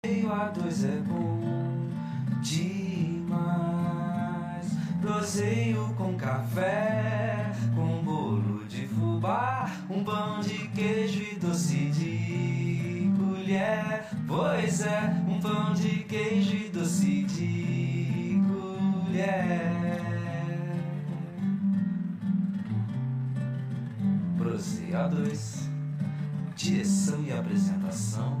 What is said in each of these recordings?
Proseio a dois é bom demais. Proseio com café, com bolo de fubá, um pão de queijo e doce de colher. Pois é, um pão de queijo e doce de colher. Proseio a dois, direção e apresentação.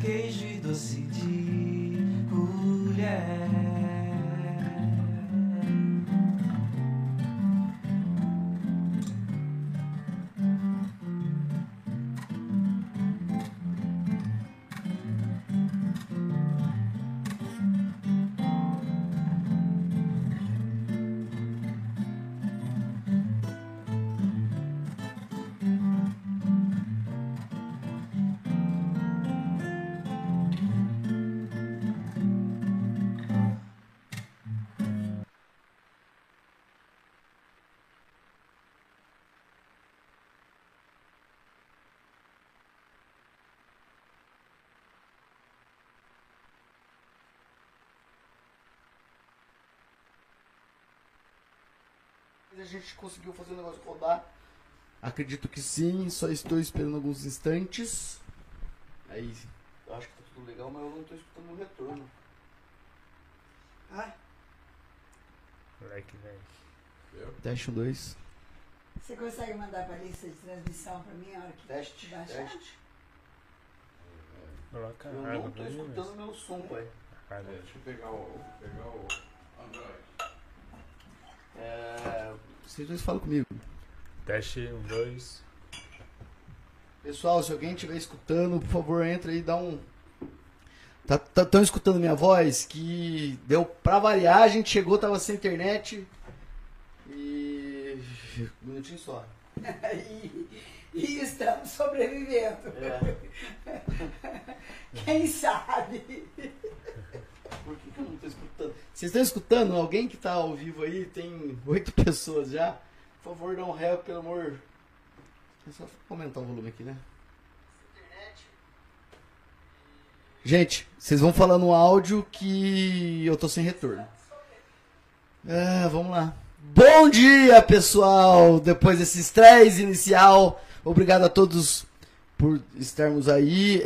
queijo e doce de colher. Gente conseguiu fazer o negócio rodar. Acredito que sim, só estou esperando alguns instantes. Aí, eu acho que tá tudo legal, mas eu não estou escutando o retorno. Ah, Moleque, velho. Teste um, dois. você consegue mandar para a lista de transmissão para mim a hora que Teste, baixar? teste. Coloca Eu não estou escutando mas- meu som, pai. Água. Deixa eu pegar o, pegar o Android. É, vocês dois falam comigo. Teste um, dois. Pessoal, se alguém estiver escutando, por favor, entra aí e dá um. Tá, tá, tão escutando minha voz? Que deu pra variar, a gente chegou, tava sem internet. E. Um minutinho só. e, e estamos sobrevivendo. É. Quem sabe? Por que, que eu não tô escutando? Vocês estão escutando? Alguém que tá ao vivo aí, tem oito pessoas já. Por favor, dá um ré, pelo amor. É só aumentar o volume aqui, né? Gente, vocês vão falar no áudio que eu tô sem retorno. É, vamos lá. Bom dia, pessoal! Depois desse estresse inicial, obrigado a todos por estarmos aí.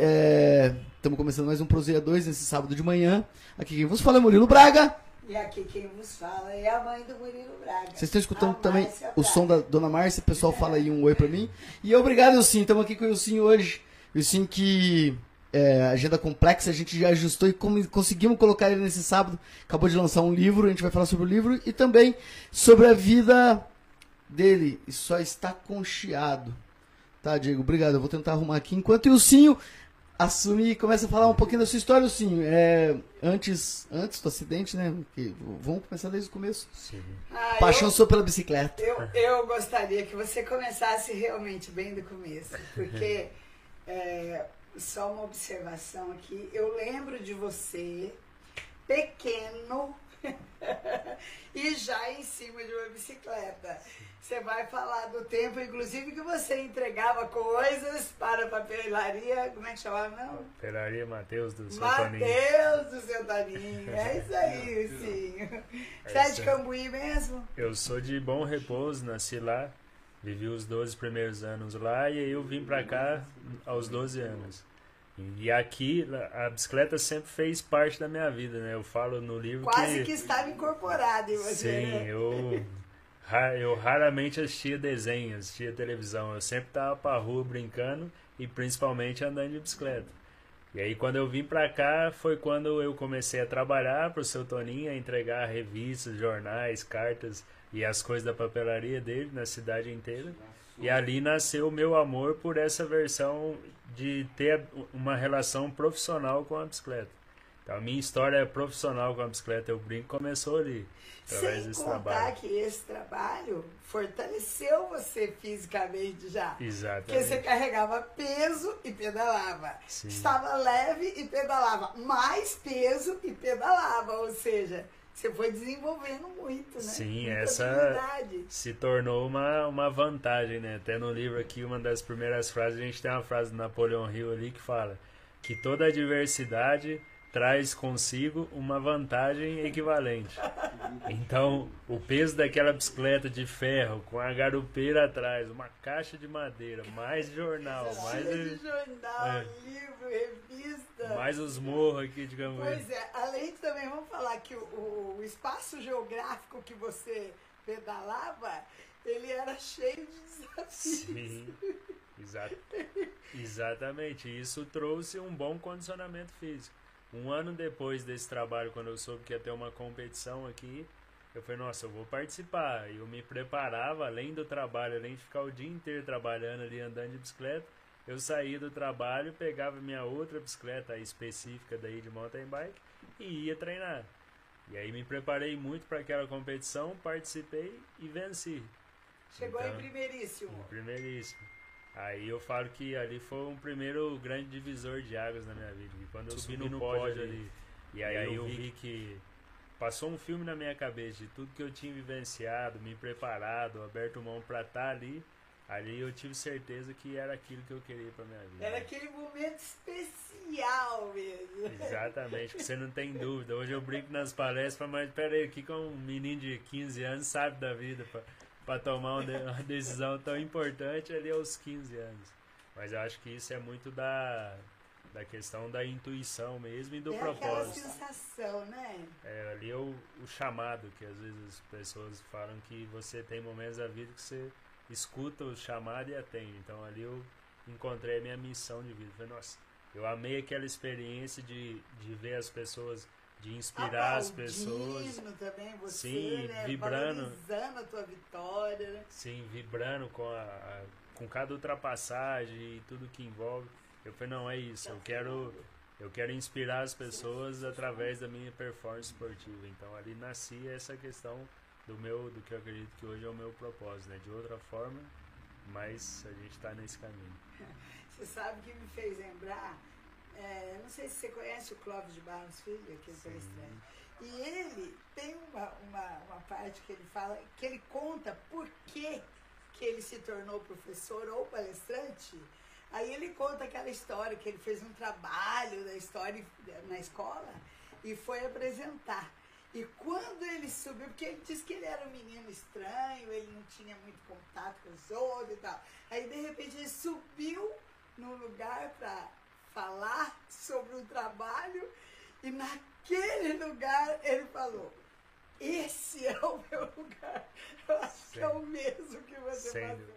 Estamos começando mais um Proseia 2 nesse sábado de manhã. Aqui quem vos fala é Murilo Braga. E aqui quem vos fala é a mãe do Murilo Braga. Vocês estão escutando também o som da Dona Márcia? O pessoal fala aí um oi pra mim. E obrigado, Ilcinho. Estamos aqui com o Ilcinho hoje. Ilcinho que é, agenda complexa, a gente já ajustou e como conseguimos colocar ele nesse sábado. Acabou de lançar um livro, a gente vai falar sobre o livro e também sobre a vida dele. E só está concheado. Tá, Diego? Obrigado. Eu vou tentar arrumar aqui. Enquanto o Ilcinho assume e começa a falar um pouquinho da sua história, Ilcinho. É, antes, antes do acidente, né? Que- vamos começar desde o começo. Sim. Ah, Paixão eu, sua pela bicicleta. eu, eu gostaria que você começasse realmente bem do começo, porque é, só uma observação aqui. Eu lembro de você pequeno e já em cima de uma bicicleta. Você vai falar do tempo, inclusive, que você entregava coisas para a papelaria. Como é que chamava? Não? Pelaria Matheus do Santoninho. Mateus do seu Taninho. É isso aí, sim. Você é de isso aí. Cambuí mesmo? Eu sou de Bom Repouso, nasci lá. Vivi os 12 primeiros anos lá e aí eu vim pra cá aos 12 anos. E aqui a bicicleta sempre fez parte da minha vida, né? Eu falo no livro Quase que estava incorporado em você. Sim, né? eu, eu raramente assistia desenho, assistia televisão. Eu sempre tava pra rua brincando e principalmente andando de bicicleta. E aí quando eu vim pra cá foi quando eu comecei a trabalhar pro seu Toninho, a entregar revistas, jornais, cartas e as coisas da papelaria dele na cidade inteira. E ali nasceu o meu amor por essa versão de ter uma relação profissional com a bicicleta. Então, a minha história profissional com a bicicleta, eu brinco, começou ali, através Sem desse contar trabalho. que esse trabalho fortaleceu você fisicamente já. Porque você Exatamente. carregava peso e pedalava. Sim. Estava leve e pedalava. Mais peso e pedalava. Ou seja, você foi desenvolvendo muito, né? Sim, Muita essa- habilidade. se tornou uma, uma vantagem, né? Até no livro aqui, uma das primeiras frases, a gente tem uma frase do Napoleão Hill ali que fala que toda adversidade traz consigo uma vantagem equivalente. Então, o peso daquela bicicleta de ferro com a garupeira atrás, uma caixa de madeira, mais jornal, mais, Cheio de jornal, é. livro, revista. mais os morros aqui de Cambuí. Pois é, além de também, vamos falar que o, o- espaço geográfico que você pedalava, ele era cheio de desafios. Sim, exa exatamente. Isso trouxe um bom condicionamento físico. Um ano depois desse trabalho, quando eu soube que ia ter uma competição aqui, eu falei, nossa, eu vou participar. E eu me preparava, além do trabalho, além de ficar o dia inteiro trabalhando ali, andando de bicicleta, eu saía do trabalho, pegava minha outra bicicleta específica daí de mountain bike e ia treinar. E aí me preparei muito para aquela competição, participei e venci. Chegou Então, em primeiríssimo. em primeiríssimo. Aí eu falo que ali foi um primeiro grande divisor de águas na minha vida. E quando eu subi, no, pódio ali, e aí, eu vi que passou um filme na minha cabeça de tudo que eu tinha vivenciado, me preparado, aberto mão pra estar ali. Ali eu tive certeza que era aquilo que eu queria pra minha vida. Era aquele momento especial mesmo. Exatamente, que você não tem dúvida. Hoje eu brinco nas palestras, mas peraí, o que que um menino de 15 anos sabe da vida pra, pra tomar uma, de- uma decisão tão importante ali aos 15 anos? Mas eu acho que isso é muito da, da questão da intuição mesmo e do é aquela propósito. sensação, né? É, ali é o, o chamado, que às vezes as pessoas falam que você tem momentos da vida que você escuta o chamado e atende. Então ali eu encontrei a minha missão de vida. Falei, nossa, eu amei aquela experiência de, de ver as pessoas, de inspirar as pessoas. Aplaudindo também você, Sim, né? vibrando. Valorizando a tua vitória, né? Sim, vibrando com, a, a- com cada ultrapassagem e tudo que envolve. Eu falei, não, é isso, eu quero, eu quero inspirar as pessoas através da minha performance esportiva. Então ali nascia essa questão do meu, do que eu acredito que hoje é o meu propósito, né? De outra forma, mas a gente está nesse caminho. Você sabe que me fez lembrar, é, não sei se você conhece o Clóvis de Barros Filho, aquele palestrante. E ele tem uma, uma, uma parte que ele fala, que ele conta por que, que ele se tornou professor ou palestrante. Aí ele conta aquela história que ele fez um trabalho da história na escola e foi apresentar. E quando ele subiu, porque ele disse que ele era um menino estranho, ele não tinha muito contato com os outros e tal. Aí de repente ele subiu num lugar para falar sobre o trabalho e naquele lugar ele falou: Esse é o meu lugar. Eu acho que é o mesmo que você Sem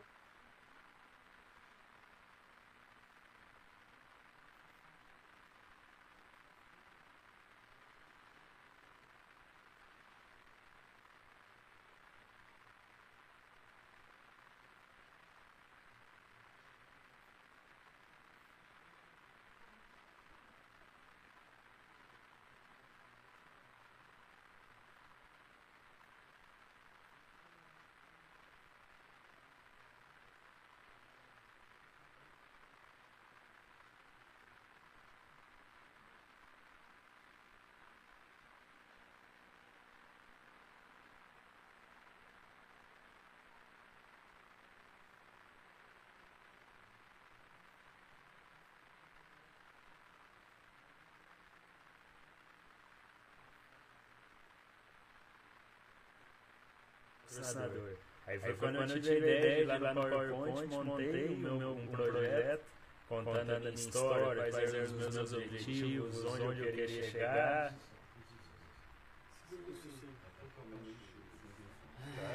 patrocinador. Aí foi quando eu tive a ideia de lá no PowerPoint, montei o meu um projeto, contando a minha história, quais eram os meus objetivos, onde eu queria chegar.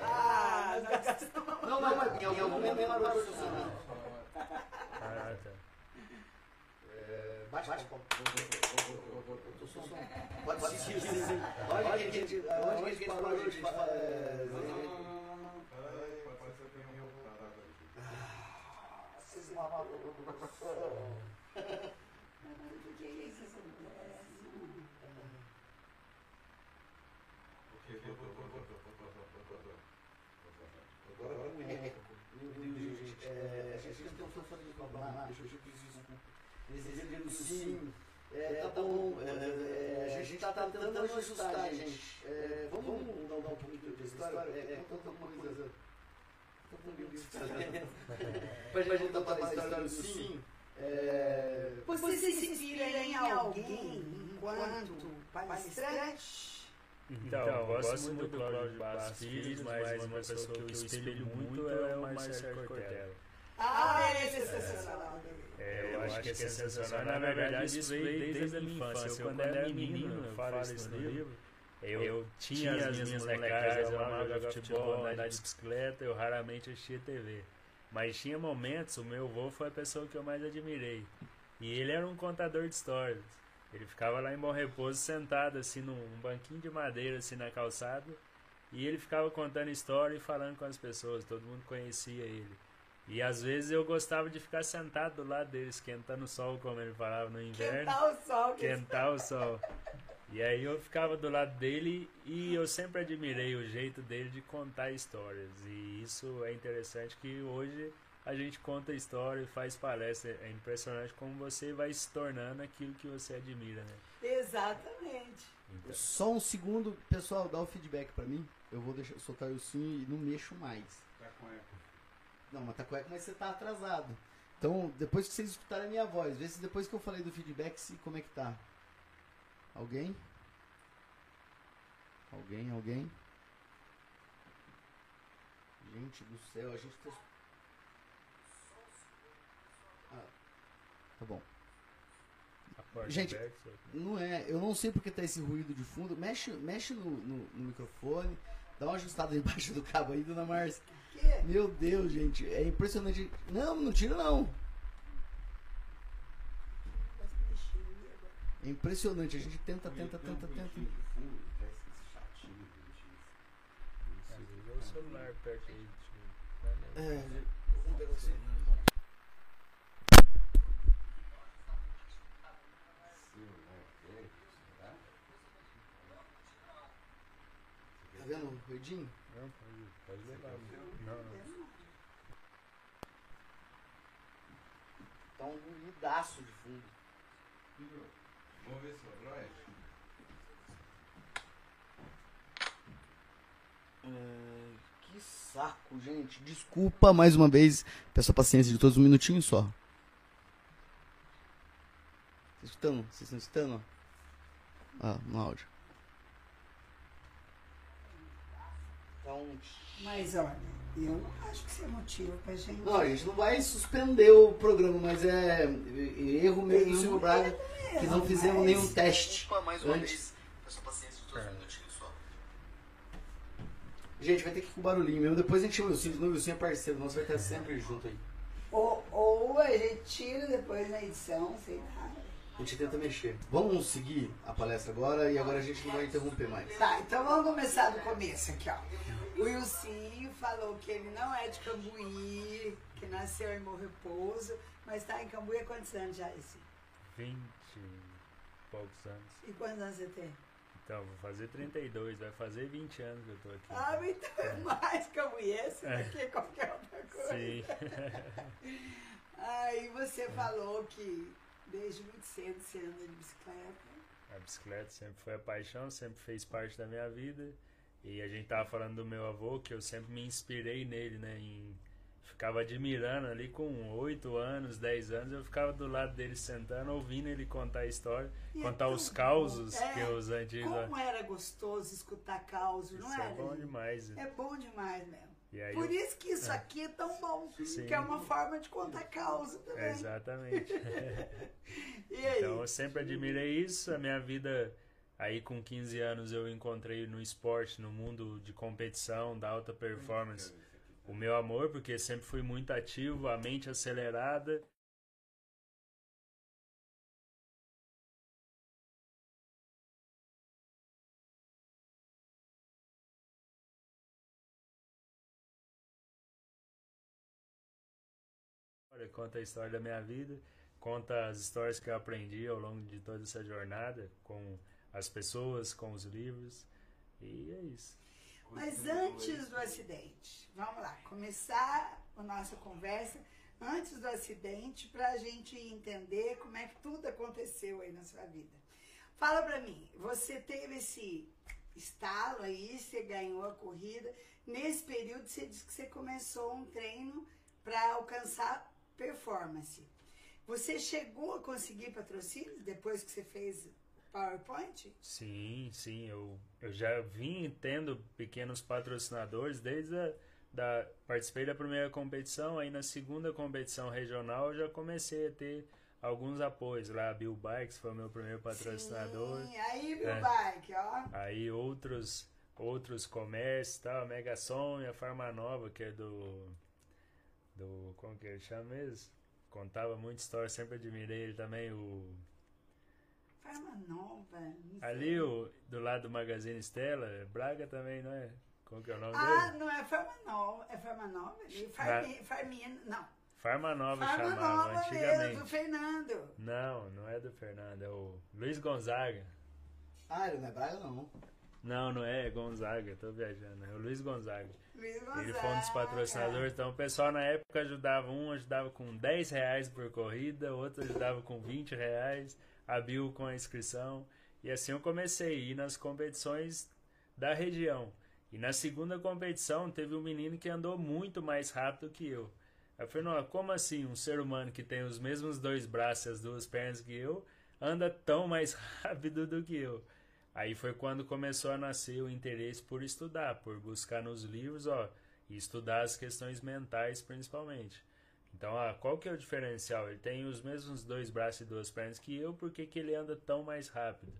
Ah, Não, não, mas em algum momento ela vai funcionar. Ah, tá. Bate, bate, Pode assistir, sim, sim. Olha que a gente, olha que a gente gente fala, é, que eu não parado aqui. Por que isso acontece? Agora com eco. Meu Deus, gente. É, a gente tentou fazer isso lá. Deixa eu pedir desculpa. Nesse dia do sim. É, tá bom. É, é, a gente tá tentando ajustar, gente. É, vamos dar um pouquinho de história? É, conta alguma coisa. Coisa. Pra gente contar a história do sim. É, Você se inspira em alguém enquanto palestrante? Então, eu gosto muito do Cláudio Bastos Filhos, mas uma pessoa que eu espelho muito é o Marcelo Cortella. Ah, esse é sensacional. É, eu acho que é sensacional. Na verdade, isso veio desde a minha infância. Eu, quando era menino, eu falo isso no livro, eu tinha as minhas molecadas, eu amava jogar futebol, andar de bicicleta, eu raramente assistia TV. Mas tinha momentos, o meu avô foi a pessoa que eu mais admirei. E ele era um contador de histórias. Ele ficava lá em Bom Repouso, sentado assim num banquinho de madeira assim na calçada, e ele ficava contando história e falando com as pessoas, todo mundo conhecia ele. E às vezes eu gostava de ficar sentado do lado dele, esquentando o sol, como ele falava no inverno. Quentar o sol. que- Quentar o sol. E aí eu ficava do lado dele e eu sempre admirei o jeito dele de contar histórias. E isso é interessante que hoje a gente conta história e faz palestra. É impressionante como você vai se tornando aquilo que você admira, né? Exatamente. Então, Só um segundo, pessoal, dá o feedback pra mim. Eu vou deixar, soltar o sim e não mexo mais. Tá com eco. Não, mas tá cueca, mas você tá atrasado. Então, depois que vocês escutarem a minha voz, vê se depois que eu falei do feedback, se como é que tá. Alguém? Alguém, alguém? Gente do céu, a gente tá. Ah, tá bom. porta Gente, Não é, eu não sei porque tá esse ruído de fundo. Mexe, mexe no, no, no microfone, dá uma ajustada embaixo do cabo aí, dona Márcia. Meu Deus, gente, é impressionante. Não, não tira não. É impressionante, a gente tenta, tenta, tenta, tenta. bonitinho de fundo, parece esse chatinho, bonitinho. Às vezes é o celular perto aí. deixa eu- É, vamos pegar o celular. Celular velho, será? Tá vendo o ruidinho? Não, pode, pode levar. Não, não. Tá um ruidaço de fundo. Vamos ver se o Android. É, que saco, gente. Desculpa mais uma vez. Peço a paciência de todos um minutinho só. Vocês escutando? Vocês estão escutando? ó? Ah, no áudio. Então. Mas olha, eu não acho que isso é motivo pra gente. Não, a gente não vai suspender o programa, mas é erro meu do Silvio Braga que não fizemos mas- nenhum teste mais uma antes. vez. Peço paciência de É. minutinhos só. Gente, vai ter que ir com barulhinho mesmo. Depois a gente chama o novo. O Wilson é parceiro, nosso vai estar sempre junto aí. Ou, ou a gente tira depois na edição, sei lá. A gente tenta mexer. Vamos seguir a palestra agora e agora a gente não vai interromper mais. Tá, então vamos começar do começo aqui, ó. O Wilson falou que ele não é de Cambuí, que nasceu em Bom Repouso, mas está em Cambuí há quantos anos já, esse? 20 e poucos anos. E quantos anos você tem? Então, vou fazer 32, vai fazer 20 anos que eu tô aqui. Ah, então é mais cambuiense do que qualquer outra coisa. Sim. Aí você falou que desde muito cedo você anda de bicicleta. A bicicleta sempre foi a paixão, sempre fez parte da minha vida. E a gente tava falando do meu avô, que eu sempre me inspirei nele, né? Em, ficava admirando ali com 8 anos, 10 anos, eu ficava do lado dele sentando, ouvindo ele contar a história, E é contar os causos. É, que os antigos. Como era gostoso escutar causos, não Isso era? é bom demais. É bom demais mesmo. E aí Por eu- isso que isso aqui é tão bom, Sim. que é uma forma de contar causa também. Exatamente. E aí? Então eu sempre admirei isso. A minha vida, aí com 15 anos, eu encontrei no esporte, no mundo de competição, da alta performance, o meu amor, porque sempre fui muito ativo, a mente acelerada. Conta a história da minha vida, conta as histórias que eu aprendi ao longo de toda essa jornada com as pessoas, com os livros. E é isso. Mas antes do acidente, vamos lá, começar a nossa conversa antes do acidente para a gente entender como é que tudo aconteceu aí na sua vida. Fala para mim, você teve esse estalo aí, você ganhou a corrida. Nesse período você disse que você começou um treino para alcançar performance. Você chegou a conseguir patrocínios depois que você fez PowerPoint? Sim, sim, eu, eu já vim tendo pequenos patrocinadores desde a da participei da primeira competição, aí na segunda competição regional eu já comecei a ter alguns apoios lá, a Bill Bikes foi o meu primeiro patrocinador. Sim, aí Bill É. Bike, ó. Aí outros outros comércios, tal, a Mega Som e a Farma Nova, que é do do como que ele chama mesmo? Contava muita história, sempre admirei ele também, o Farma Nova. ali o do lado do Magazine Stella, Braga também, não é? Como que é o nome Ah, dele? não é Farma Nova, é Farma Nova? Farmi, Farmina, não. Farma Nova Farma chamava Nova mesmo, antigamente. do Fernando. Não, não é do Fernando, é o Luiz Gonzaga. Ah, ele não é Braga, não. Não, não é, é Gonzaga, tô viajando, é o Luiz Gonzaga. Ele foi um dos patrocinadores, então o pessoal na época ajudava, um ajudava com 10 reais por corrida, outro ajudava com 20 reais, a Bill com a inscrição. E assim eu comecei a ir nas competições da região. E na segunda competição teve um menino que andou muito mais rápido que eu. Eu falei, não, como assim um ser humano que tem os mesmos dois braços e as duas pernas que eu anda tão mais rápido do que eu? Aí foi quando começou a nascer o interesse por estudar, por buscar nos livros, ó, e estudar as questões mentais principalmente. Então, ah, qual que é o diferencial? Ele tem os mesmos dois braços e duas pernas que eu, por que, que ele anda tão mais rápido?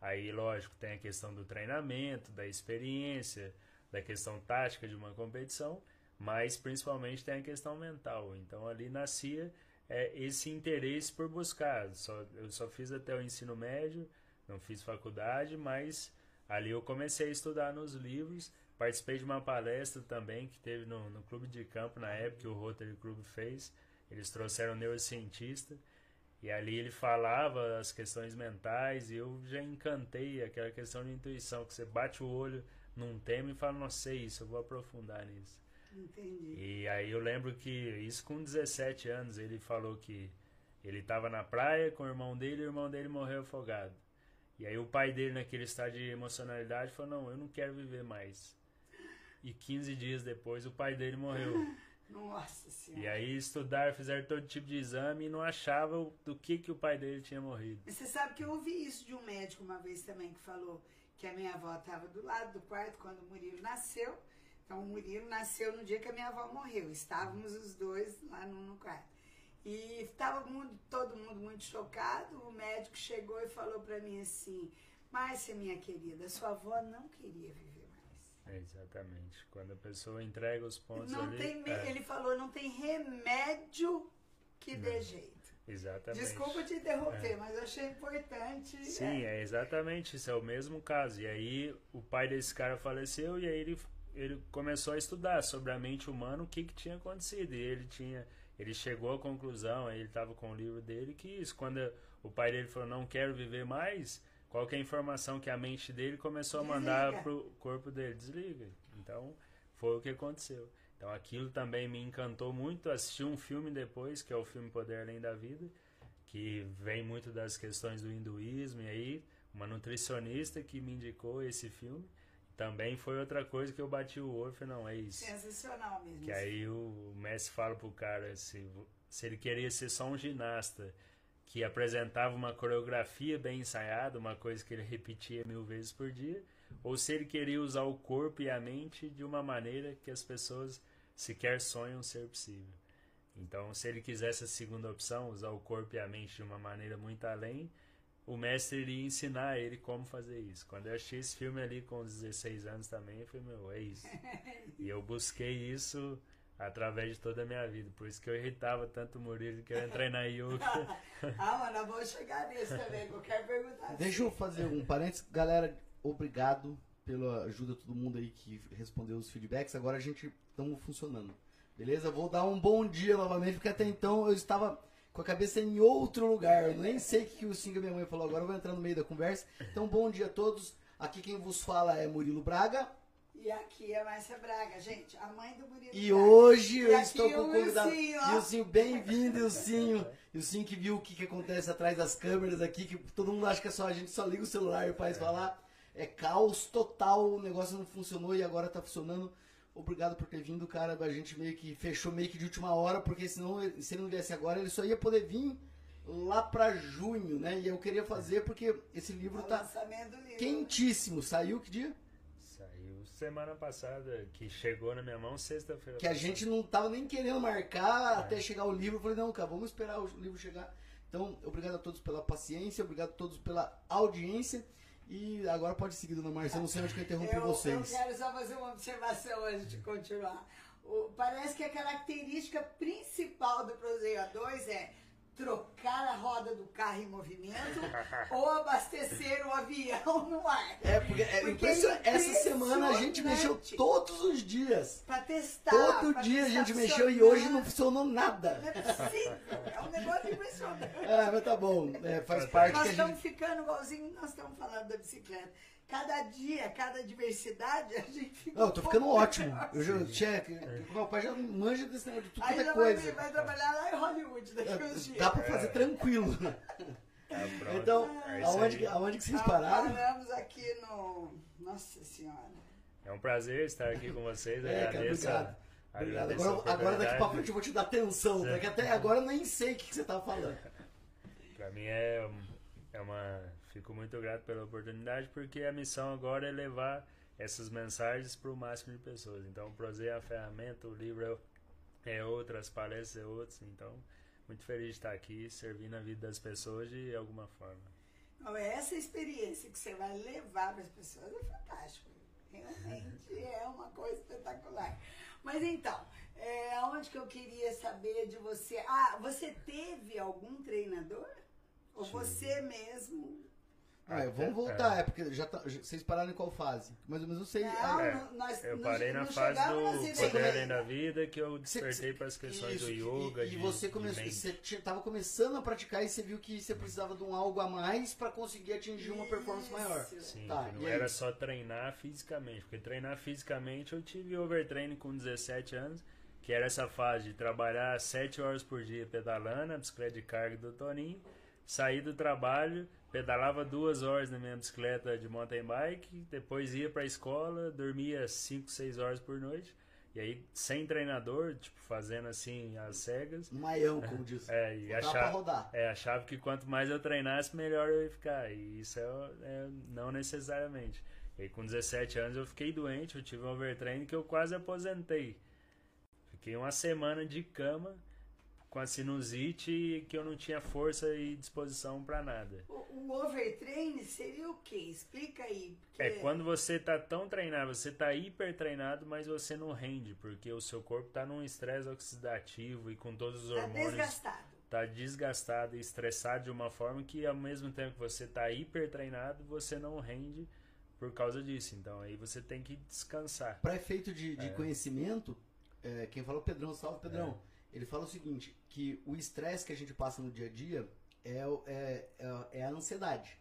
Aí, lógico, tem a questão do treinamento, da experiência, da questão tática de uma competição, mas principalmente tem a questão mental. Então, ali nascia é, esse interesse por buscar. Só, eu só fiz até o ensino médio, não fiz faculdade, mas ali eu comecei a estudar nos livros. Participei de uma palestra também que teve no, no Clube de Campo na época, que o Rotary Club fez. Eles trouxeram um neurocientista e ali ele falava as questões mentais e eu já encantei aquela questão de intuição, que você bate o olho num tema e fala, não sei isso, eu vou aprofundar nisso. Entendi. E aí eu lembro que isso com 17 anos, ele falou que ele estava na praia com o irmão dele e o irmão dele morreu afogado. E aí o pai dele, naquele estado de emocionalidade, falou, não, eu não quero viver mais. E 15 dias depois o pai dele morreu. Nossa Senhora. E aí estudaram, fizeram todo tipo de exame e não achavam do que, que o pai dele tinha morrido. Você sabe que eu ouvi isso de um médico uma vez também que falou que a minha avó estava do lado do quarto quando o Murilo nasceu. Então o Murilo nasceu no dia que a minha avó morreu. Estávamos os dois lá no, no quarto. E estava mundo, todo mundo muito chocado. O médico chegou e falou para mim assim: Márcia, minha querida, sua avó não queria viver mais. É, exatamente. Quando a pessoa entrega os pontos Não ali. tem, é, Ele falou: não tem remédio que dê jeito. exatamente. Desculpa te interromper, mas eu achei importante. Sim, é exatamente isso, é o mesmo caso. E aí o pai desse cara faleceu e aí ele, ele começou a estudar sobre a mente humana, o que, que tinha acontecido. E ele tinha, ele chegou à conclusão, ele estava com o livro dele, que isso, quando o pai dele falou, não quero viver mais, qual que é a informação que a mente dele começou a mandar Desliga. pro corpo dele? Desliga. Então, foi o que aconteceu. Então aquilo também me encantou muito. Assisti um filme depois, que é o filme Poder Além da Vida, que vem muito das questões do hinduísmo, e aí uma nutricionista que me indicou esse filme. Também foi outra coisa que eu bati o olho e falei, não, é isso. Sensacional mesmo. Que aí o mestre fala pro cara se, se ele queria ser só um ginasta que apresentava uma coreografia bem ensaiada, uma coisa que ele repetia mil vezes por dia, ou se ele queria usar o corpo e a mente de uma maneira que as pessoas sequer sonham ser possível. Então, se ele quisesse a segunda opção, usar o corpo e a mente de uma maneira muito além, o mestre iria ensinar ele como fazer isso. Quando eu achei esse filme ali com os 16 anos também, eu falei, meu, é isso. E eu busquei isso através de toda a minha vida. Por isso que eu irritava tanto o Murilo querendo treinar yoga. ah, mano, eu vou chegar nisso também, que eu quero perguntar. Deixa eu fazer um parênteses. Galera, obrigado pela ajuda de todo mundo aí que respondeu os feedbacks. Agora a gente estamos funcionando. Beleza? Vou dar um bom dia novamente, porque até então eu estava com a cabeça em outro lugar. Eu nem sei o que o Singa minha mãe falou agora. Eu vou entrar no meio da conversa. Então, bom dia a todos. Aqui quem vos fala é Murilo Braga. E aqui é Márcia Braga, gente, a mãe do Murilo. E Braga. hoje E eu estou com o convidado. Ilcinho, bem-vindo, Ilcinho. Ilcinho que viu o que, que acontece atrás das câmeras aqui, que todo mundo acha que é só a gente só liga o celular e faz falar. É caos total, o negócio não funcionou e agora tá funcionando. Obrigado por ter vindo, cara. A gente meio que fechou meio que de última hora, porque senão, se ele não viesse agora, ele só ia poder vir lá pra junho, né? E eu queria fazer porque esse livro O tá livro. quentíssimo. Saiu que dia? Saiu semana passada, que chegou na minha mão sexta-feira. Que a gente não tava nem querendo marcar até chegar o livro. Eu falei, não, cara, vamos esperar o livro chegar. Então, obrigado a todos pela paciência, obrigado a todos pela audiência. E agora pode seguir, dona Marcia. Eu não sei onde que eu interrompi eu, vocês. Eu quero só fazer uma observação antes de continuar. O- parece que a característica principal do Proseio A2 é trocar a roda do carro em movimento ou abastecer o avião no ar. É, porque, é Porque é essa semana a gente mexeu todos os dias. Pra testar. Todo pra dia a gente mexeu e hoje não funcionou nada. Não é possível. É um negócio impressionante. Ah, mas tá bom. É, faz parte Nós estamos gente. ficando igualzinho nós estamos falando da bicicleta. Cada dia, cada diversidade, a gente fica. Não, eu tô ficando ótimo. Eu já tinha. Meu pai já manja desse negócio de tudo Aí é já coisa. vai, vai trabalhar lá em Hollywood daqui uns dias. Dá pra fazer tranquilo. Tá pronto. Então, É aonde, aonde que vocês pararam? Paramos aqui no. Nossa Senhora. É um prazer estar aqui com vocês. É, cara, agradeço. obrigado. Obrigado. Agora, agora daqui pra frente eu vou te dar atenção, tá? Que até agora eu nem sei o que, que você tava falando. Pra mim é, é uma. Fico muito grato pela oportunidade, porque a missão agora é levar essas mensagens para o máximo de pessoas. Então, o Prozeia é uma ferramenta, o livro é, é outra, as palestras é outras. Então, muito feliz de estar aqui, servindo a vida das pessoas de alguma forma. Não, essa experiência que você vai levar para as pessoas é fantástico. Realmente é uma coisa espetacular. Mas então, é, aonde que eu queria saber de você? Ah, você teve algum treinador? Ou Tive. você mesmo? Ah, vamos voltar, é, porque já tá, já- vocês pararam em qual fase? Mais ou menos eu sei. Não, ah, É, nós- eu parei na não fase do. Poder Além da Vida, que eu despertei para as questões isso, do e- yoga. E, de, você começou, você tinha- tava começando a praticar e você viu que você precisava de um algo a mais pra conseguir atingir uma performance maior. Sim, Tá, não e aí? era só treinar fisicamente, porque treinar fisicamente eu tive overtraining com 17 anos, que era essa fase de trabalhar 7 horas por dia pedalando, a bicicleta de carga do Toninho, sair do trabalho, pedalava duas horas na minha bicicleta de mountain bike, depois ia pra escola, dormia 5, 6 horas por noite, e aí sem treinador, tipo, fazendo assim as cegas. No maião, como diz. É, e achava, rodar. é, achava que quanto mais eu treinasse, melhor eu ia ficar. E isso é, é não necessariamente. E aí, com 17 anos eu fiquei doente, eu tive um overtraining que eu quase aposentei. Fiquei uma semana de cama com a sinusite que eu não tinha força e disposição para nada. O, o overtraining seria o quê? Explica aí. Porque É quando você tá tão treinado, você tá hiper treinado, mas você não rende, porque o seu corpo tá num estresse oxidativo e com todos os tá hormônios desgastado. tá desgastado e estressado de uma forma que ao mesmo tempo que você tá hiper treinado, você não rende por causa disso. Então aí você tem que descansar. Para efeito de, de É. conhecimento, é, quem falou Pedrão, salve Pedrão. Ele fala o seguinte, que o estresse que a gente passa no dia a dia é, é, é, é a ansiedade.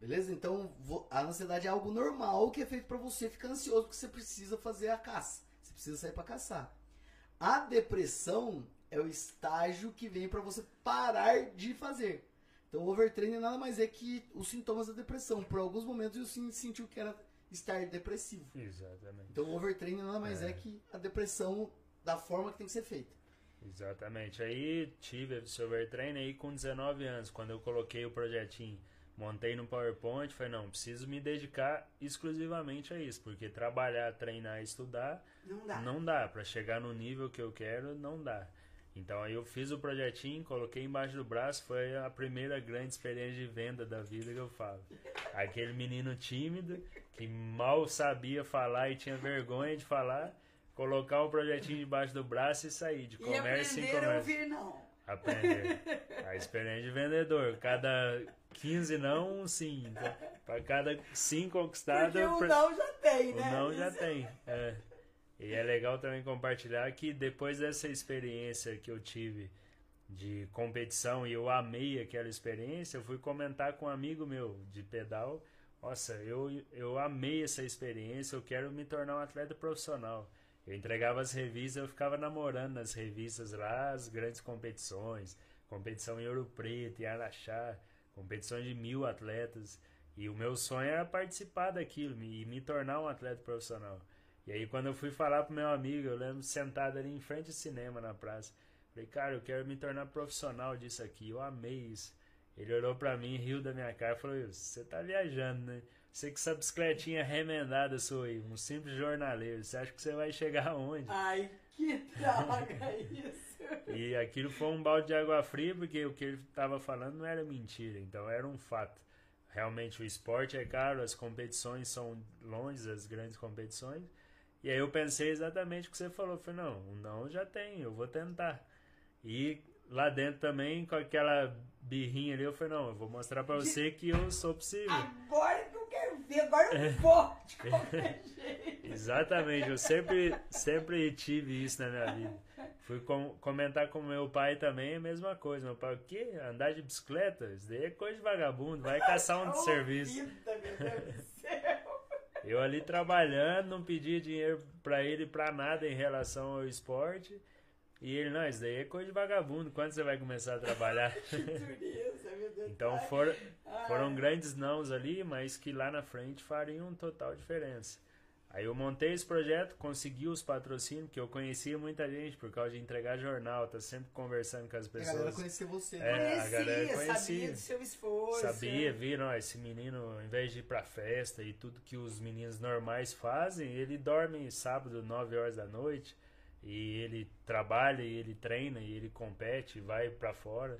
Beleza? Então, a ansiedade é algo normal que é feito para você ficar ansioso porque você precisa fazer a caça. Você precisa sair para caçar. A depressão é o estágio que vem para você parar de fazer. Então, o overtraining nada mais é que os sintomas da depressão. Por alguns momentos eu sentiu que era estar depressivo. Exatamente. Então o overtraining nada mais é. que a depressão da forma que tem que ser feita. Exatamente. Aí tive esse overtraining aí com 19 anos, quando eu coloquei o projetinho, montei no PowerPoint, falei, não, preciso me dedicar exclusivamente a isso, porque trabalhar, treinar estudar Não dá. Não dá, para chegar no nível que eu quero, não dá. Então aí eu fiz o projetinho, coloquei embaixo do braço, foi a primeira grande experiência de venda da vida que eu falo. Aquele menino tímido, que mal sabia falar e tinha vergonha de falar, colocar o projetinho debaixo do braço e sair de E comércio em aprender a comércio. ouvir não. Aprender. A experiência de vendedor. Cada 15 não, um sim. Então, para cada sim conquistado, Porque o não já tem, o né? não já Isso- tem. É. E é legal também compartilhar que depois dessa experiência que eu tive de competição e eu amei aquela experiência, eu fui comentar com um amigo meu de pedal, Nossa, eu, eu amei essa experiência, eu quero me tornar um atleta profissional. Eu entregava as revistas, eu ficava namorando nas revistas lá, as grandes competições, competição em Ouro Preto, em Araxá, competições de mil atletas. E o meu sonho era participar daquilo e me tornar um atleta profissional. E aí quando eu fui falar pro meu amigo, eu lembro sentado ali em frente ao cinema na praça, falei, cara, eu quero me tornar profissional disso aqui, eu amei isso. Ele olhou pra mim, riu da minha cara e falou: Você tá viajando, né? Você com essa bicicletinha remendada sua aí, um simples jornaleiro, você acha que você vai chegar aonde? Ai, que droga isso! E aquilo foi um balde de água fria, porque o que ele estava falando não era mentira, então era um fato. Realmente o esporte é caro, as competições são longe, as grandes competições. E aí eu pensei exatamente o que você falou. Eu falei, não, não já tem, eu vou tentar. E lá dentro também, com aquela birrinha ali, eu falei, não, eu vou mostrar pra você que eu sou possível. Agora que eu quero ver, agora eu vou de qualquer jeito. Exatamente, eu sempre, sempre tive isso na minha vida. Fui com- comentar com meu pai também a mesma coisa. Meu pai, o quê? Andar de bicicleta? Isso daí é coisa de vagabundo, vai caçar um Ô, serviço. vida, meu Deus do céu. Eu ali trabalhando, não pedia dinheiro pra ele pra nada em relação ao esporte. E ele, não, isso daí é coisa de vagabundo, quando você vai começar a trabalhar? Dureza, meu Deus. Então foram, foram grandes nãos ali, mas que lá na frente fariam total diferença. Aí eu montei esse projeto, consegui os patrocínios, porque eu conhecia muita gente por causa de entregar jornal, tá sempre conversando com as A galera pessoas. conhecer você. É, né? a galera Conhecia, sabia conhecia. do seu esforço. Sabia, viram, ó, esse menino, em vez de ir pra festa e tudo que os meninos normais fazem, ele dorme sábado, 9 horas da noite, e ele trabalha, e ele treina, e ele compete, e vai pra fora.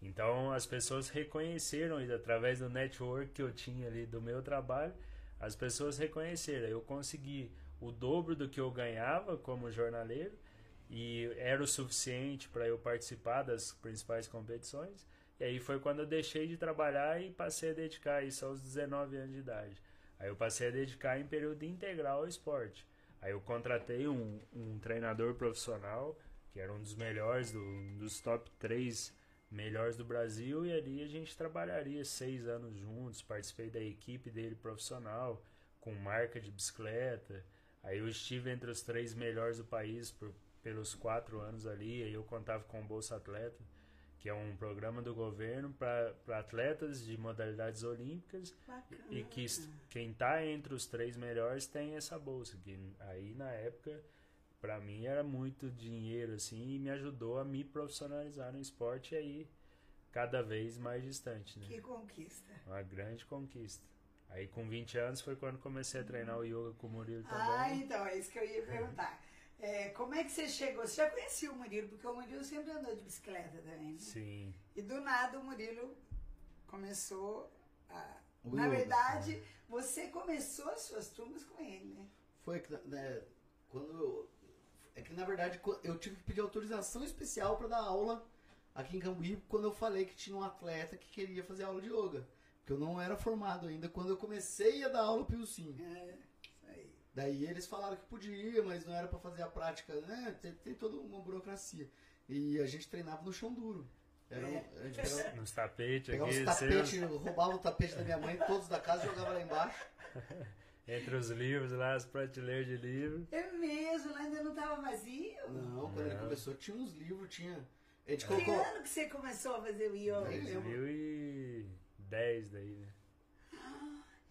Então as pessoas reconheceram, e através do network que eu tinha ali do meu trabalho, as pessoas reconheceram. Eu consegui o dobro do que eu ganhava como jornaleiro, e era o suficiente para eu participar das principais competições. E aí foi quando eu deixei de trabalhar e passei a dedicar isso aos 19 anos de idade. Aí eu passei a dedicar em período integral ao esporte. Aí eu contratei um, um treinador profissional, que era um dos melhores, do, um dos top 3 melhores do Brasil, e ali a gente trabalharia seis anos juntos. Participei da equipe dele profissional, com marca de bicicleta. Aí eu estive entre os três melhores do país por, pelos quatro anos ali. Aí eu contava com o Bolsa Atleta, que é um programa do governo para atletas de modalidades olímpicas Bacana. e que quem está entre os três melhores tem essa bolsa. Que aí na época, para mim era muito dinheiro assim e me ajudou a me profissionalizar no esporte e aí cada vez mais distante, né? Que conquista. Uma grande conquista. Aí com 20 anos foi quando comecei a treinar o yoga com o Murilo também. Ah, então, é isso que eu ia perguntar. É, como é que você chegou? Você já conhecia o Murilo? Porque o Murilo sempre andou de bicicleta também. né? Sim. E do nada o Murilo começou a. O Na yoga. verdade, você começou as suas turmas com ele, né? Foi que, né, quando eu, é que na verdade eu tive que pedir autorização especial para dar aula aqui em Cambuí quando eu falei que tinha um atleta que queria fazer aula de yoga, porque eu não era formado ainda quando eu comecei a dar aula pro Sim. É. Daí eles falaram que podia, mas não era para fazer a prática, né? Tem, tem toda uma burocracia. E a gente treinava no chão duro. Era a gente pegava, Nos tapetes pegava aqui, os tapetes, roubava o tapete da minha mãe, todos da casa, jogava lá embaixo. entre os livros lá, as prateleiras de livro. É mesmo, lá ainda não estava vazio? Não, quando ele começou tinha uns livros, tinha. A gente Que colocou. ano que você começou a fazer o yoga? 2010 daí, né?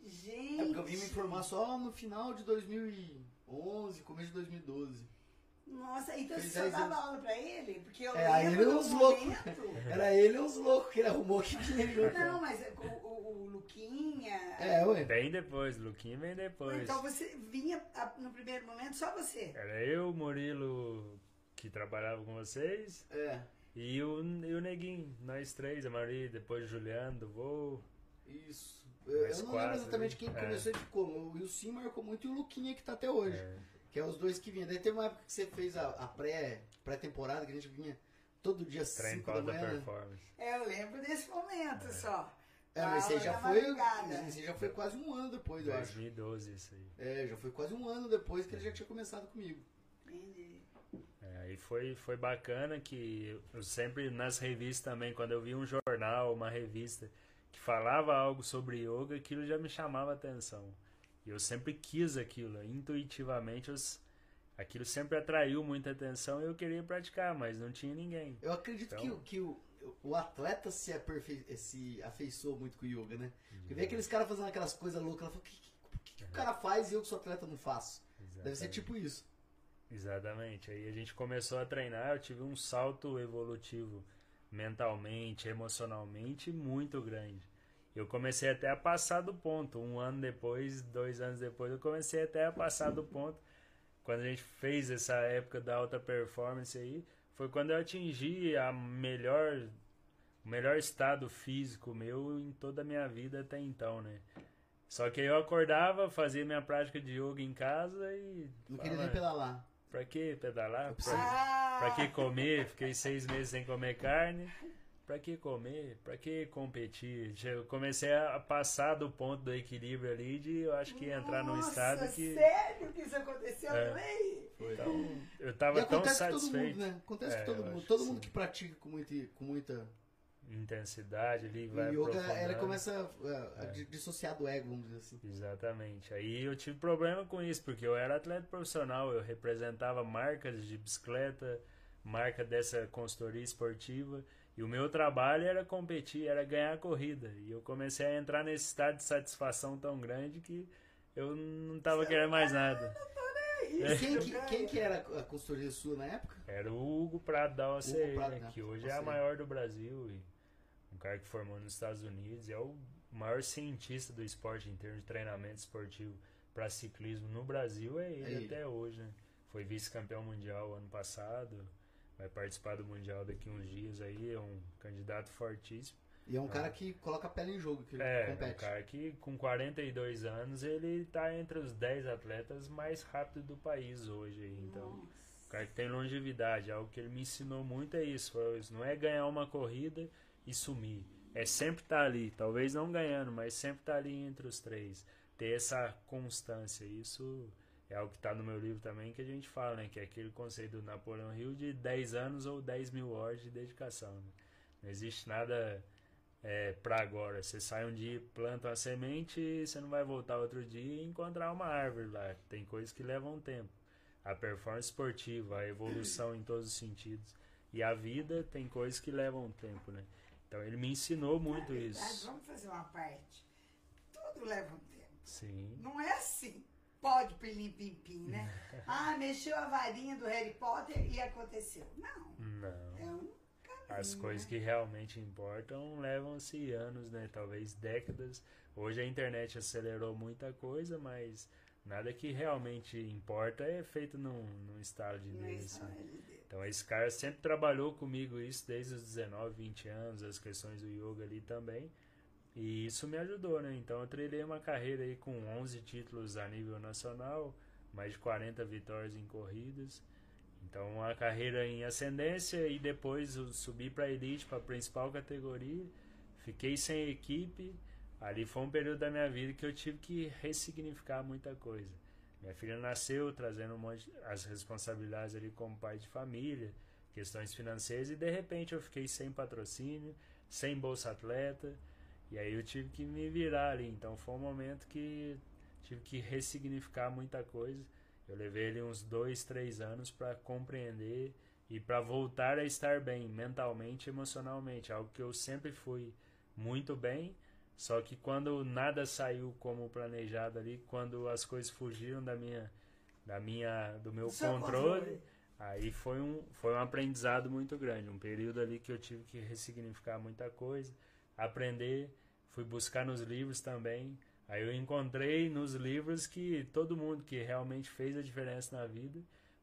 Gente. É porque eu vim me informar só no final de 2011, começo de 2012. Nossa, então Fez você só 10 dava aula pra ele? Porque eu É, lembro ele do uns loucos. momento... Era ele e uns loucos que ele arrumou que junto. Não, mas o, o, o Luquinha... É, ué. Bem depois, Luquinha vem depois. Então você vinha a- no primeiro momento só você? Era eu, o Murilo, que trabalhava com vocês, É, e o, e o Neguinho, nós três, a Maria, depois o Juliano do voo. isso. Eu, eu não quatro, lembro exatamente quem né? começou e ficou. O Wilson marcou muito e o Luquinha que tá até hoje. É, Que é os dois que vinham. Daí teve uma época que você fez a, a pré, pré-temporada, que a gente vinha todo dia trem 5 da manhã. né? performance. É, eu lembro desse momento só. É, mas você já foi. Você já foi quase um ano depois, eu acho. 2012 isso aí. É, já foi quase um ano depois que ele já tinha começado comigo. Entendi. É, aí foi, foi bacana que eu sempre nas revistas também, quando eu vi um jornal, uma revista que falava algo sobre yoga, aquilo já me chamava atenção. E eu sempre quis aquilo, intuitivamente eu, aquilo sempre atraiu muita atenção e eu queria praticar, mas não tinha ninguém. Eu acredito Então- que, que o, o atleta se, aperfei, se afeiçoou muito com o yoga, né? Porque vê aqueles caras fazendo aquelas coisas loucas, ela fala, o que, que, o que o cara faz e eu que sou atleta não faço? Deve ser Exatamente. tipo isso. Exatamente. Aí a gente começou a treinar, eu tive um salto evolutivo mentalmente, emocionalmente muito grande. Eu comecei até a passar do ponto. Um ano depois, dois anos depois, eu comecei até a passar do ponto. Quando a gente fez essa época da alta performance aí, foi quando eu atingi a melhor, o melhor estado físico meu em toda a minha vida até então, né? Só que eu acordava, fazia minha prática de yoga em casa e. Não queria nem pedalar. Pra que pedalar? Pra, Ah, pra que comer? Fiquei seis meses sem comer carne. Pra que comer? Pra que competir? Eu comecei a passar do ponto do equilíbrio ali de eu acho que entrar num estado que. sério que isso aconteceu É. também? Então, eu E tava tão acontece com todo satisfeito. mundo, né? Acontece É, com todo mundo. acho Todo que mundo sim. que pratica com muita, com muita Intensidade ali, vai yoga, ela começa a, a É. di- dissociar do ego, vamos dizer assim. Exatamente. Aí eu tive problema com isso, porque eu era atleta profissional, eu representava marcas de bicicleta, marca dessa consultoria esportiva, e o meu trabalho era competir, era ganhar a corrida. E eu comecei a entrar nesse estado de satisfação tão grande que eu não tava querendo mais nada. É isso, Quem que, quem que era a consultoria sua na época? Era o Hugo Prado da OCE, Prado né, que hoje é a maior do Brasil e cara que formou nos Estados Unidos, é o maior cientista do esporte em termos de treinamento esportivo para ciclismo no Brasil, é ele, É ele. até hoje, né? Foi vice-campeão mundial ano passado, vai participar do mundial daqui uns dias aí, é um candidato fortíssimo. E é um cara que coloca a pele em jogo, que É, um compete. cara que com 42 anos ele tá entre os 10 atletas mais rápidos do país hoje então... O cara que tem longevidade, algo que ele me ensinou muito é isso. isso, Não é ganhar uma corrida e sumir. É sempre estar ali, talvez não ganhando, mas sempre estar ali entre os três. Ter essa constância. Isso é algo que está no meu livro também que a gente fala, né? Que é aquele conceito do Napoleão Hill de 10 anos ou 10 mil horas de dedicação. né? Não existe nada é, para agora. Você sai um dia, planta uma semente, você não vai voltar outro dia e encontrar uma árvore lá. Tem coisas que levam tempo a performance esportiva, a evolução em todos os sentidos. E a vida tem coisas que levam tempo, né? Então ele me ensinou muito verdade, isso. Vamos fazer uma parte. Tudo leva um tempo. Sim. Não é assim. Pode pilim pim pim, né? Ah, mexeu a varinha do Harry Potter e aconteceu. Não. Não. É um caminho. As coisas né? que realmente importam levam-se anos, né? Talvez décadas. Hoje a internet acelerou muita coisa, mas nada que realmente importa é feito num, num estalo de Deus. assim. Então esse cara sempre trabalhou comigo isso desde os 19, 20 anos, as questões do yoga ali também. E isso me ajudou, né? Então eu trilhei uma carreira aí com 11 títulos a nível nacional, mais de 40 vitórias em corridas. Então uma carreira em ascendência e depois eu subi para elite, para a principal categoria. Fiquei sem equipe. Ali foi um período da minha vida que eu tive que ressignificar muita coisa. Minha filha nasceu trazendo um monte as responsabilidades ali como pai de família, questões financeiras e de repente eu fiquei sem patrocínio, sem bolsa atleta e aí eu tive que me virar ali. Então foi um momento que tive que ressignificar muita coisa. Eu levei ali uns dois, três anos para compreender e para voltar a estar bem mentalmente, e emocionalmente, algo que eu sempre fui muito bem. Só que quando nada saiu como planejado ali, quando as coisas fugiram da minha, da minha, do meu Do seu controle, aí foi um, foi um aprendizado muito grande, um período ali que eu tive que ressignificar muita coisa, aprender, fui buscar nos livros também. Aí eu encontrei nos livros que todo mundo que realmente fez a diferença na vida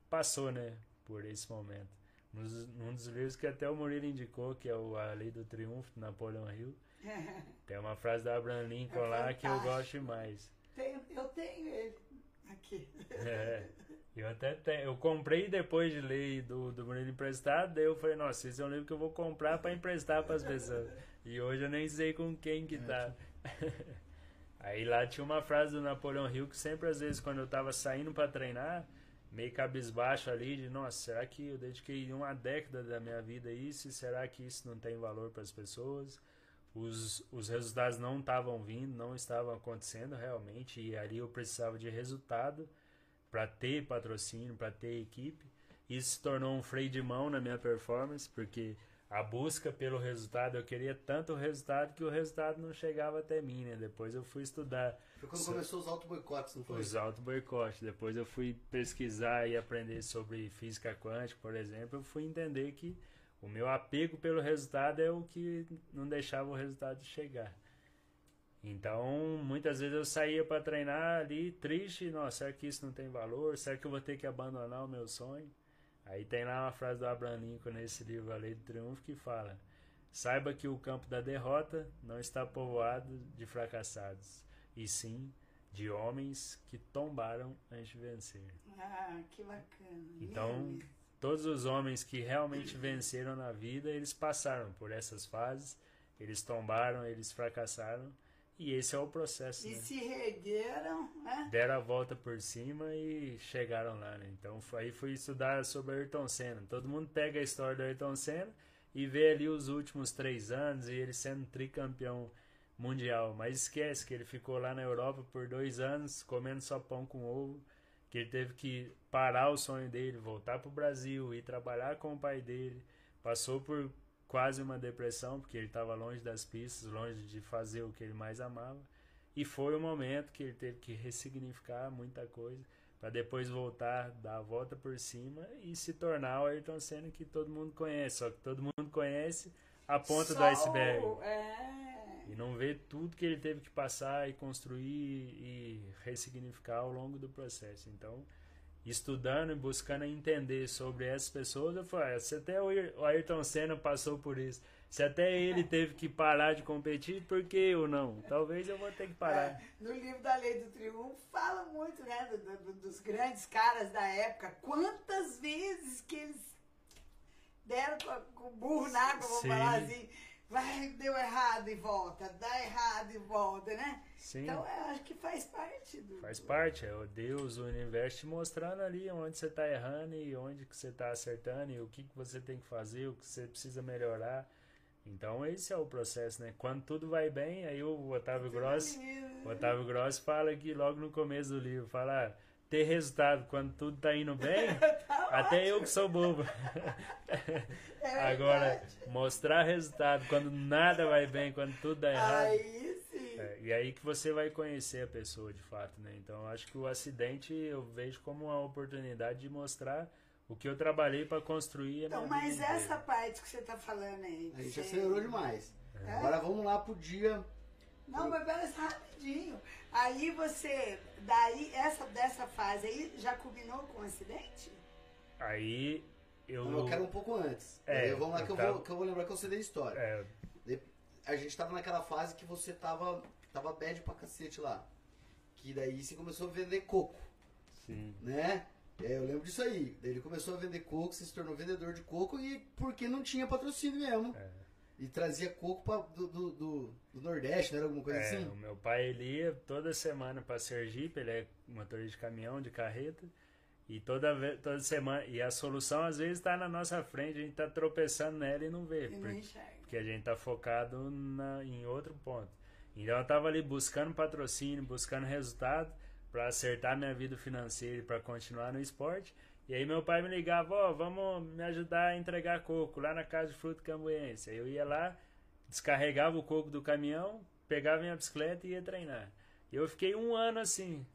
passou, né, por esse momento. Nos, num dos livros que até o Murilo indicou, que é o A Lei do Triunfo, de Napoleão Hill, tem uma frase da Abraham Lincoln É lá que eu gosto demais. Tenho- eu tenho ele aqui. É, eu até tenho. Eu comprei depois de ler do, do Murilo emprestado, daí eu falei, nossa, esse é um livro que eu vou comprar para emprestar para as pessoas. E hoje eu nem sei com quem que tá. Aí lá tinha uma frase do Napoleão Hill que sempre, às vezes, quando eu tava saindo para treinar, meio cabisbaixo ali, de nossa, será que eu dediquei uma década da minha vida a isso? E será que isso não tem valor para as pessoas? Os, os resultados não estavam vindo, não estavam acontecendo realmente, e ali eu precisava de resultado para ter patrocínio, para ter equipe. Isso se tornou um freio de mão na minha performance, porque a busca pelo resultado, eu queria tanto o resultado que o resultado não chegava até mim, né? Depois eu fui estudar Foi quando começou os auto-boicotes, não foi? os auto-boicotes. Depois eu fui pesquisar e aprender sobre física quântica, por exemplo. Eu fui entender que o meu apego pelo resultado é o que não deixava o resultado chegar. Então, muitas vezes eu saía para treinar ali triste, nossa, será que isso não tem valor? Será que eu vou ter que abandonar o meu sonho? Aí tem lá uma frase do Abraham Lincoln nesse livro A Lei do Triunfo que fala: Saiba que o campo da derrota não está povoado de fracassados, e sim de homens que tombaram antes de vencer. Ah, que bacana. Então. Todos os homens que realmente venceram na vida, eles passaram por essas fases, eles tombaram, eles fracassaram, e esse é o processo. E né? se reergueram, né? Deram a volta por cima e chegaram lá, né? Então foi- aí fui estudar sobre Ayrton Senna. Todo mundo pega a história do Ayrton Senna e vê ali os últimos três anos e ele sendo tricampeão mundial. Mas esquece que ele ficou lá na Europa por dois anos comendo só pão com ovo. Que ele teve que parar o sonho dele, voltar pro Brasil e trabalhar com o pai dele. Passou por quase uma depressão, porque ele estava longe das pistas, longe de fazer o que ele mais amava. E foi o momento que ele teve que ressignificar muita coisa para depois voltar, dar a volta por cima e se tornar o Ayrton Senna que todo mundo conhece. Só que todo mundo conhece a ponta do Só iceberg. o- É. E não vê tudo que ele teve que passar e construir e ressignificar ao longo do processo. Então, estudando e buscando entender sobre essas pessoas, eu falei, ah, se até o Ayrton Senna passou por isso, se até ele teve que parar de competir, por que eu não? Talvez eu vou ter que parar. É, no livro da Lei do Triunfo fala muito, né, do- do- dos grandes caras da época. Quantas vezes que eles deram com, o burro na água, vou falar assim, vai, deu errado e volta, dá errado e volta, né? Sim. Então eu acho que faz parte do. Faz parte, é o Deus, o universo te mostrando ali onde você está errando e onde que você está acertando e o que, que você tem que fazer, o que você precisa melhorar. Então esse é o processo, né? Quando tudo vai bem, aí o Otávio Gross, o Otávio Gross fala aqui logo no começo do livro, fala ah, ter resultado quando tudo tá indo bem, até eu que sou bobo. É Agora, mostrar resultado quando nada vai bem, quando tudo dá errado. Aí sim. É, e aí que você vai conhecer a pessoa de fato, né? Então acho que o acidente eu vejo como uma oportunidade de mostrar o que eu trabalhei para construir a Então, minha mas vida essa inteira. parte que você tá falando aí. A gente você- acelerou demais. É? Agora vamos lá pro dia. Não, mas pera só rapidinho. Aí você, daí, essa, dessa fase aí, já combinou com o acidente? Aí eu. Não, eu quero um pouco antes. É, vamos lá que eu, eu tava- vou, que eu vou lembrar que eu sei da história. é, A gente tava naquela fase que você tava, tava bad pra cacete lá. Que daí você começou a vender coco, sim. né? É, eu lembro disso aí. Daí ele começou a vender coco, você se tornou vendedor de coco e porque não tinha patrocínio mesmo. É. E trazia coco pra, do, do, do- do Nordeste, era alguma coisa É, assim? o meu pai ele ia toda semana para Sergipe, ele é motorista de caminhão, de carreta, e toda, toda semana. E a solução às vezes está na nossa frente, a gente está tropeçando nela e não vê. E não porque- enxerga. porque a gente tá focado na, em outro ponto. Então eu tava ali buscando patrocínio, buscando resultado para acertar minha vida financeira e para continuar no esporte. E aí meu pai me ligava, ó, vamos me ajudar a entregar coco lá na casa de fruto cambuense. Aí eu ia lá, descarregava o coco do caminhão, pegava minha bicicleta e ia treinar. E eu fiquei um ano assim,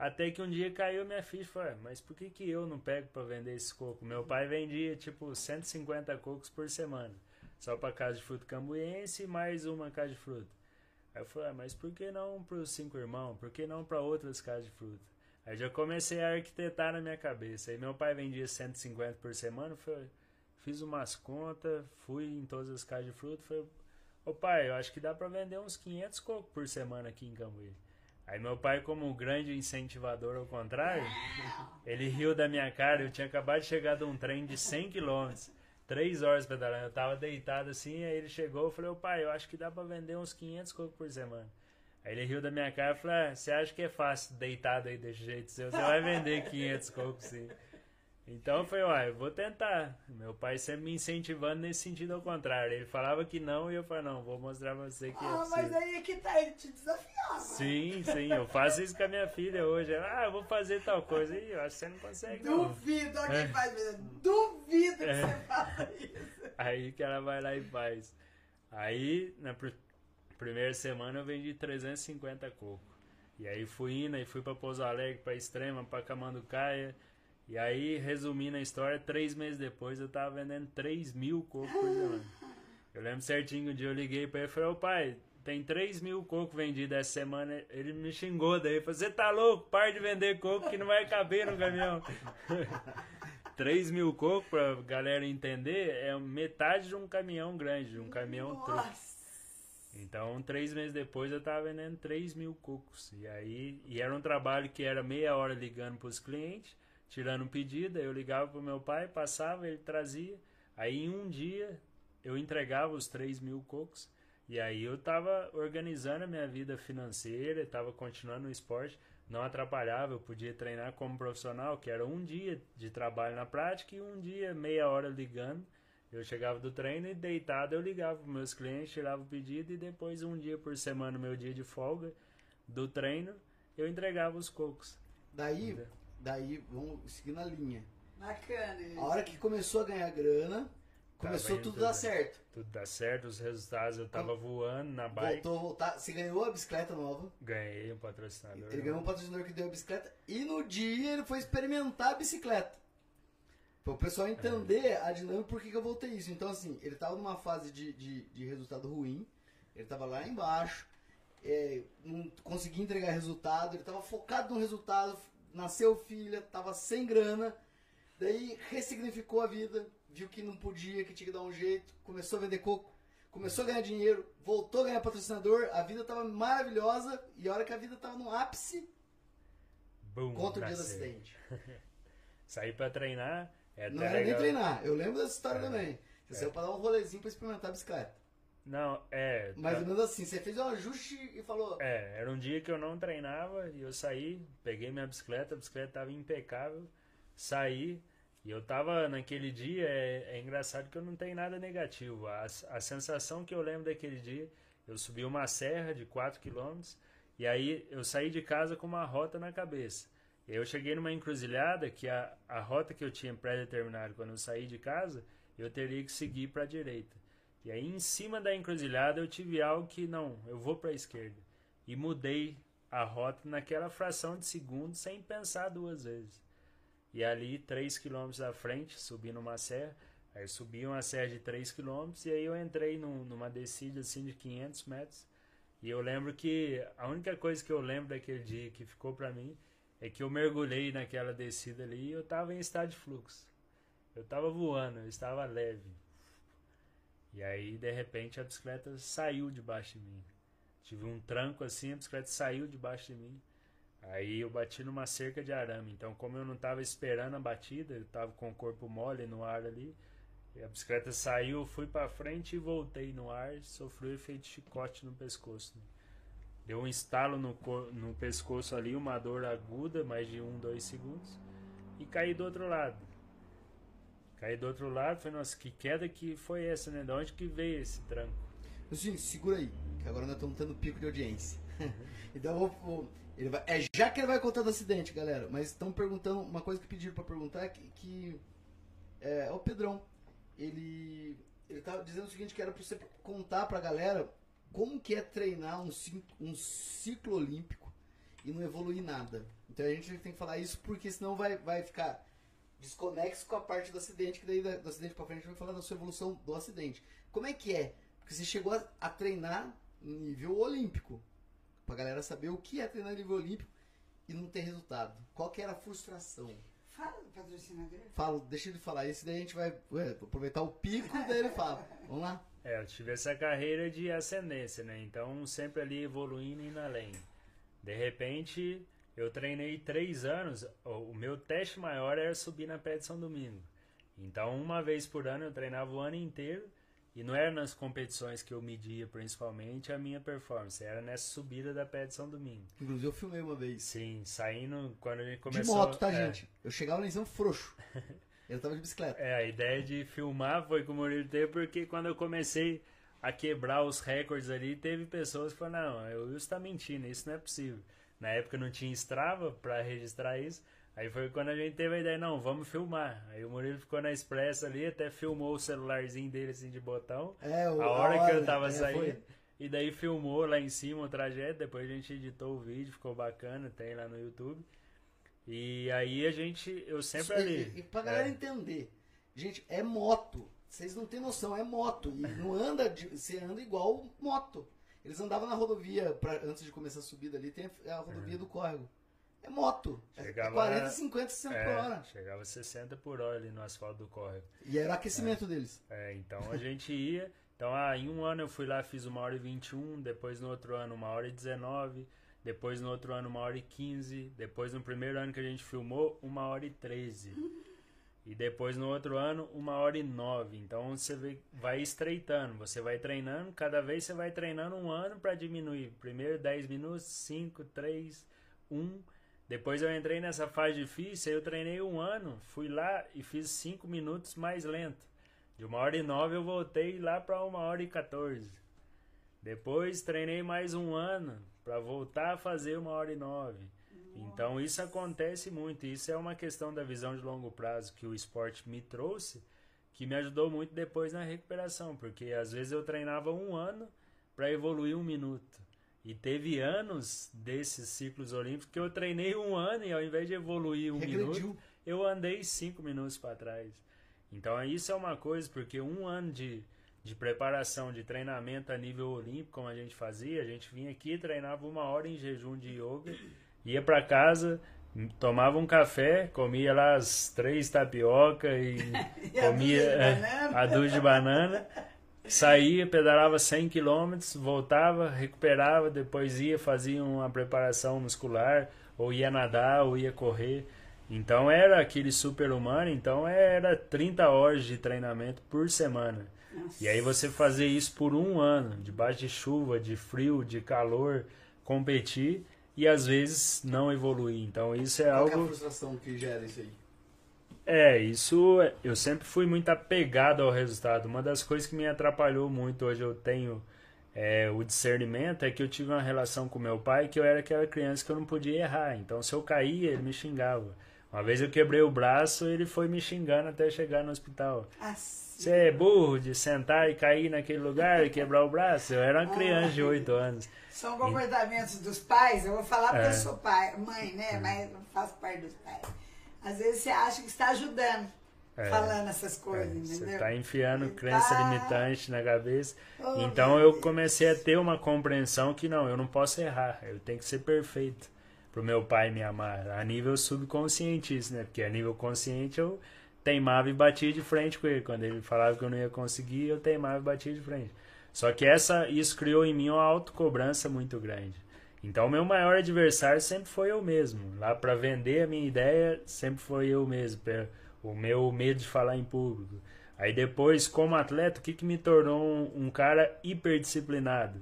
até que um dia caiu minha ficha, falei, "Ah, mas por que, que eu não pego para vender esse coco? Meu pai vendia tipo 150 cocos por semana, só para casa de fruto cambuense e mais uma casa de fruta. Aí eu falei, "Ah, mas por que não para os cinco irmãos? Por que não para outras casas de fruta? Aí já comecei a arquitetar na minha cabeça. Aí meu pai vendia 150 por semana, foi, fiz umas contas, fui em todas as casas de fruta, falei, ô pai, eu acho que dá para vender uns 500 cocos por semana aqui em Cambuí. Aí meu pai, como um grande incentivador ao contrário, ele riu da minha cara. Eu tinha acabado de chegar de um trem de 100 quilômetros, três horas pedalando. Eu tava deitado assim, aí ele chegou eu falei, ô pai, eu acho que dá pra vender uns 500 cocos por semana. Aí ele riu da minha cara e falou, ah, você acha que é fácil deitado aí desse jeito seu? Você vai vender 500 cocos sim. Então eu falei, uai, eu vou tentar. Meu pai sempre me incentivando nesse sentido ao contrário. Ele falava que não e eu falei, não, vou mostrar pra você que é Ah, mas possível. aí é que tá, ele te desafiava. Sim, sim, eu faço isso com a minha filha hoje. Ela, ah, eu vou fazer tal coisa. E eu acho que você não consegue, não. Duvido, alguém É. faz mesmo. Duvido que É. você faça isso. Aí que ela vai lá e faz. Aí, na pr- primeira semana, eu vendi 350 coco. E aí fui indo, e fui pra Pouso Alegre, pra Extrema, pra Camanducaia. E aí, resumindo a história, três meses depois eu tava vendendo 3 mil cocos por semana. Eu lembro certinho que um dia eu liguei pra ele e falei, ô pai, tem 3 mil cocos vendidos essa semana. Ele me xingou daí, falou, você tá louco? Para de vender coco que não vai caber no caminhão. 3 mil cocos, pra galera entender, é metade de um caminhão grande, de um caminhão truque. Nossa. Então, três meses depois eu tava vendendo 3 mil cocos. E aí, e era um trabalho que era meia hora ligando pros clientes, tirando um pedido, eu ligava pro meu pai, passava, ele trazia. Aí em um dia eu entregava os 3 mil cocos. E aí eu tava organizando a minha vida financeira, tava continuando no esporte, não atrapalhava, eu podia treinar como profissional, que era um dia de trabalho na prática e um dia, meia hora ligando. Eu chegava do treino e deitado eu ligava para meus clientes, tirava o pedido e depois um dia por semana, meu dia de folga do treino, eu entregava os cocos. Daí, daí, vamos seguir na linha. Bacana isso. A hora que começou a ganhar grana, começou tudo tudo a dar certo. Tudo dá certo, os resultados eu tava voando na bike, Voltou a voltar. Você ganhou a bicicleta nova. ganhei um patrocinador. Ele ganhou um patrocinador que deu a bicicleta. E no dia ele foi experimentar a bicicleta. Para o pessoal entender a dinâmica por que que eu voltei isso. Então, assim, ele tava numa fase de, de, de resultado ruim. Ele tava lá embaixo. é, não conseguia entregar resultado. Ele tava focado no resultado. Nasceu filha, tava sem grana. Daí ressignificou a vida. Viu que não podia, que tinha que dar um jeito. Começou a vender coco. Começou a ganhar dinheiro. Voltou a ganhar patrocinador. A vida tava maravilhosa. E a hora que a vida tava no ápice, Boom, contra o dia do acidente. Saí pra treinar, é Não era nem legal. treinar. Eu lembro dessa história É. também. Você É. saiu pra dar um rolezinho pra experimentar a bicicleta. Não, é. Mais tá- menos assim. Você fez um ajuste e falou. É, era um dia que eu não treinava e eu saí, peguei minha bicicleta, a bicicleta tava impecável, saí e eu tava naquele dia, é, é engraçado que eu não tenho nada negativo. A, a sensação que eu lembro daquele dia, eu subi uma serra de 4 km e aí eu saí de casa com uma rota na cabeça. Eu cheguei numa encruzilhada que a, a rota que eu tinha pré-determinado quando eu saí de casa, eu teria que seguir para a direita. E aí em cima da encruzilhada eu tive algo que não, eu vou para a esquerda. E mudei a rota naquela fração de segundo sem pensar duas vezes. E ali 3 km à frente, subi numa serra, aí subi uma serra de 3 km e aí eu entrei num- numa descida assim de 500 metros. E eu lembro que a única coisa que eu lembro daquele dia que ficou para mim é que eu mergulhei naquela descida ali e eu estava em estado de fluxo. Eu estava voando, eu estava leve. E aí, de repente, a bicicleta saiu debaixo de mim. Tive um tranco assim, a bicicleta saiu debaixo de mim. Aí eu bati numa cerca de arame. Então, como eu não estava esperando a batida, eu estava com o corpo mole no ar ali. A bicicleta saiu, fui para frente e voltei no ar, sofri o efeito chicote no pescoço. né? Deu um estalo no, no pescoço ali, uma dor aguda, mais de um, dois segundos, e caí do outro lado. Caí do outro lado, falei, nossa, que queda que foi essa, né? De onde que veio esse tranco? Assim, segura aí, que agora nós estamos tendo pico de audiência. então ele vai, é já que ele vai contar do acidente, galera. Mas estão perguntando, uma coisa que pediram pra perguntar é que. que é, o Pedrão. Ele. Ele tava dizendo o seguinte, que era pra você contar pra galera como que é treinar um, um ciclo olímpico e não evoluir nada. Então a gente tem que falar isso porque senão vai, vai ficar desconexo com a parte do acidente, que daí da- do acidente pra frente a gente vai falar da sua evolução do acidente. Como é que é? Porque você chegou a, a treinar no nível olímpico. Pra galera saber o que é treinar no nível olímpico e não ter resultado. Qual que era a frustração? Fala do patrocinador. Falo, deixa ele falar isso, daí a gente vai ué, aproveitar o pico, daí ele fala. Vamos lá? É, eu tive essa carreira de ascendência, né? Então, sempre ali evoluindo e indo além. De repente, eu treinei três anos. O meu teste maior era subir na pé de São Domingo. Então, uma vez por ano eu treinava o ano inteiro. E não era nas competições que eu media principalmente a minha performance, era nessa subida da Pé de São Domingo. Inclusive eu filmei uma vez. Sim, saindo quando a gente De começou. moto, tá, é, gente? Eu chegava em São frouxo. Eu tava de bicicleta. É, a ideia de filmar foi com o Murilo teve, porque quando eu comecei a quebrar os recordes ali, teve pessoas que falaram, não, o Wilson tá mentindo, isso não é possível. Na época não tinha Strava pra registrar isso, aí foi quando a gente teve a ideia, não, vamos filmar. Aí o Murilo ficou na expressa ali, até filmou o celularzinho dele assim de botão, É, o- a hora que eu tava é, saindo. foi. E daí filmou lá em cima o trajeto, depois a gente editou o vídeo, ficou bacana, tem lá no YouTube. E aí a gente, eu sempre E- ali. E, e pra galera é. entender, gente, é moto. Vocês não têm noção, é moto. E não anda, de, você anda igual moto. Eles andavam na rodovia, pra, antes de começar a subida ali, tem a, a rodovia do córrego. É moto. É- É Chegava- 40, 50, 60 por É, hora. chegava a 60 por hora ali no asfalto do córrego. E era o aquecimento deles. É, então a gente ia. Então, ah, em um ano eu fui lá, fiz uma hora e 21, depois no outro ano uma hora e 19, depois no outro ano uma hora e 15, depois no primeiro ano que a gente filmou, uma hora e 13. E depois no outro ano, uma hora e nove. Então você vai estreitando, você vai treinando, cada vez você vai treinando um ano para diminuir. Primeiro 10 minutos, 5, 3, 1. Depois eu entrei nessa fase difícil, aí eu treinei um ano, fui lá e fiz 5 minutos mais lento. De uma hora e nove eu voltei lá para uma hora e 14. Depois treinei mais um ano para voltar a fazer uma hora e nove. Então isso acontece muito. Isso é uma questão da visão de longo prazo que o esporte me trouxe, que me ajudou muito depois na recuperação, porque às vezes eu treinava um ano para evoluir um minuto. E teve anos desses ciclos olímpicos que eu treinei um ano e ao invés de evoluir um Regrediu. minuto, eu andei cinco minutos para trás. Então isso é uma coisa, porque um ano de, de preparação, de treinamento a nível olímpico, como a gente fazia, a gente vinha aqui, treinava uma hora em jejum de yoga, ia para casa, tomava um café, comia lá as três tapioca e, E comia é, banana. a dúzia de banana. Saía, pedalava 100 km, voltava, recuperava, depois ia, fazia uma preparação muscular, ou ia nadar, ou ia correr. Então era aquele super-humano, então era 30 horas de treinamento por semana. E aí você fazer isso por um ano, debaixo de chuva, de frio, de calor, competir e às vezes não evoluir. Então isso é Qual que é a algo. frustração que gera isso aí? É, isso eu sempre fui muito apegado ao resultado. Uma das coisas que me atrapalhou muito hoje eu tenho é, o discernimento é que eu tive uma relação com meu pai que eu era aquela criança que eu não podia errar. Então se eu caía, ele me xingava. Uma vez eu quebrei o braço, ele foi me xingando até chegar no hospital. Assim. Você é burro de sentar e cair naquele lugar e quebrar o braço? Eu era uma criança de 8 anos. São comportamentos dos pais, eu vou falar porque É. eu sou pai, mãe, né? Mas não faço parte dos pais. Às vezes você acha que está ajudando É. falando essas coisas, Você entendeu? está enfiando Ele crença tá- limitante na cabeça. Oh, então eu comecei a ter uma compreensão que não, eu não posso errar, eu tenho que ser perfeito pro meu pai me amar, a nível subconsciente isso, né? Porque a nível consciente eu teimava e batia de frente com ele. Quando ele falava que eu não ia conseguir, eu teimava e batia de frente. Só que essa isso criou em mim uma autocobrança muito grande. Então meu maior adversário sempre foi eu mesmo. Lá para vender a minha ideia, sempre foi eu mesmo. O meu medo de falar em público. Aí depois, como atleta, o que, que me tornou um, um cara hiperdisciplinado?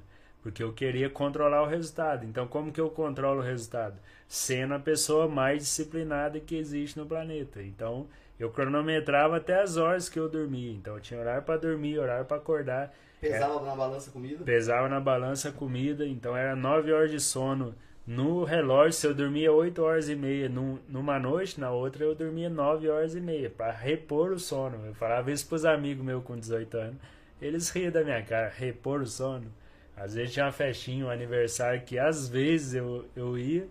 Porque eu queria controlar o resultado. Então, como que eu controlo o resultado? Sendo a pessoa mais disciplinada que existe no planeta. Então, eu cronometrava até as horas que eu dormia. Então, eu tinha horário para dormir, horário para acordar. Pesava na balança comida? Pesava na balança comida, então era 9 horas de sono no relógio. Se eu dormia 8 horas e meia num, numa noite, na outra eu dormia 9 horas e meia, para repor o sono. Eu falava isso pros amigos meus com 18 anos. Eles riam da minha cara, repor o sono. Às vezes tinha uma festinha, um aniversário que às vezes eu, eu ia.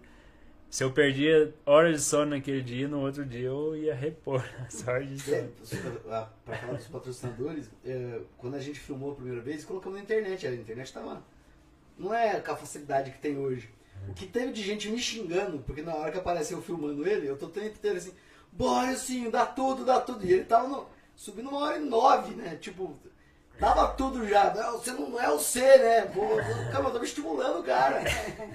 Se eu perdia horas de sono naquele dia, no outro dia eu ia repor as horas de É, sono. ah, Pra falar dos patrocinadores, é, quando a gente filmou a primeira vez, colocamos na internet. A internet tava. Não é com a facilidade que tem hoje. O que teve de gente me xingando, porque na hora que apareceu filmando ele, eu tô o tempo inteiro assim, bora dá tudo, dá tudo. E ele tava no- subindo uma hora e nove, né? Tipo, dava tudo já. Não, você não, não é o C, né? Pô, calma, eu tô me estimulando o cara.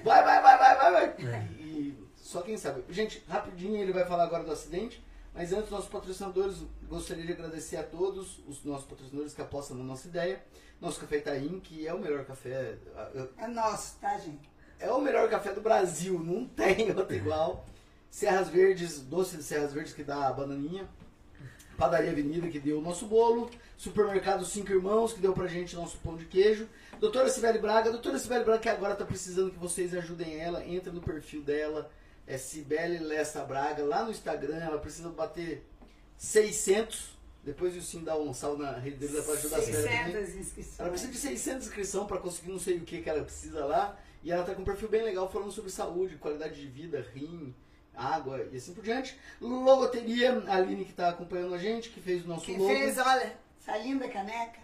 Vai, vai, vai, vai, vai, vai. E só quem sabe. Gente, rapidinho ele vai falar agora do acidente. Mas antes, nossos patrocinadores, gostaria de agradecer a todos os nossos patrocinadores que apostam na nossa ideia. Nosso Café Itaim, que é o melhor café. É nosso, tá, gente? É o melhor café do Brasil, não tem outro igual. Serras Verdes, doce de Serras Verdes que dá a bananinha. Padaria Avenida que deu o nosso bolo. Supermercado Cinco Irmãos que deu pra gente nosso pão de queijo. Doutora Sibeli Braga, doutora Sibeli Braga que agora tá precisando que vocês ajudem ela. Entra no perfil dela, é Sibeli Lessa Braga, lá no Instagram. Ela precisa bater 600. Depois o Sim dá um salve na rede dele pra ajudar a Sibeli também. 600 Ela inscrições. precisa de 600 inscrições para conseguir não sei o que que ela precisa lá. E ela tá com um perfil bem legal falando sobre saúde, qualidade de vida, rim, água e assim por diante. Logoteria, a Aline que tá acompanhando a gente, que fez o nosso Quem logo. fez, olha, essa linda caneca.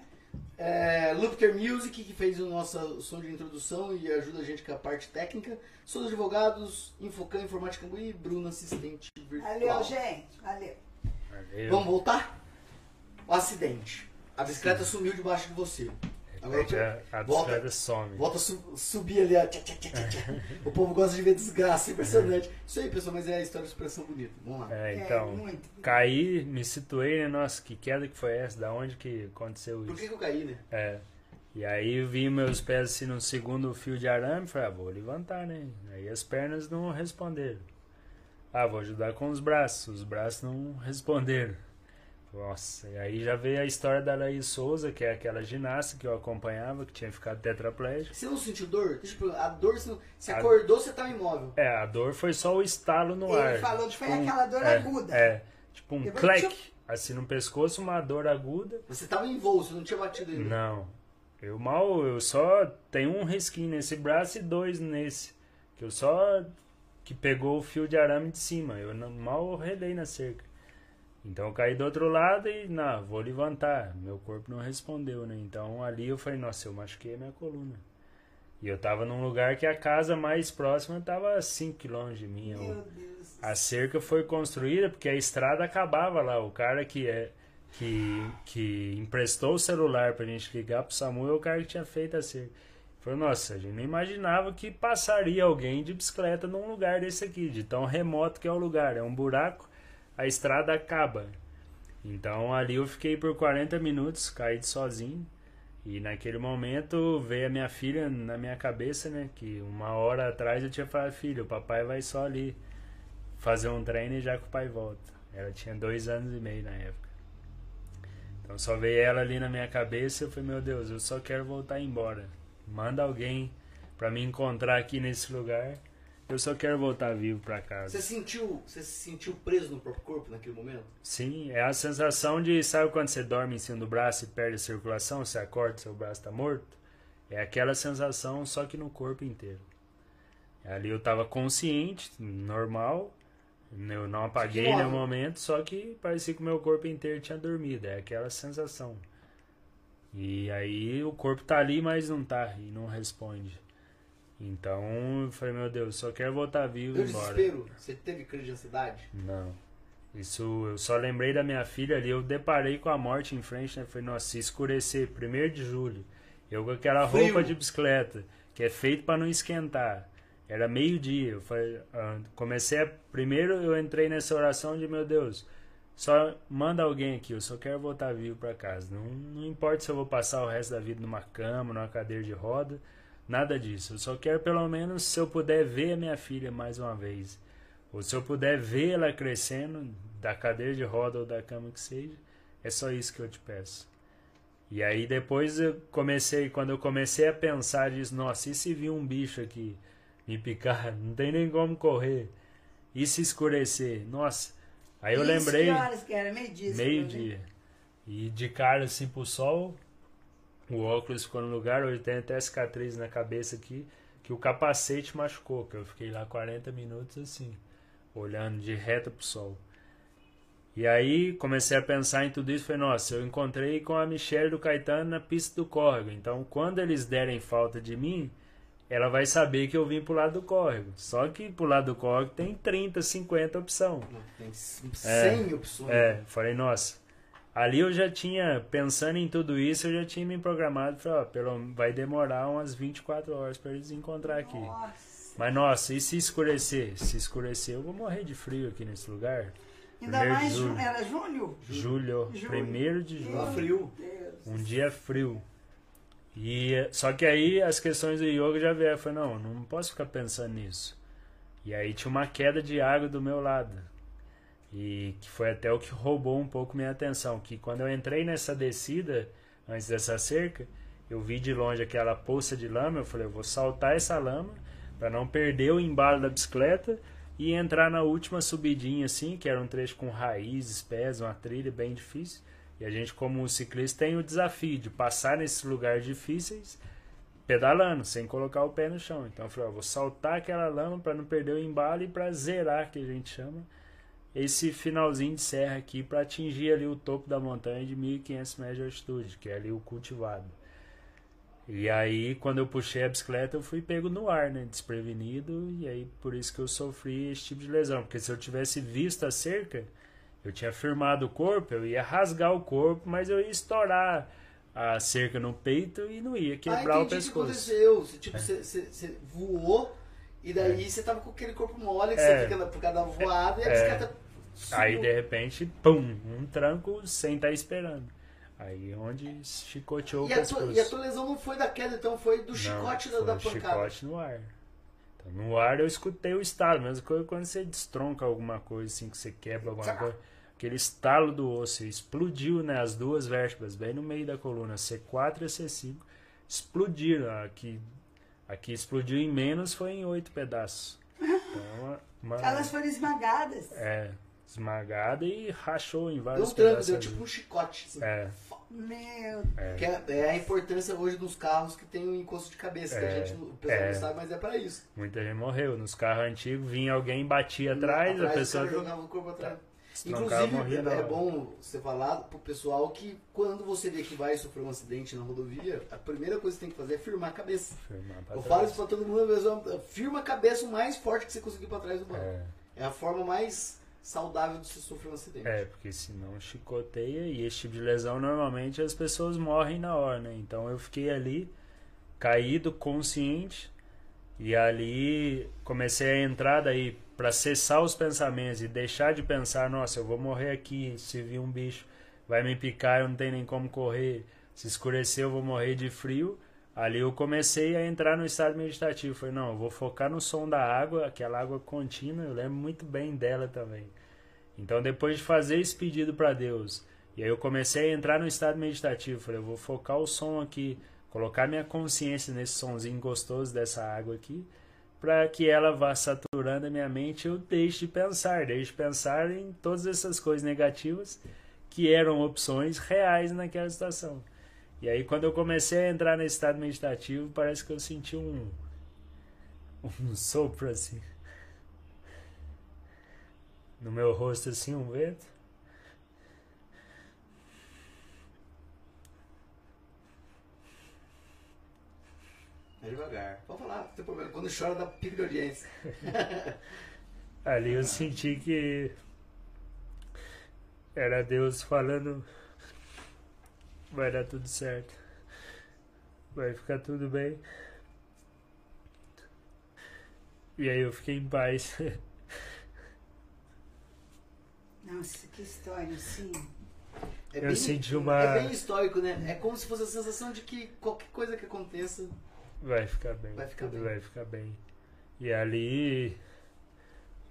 É, Lupter Music, que fez o nosso som de introdução e ajuda a gente com a parte técnica. Sou Advogados, Infocan, Informática e Bruno, assistente virtual. Valeu, gente. Valeu. Valeu. Vamos voltar? O acidente. A bicicleta sumiu debaixo de você. Agora Repete, a, volta. some. Volta a su- subir ali, ó. Tchá, tchá, tchá, tchá, tchá. O povo gosta de ver desgraça, impressionante. Isso aí, pessoal, mas é a história de expressão bonita. Vamos lá. É, É, então, muito. caí, me situei, né? Nossa, que queda que foi essa? Da onde que aconteceu Por isso? que, que eu caí, né? É. E aí eu vi meus pés assim no segundo fio de arame, falei, ah, vou levantar, né? Aí as pernas não responderam. Ah, vou ajudar com os braços, os braços não responderam. Nossa, e aí já veio a história da Laís Souza, que é aquela ginasta que eu acompanhava, que tinha ficado tetraplégica. Você não sentiu dor? Perguntar. A dor, você, não... você A- acordou, você tava imóvel. É, a dor foi só o estalo no Ele ar. falou que foi Tipo um- aquela dor é, aguda. É, tipo um Depois, clack, tchup. assim no pescoço, uma dor aguda. Você tava em voo, você não tinha batido ainda. Não. Eu mal, eu só tenho um risquinho nesse braço e dois nesse. Que eu só que pegou o fio de arame de cima. Eu não, mal relei na cerca. Então eu caí do outro lado e, não, vou levantar. Meu corpo não respondeu, né? Então ali eu falei, nossa, eu machuquei a minha coluna. E eu tava num lugar que a casa mais próxima tava a 5 km de mim. Eu- Meu Deus. a cerca foi construída porque a estrada acabava lá. O cara que é que, que emprestou o celular pra gente ligar pro Samuel é o cara que tinha feito a cerca. Falou, nossa, a gente não imaginava que passaria alguém de bicicleta num lugar desse aqui, de tão remoto que é o lugar. É um buraco, a estrada acaba. Então ali eu fiquei por 40 minutos, caí sozinho. E naquele momento veio a minha filha na minha cabeça, né? Que uma hora atrás eu tinha falado, filho, o papai vai só ali fazer um treino e já que o pai volta. Ela tinha dois anos e meio na época. Então só veio ela ali na minha cabeça e eu falei, meu Deus, eu só quero voltar embora. Manda alguém pra me encontrar aqui nesse lugar. Eu só quero voltar vivo pra casa. Você sentiu, você se sentiu preso no próprio corpo naquele momento? Sim, é a sensação de, sabe quando você dorme em cima do braço e perde a circulação, você acorda seu braço tá morto? É aquela sensação, só que no corpo inteiro. Ali eu tava consciente, normal, eu não apaguei móvel. momento, só que parecia que o meu corpo inteiro tinha dormido, é aquela sensação. E aí o corpo tá ali, mas não tá, e não responde. Então eu falei, meu Deus, só quero voltar vivo e embora. desespero? Você teve crise de ansiedade? Não. Isso, eu só lembrei da minha filha ali, eu deparei com a morte em frente, né? Falei, nossa, se escurecer, 1 de julho, eu com aquela Frio. roupa de bicicleta, que é feito para não esquentar. Era meio-dia, eu falei, ah, comecei a, primeiro eu entrei nessa oração de, meu Deus, só manda alguém aqui, eu só quero voltar vivo para casa. Não, não importa se eu vou passar o resto da vida numa cama, numa cadeira de roda, nada disso. Eu só quero pelo menos se eu puder ver a minha filha mais uma vez. Ou se eu puder ver ela crescendo, da cadeira de roda ou da cama que seja, é só isso que eu te peço. E aí depois eu comecei, quando eu comecei a pensar disso, nossa, e se vir um bicho aqui me picar? Não tem nem como correr. E se escurecer? Nossa. Aí eu Isso, lembrei, Que horas que era? Meio-dia. falou, né? meio-dia. E de cara assim pro sol, o óculos ficou no lugar, hoje tem até cicatriz na cabeça aqui, que o capacete machucou, que eu fiquei lá 40 minutos assim, olhando de reta pro sol. E aí comecei a pensar em tudo isso, falei, nossa, eu encontrei com a Michelle do Caetano na pista do córrego, então quando eles derem falta de mim, ela vai saber que eu vim pro lado do córrego. Só que pro lado do córrego tem 30, 50 opção. Tem 100 É. opções. É, falei, nossa. Ali eu já tinha, pensando em tudo isso, eu já tinha me programado, ó, pelo, vai demorar umas 24 horas para eles encontrar aqui. Nossa. Mas nossa, e se escurecer? Se escurecer, eu vou morrer de frio aqui nesse lugar. Ainda Primeiro de mais, julho. ju- era junho? Julho, Julho. primeiro de julho. frio. Deus. Um dia frio. E só que aí as questões do yoga já vieram. Eu falei, não, não posso ficar pensando nisso. E aí tinha uma queda de água do meu lado. E que foi até o que roubou um pouco minha atenção. Que quando eu entrei nessa descida, antes dessa cerca, eu vi de longe aquela poça de lama. Eu falei, eu vou saltar essa lama para não perder o embalo da bicicleta e entrar na última subidinha assim, que era um trecho com raízes, pés, uma trilha bem difícil. E a gente, como ciclista, tem o desafio de passar nesses lugares difíceis pedalando, sem colocar o pé no chão. Então eu falei, ó, vou saltar aquela lama para não perder o embalo e para zerar, que a gente chama, esse finalzinho de serra aqui para atingir ali o topo da montanha de 1500 metros de altitude, que é ali o cultivado. E aí, quando eu puxei a bicicleta, eu fui pego no ar, né? Desprevenido, e aí por isso que eu sofri esse tipo de lesão. Porque se eu tivesse visto a cerca, eu tinha firmado o corpo, eu ia rasgar o corpo, mas eu ia estourar a cerca no peito e não ia quebrar ah, o entendi o que pescoço. aconteceu. Você, tipo, você, você, você voou e daí você tava com aquele corpo mole que É. você fica por causa da voada e a É. bicicleta Aí de repente, pum, um tranco sem estar esperando. Aí onde chicoteou o E a, tua, pescoço. e a tua lesão não foi da queda, então foi do Não, chicote da, foi da um pancada. chicote no ar. Então, no ar eu escutei o estalo, mesma coisa quando você destronca alguma coisa, assim, que você quebra alguma coisa. Aquele estalo do osso explodiu, né? As duas vértebras, bem no meio da coluna, C4 e C5, explodiram. Aqui, aqui explodiu em menos, foi em oito pedaços. Então, uma, uma- Elas foram esmagadas. é, esmagada e rachou em Deu vários um tranco, pedaços. deu ali. tipo um chicote. Assim. É, Meu Que é, é a importância hoje dos carros que tem o encosto de cabeça, que a É, gente, o pessoal é. não sabe, mas é pra isso. muita gente morreu. Nos carros antigos vinha alguém, batia atrás, a o pessoa cara jogava o corpo atrás. Inclusive, é hora. bom você falar pro pessoal que quando você vê que vai sofrer um acidente na rodovia, a primeira coisa que você tem que fazer é firmar a cabeça. Firmar pra Eu trás. falo isso pra todo mundo, firma a cabeça o mais forte que você conseguir pra trás do banco. É, É a forma mais saudável de se sofrer um acidente. é, porque senão chicoteia e esse tipo de lesão normalmente as pessoas morrem na hora, né? Então eu fiquei ali, caído, consciente, e ali comecei a entrar daí pra cessar os pensamentos e deixar de pensar, nossa, eu vou morrer aqui, se vir um bicho vai me picar, eu não tenho nem como correr, se escurecer eu vou morrer de frio. Ali eu comecei a entrar no estado meditativo. Falei, não, eu vou focar no som da água, aquela água contínua, eu lembro muito bem dela também. Então, depois de fazer esse pedido para Deus, e aí eu comecei a entrar no estado meditativo, falei, eu vou focar o som aqui, colocar minha consciência nesse sonzinho gostoso dessa água aqui, para que ela vá saturando a minha mente, eu deixe de pensar, deixe de pensar em todas essas coisas negativas que eram opções reais naquela situação. E aí quando eu comecei a entrar nesse estado meditativo, parece que eu senti um um sopro assim no meu rosto assim, um vento. É devagar. Pode falar, não tem problema. Quando chora dá pico de audiência. Ali eu senti que era Deus falando vai dar tudo certo. Vai ficar tudo bem. E aí eu fiquei em paz. Nossa, que história, sim. É Eu senti uma- É bem histórico, né? É como se fosse a sensação de que qualquer coisa que aconteça. Vai ficar bem. Vai ficar tudo bem. vai ficar bem. E ali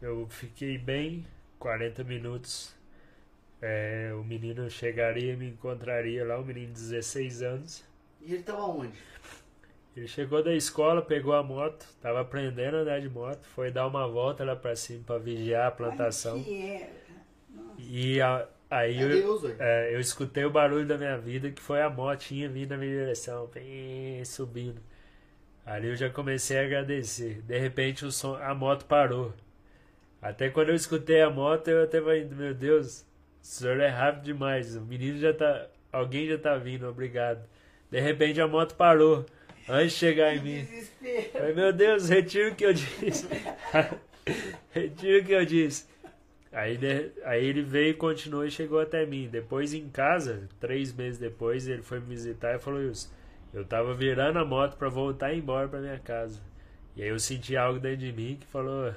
eu fiquei bem, 40 minutos. É, o menino chegaria e me encontraria lá, o menino de 16 anos. E ele tava onde? Ele chegou da escola, pegou a moto, tava aprendendo a andar de moto, foi dar uma volta lá pra cima pra vigiar a plantação. Que. Nossa. E a- aí É eu, Deus, é, eu escutei o barulho da minha vida, que foi a motinha vindo na minha direção, bem, subindo. Ali eu já comecei a agradecer. De repente o som, a moto parou. Até quando eu escutei a moto, eu até falei, meu Deus, o senhor é rápido demais. O menino já tá. Alguém já tá vindo, obrigado. De repente a moto parou. Antes de chegar em mim. Falei, meu Deus, retiro o que eu disse. retiro o que eu disse. Aí, de- aí ele veio e continuou e chegou até mim. Depois em casa, três meses depois, ele foi me visitar e falou isso. Eu tava virando a moto pra voltar embora pra minha casa. E aí eu senti algo dentro de mim que falou: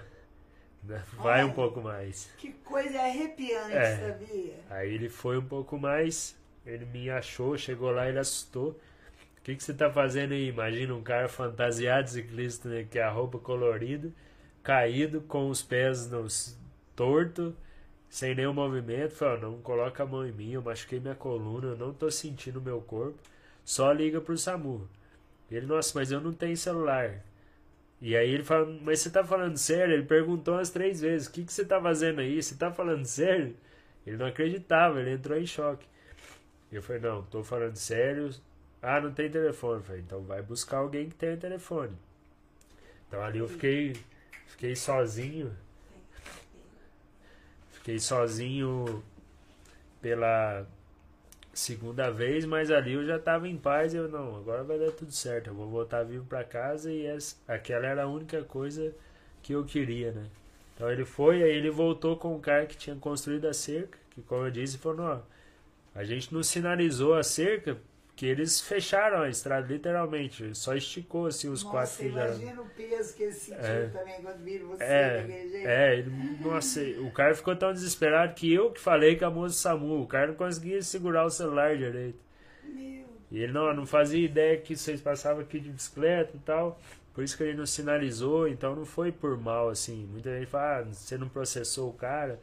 Vai um Olha. pouco mais. Que coisa arrepiante, É. sabia? Aí ele foi um pouco mais, ele me achou, chegou lá, ele assustou. O que, que você tá fazendo aí? Imagina um cara fantasiado de ciclista, né, que é a roupa colorida, caído, com os pés nos torto, sem nenhum movimento. Falei, ó, não coloca a mão em mim, eu machuquei minha coluna, eu não tô sentindo o meu corpo. Só liga pro SAMU. Ele, nossa, mas eu não tenho celular. E aí ele fala, mas você tá falando sério? Ele perguntou umas três vezes, o que, que você tá fazendo aí? Você tá falando sério? Ele não acreditava, ele entrou em choque. Eu falei, não, tô falando sério. Ah, não tem telefone. Eu falei, então vai buscar alguém que tenha telefone. Então ali eu fiquei, fiquei sozinho. Fiquei sozinho pela segunda vez, mas ali eu já tava em paz. Eu não, agora vai dar tudo certo. Eu vou voltar vivo pra casa e essa, aquela era a única coisa que eu queria, né? Então ele foi, aí ele voltou com o cara que tinha construído a cerca, que como eu disse, falou, ó, a gente não sinalizou a cerca, que eles fecharam a estrada, literalmente, só esticou assim os quatro Nossa, fios de arame. imagina o peso que ele sentiu É. também quando viram você É, daquele jeito. é, ele, nossa, o cara ficou tão desesperado que eu que falei com a moça SAMU, o cara não conseguia segurar o celular direito. Meu, E ele não, não fazia ideia que vocês passavam aqui de bicicleta e tal. Por isso que ele não sinalizou, então não foi por mal, assim. Muita gente fala, ah, você não processou o cara.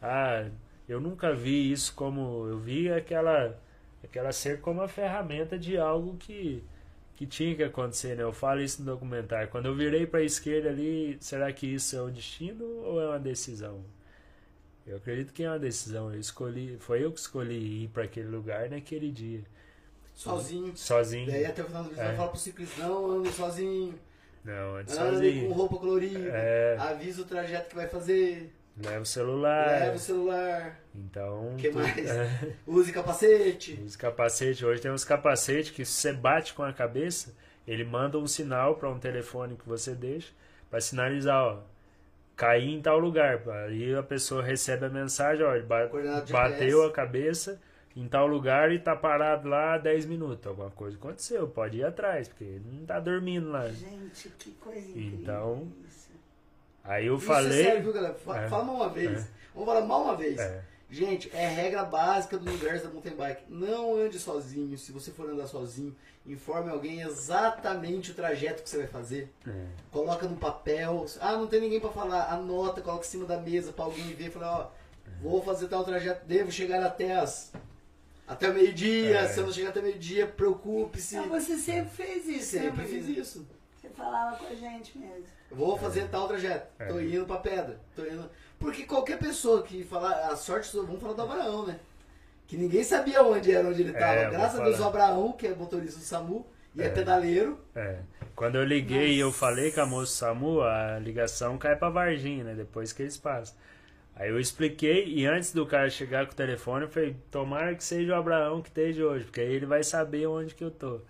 Ah, eu nunca vi isso como. Eu vi aquela, aquela ser como uma ferramenta de algo que, que tinha que acontecer, né? Eu falo isso no documentário. Quando eu virei para a esquerda ali, será que isso é um destino ou é uma decisão? Eu acredito que é uma decisão. Eu escolhi, foi eu que escolhi ir para aquele lugar naquele dia, Sozinho. sozinho. Daí até o final do vídeo É. vai falar pro ciclista, não, ande sozinho. Não, antes Ande com sozinho. roupa colorida. É. Avisa o trajeto que vai fazer. Leva o celular. Leva o celular. Então. O que tu- mais? É, Use capacete. os capacetes. Hoje tem uns capacetes que se você bate com a cabeça, ele manda um sinal para um telefone que você deixa para sinalizar, ó. Caí em tal lugar. Aí a pessoa recebe a mensagem, ó, ele bateu a cabeça em tal lugar e tá parado lá 10 minutos. Alguma coisa aconteceu, pode ir atrás, porque ele não tá dormindo lá. gente, que coisa incrível. Então. Aí eu Isso falei. é sério, viu, galera? É. Fala mal uma vez. É. Vamos falar mal uma vez. É. Gente, é regra básica do universo da mountain bike. Não ande sozinho. Se você for andar sozinho, informe alguém exatamente o trajeto que você vai fazer. É. Coloca no papel. Ah, não tem ninguém pra falar. Anota, coloca em cima da mesa pra alguém ver. Fala, ó, vou fazer tal trajeto. Devo chegar até as até o meio-dia. É. Se eu não chegar até o meio-dia, preocupe-se. Então você sempre fez isso, né, Sempre fiz isso. Você falava com a gente mesmo. Vou fazer tal trajeto. É. Tô indo pra pedra. Tô indo. Porque qualquer pessoa que falar. A sorte, vamos falar do Abraão, né? Que ninguém sabia onde era, onde ele É, tava. vou Graças a Deus, o. Abraão, que é motorista do SAMU e é, É. pedaleiro. É. Quando eu liguei e eu falei com a moça SAMU, a ligação cai pra Varginha, né? Depois que eles passam. Aí eu expliquei e antes do cara chegar com o telefone, eu falei, tomara que seja o Abraão que esteja hoje, porque aí ele vai saber onde que eu tô.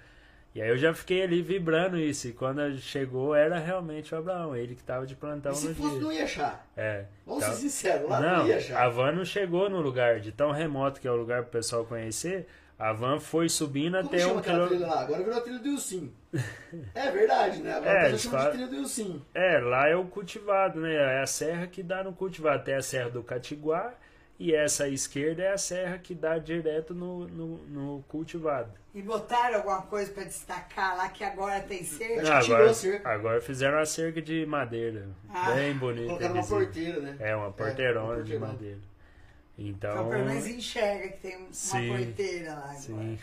E aí eu já fiquei ali vibrando isso, e quando chegou era realmente o Abraão, ele que tava de plantão e se no fosse, dia. não ia achar. É. Vamos Então- ser sinceros, lá não, Não, ia achar. a van não chegou no lugar, de tão remoto que é o lugar pro pessoal conhecer, a van foi subindo Como até um aquela lá? Agora virou a trilha do Ilcim. é verdade, né? Agora É, chama falam- de trilha do Ilcim. É, lá é o cultivado, né? É a serra que dá no cultivado. Tem a serra do Catiguá e essa esquerda é a serra que dá direto no, no, no cultivado. E botaram alguma coisa pra destacar lá que agora tem cerca? Acho Ah, agora, a cerca. agora fizeram a cerca de madeira. Ah, bem bonita. Colocaram uma porteira, né? É, uma porteirona uma de porteirona. madeira. Então, Então. pelo menos enxerga que tem uma Sim. porteira lá agora. Sim.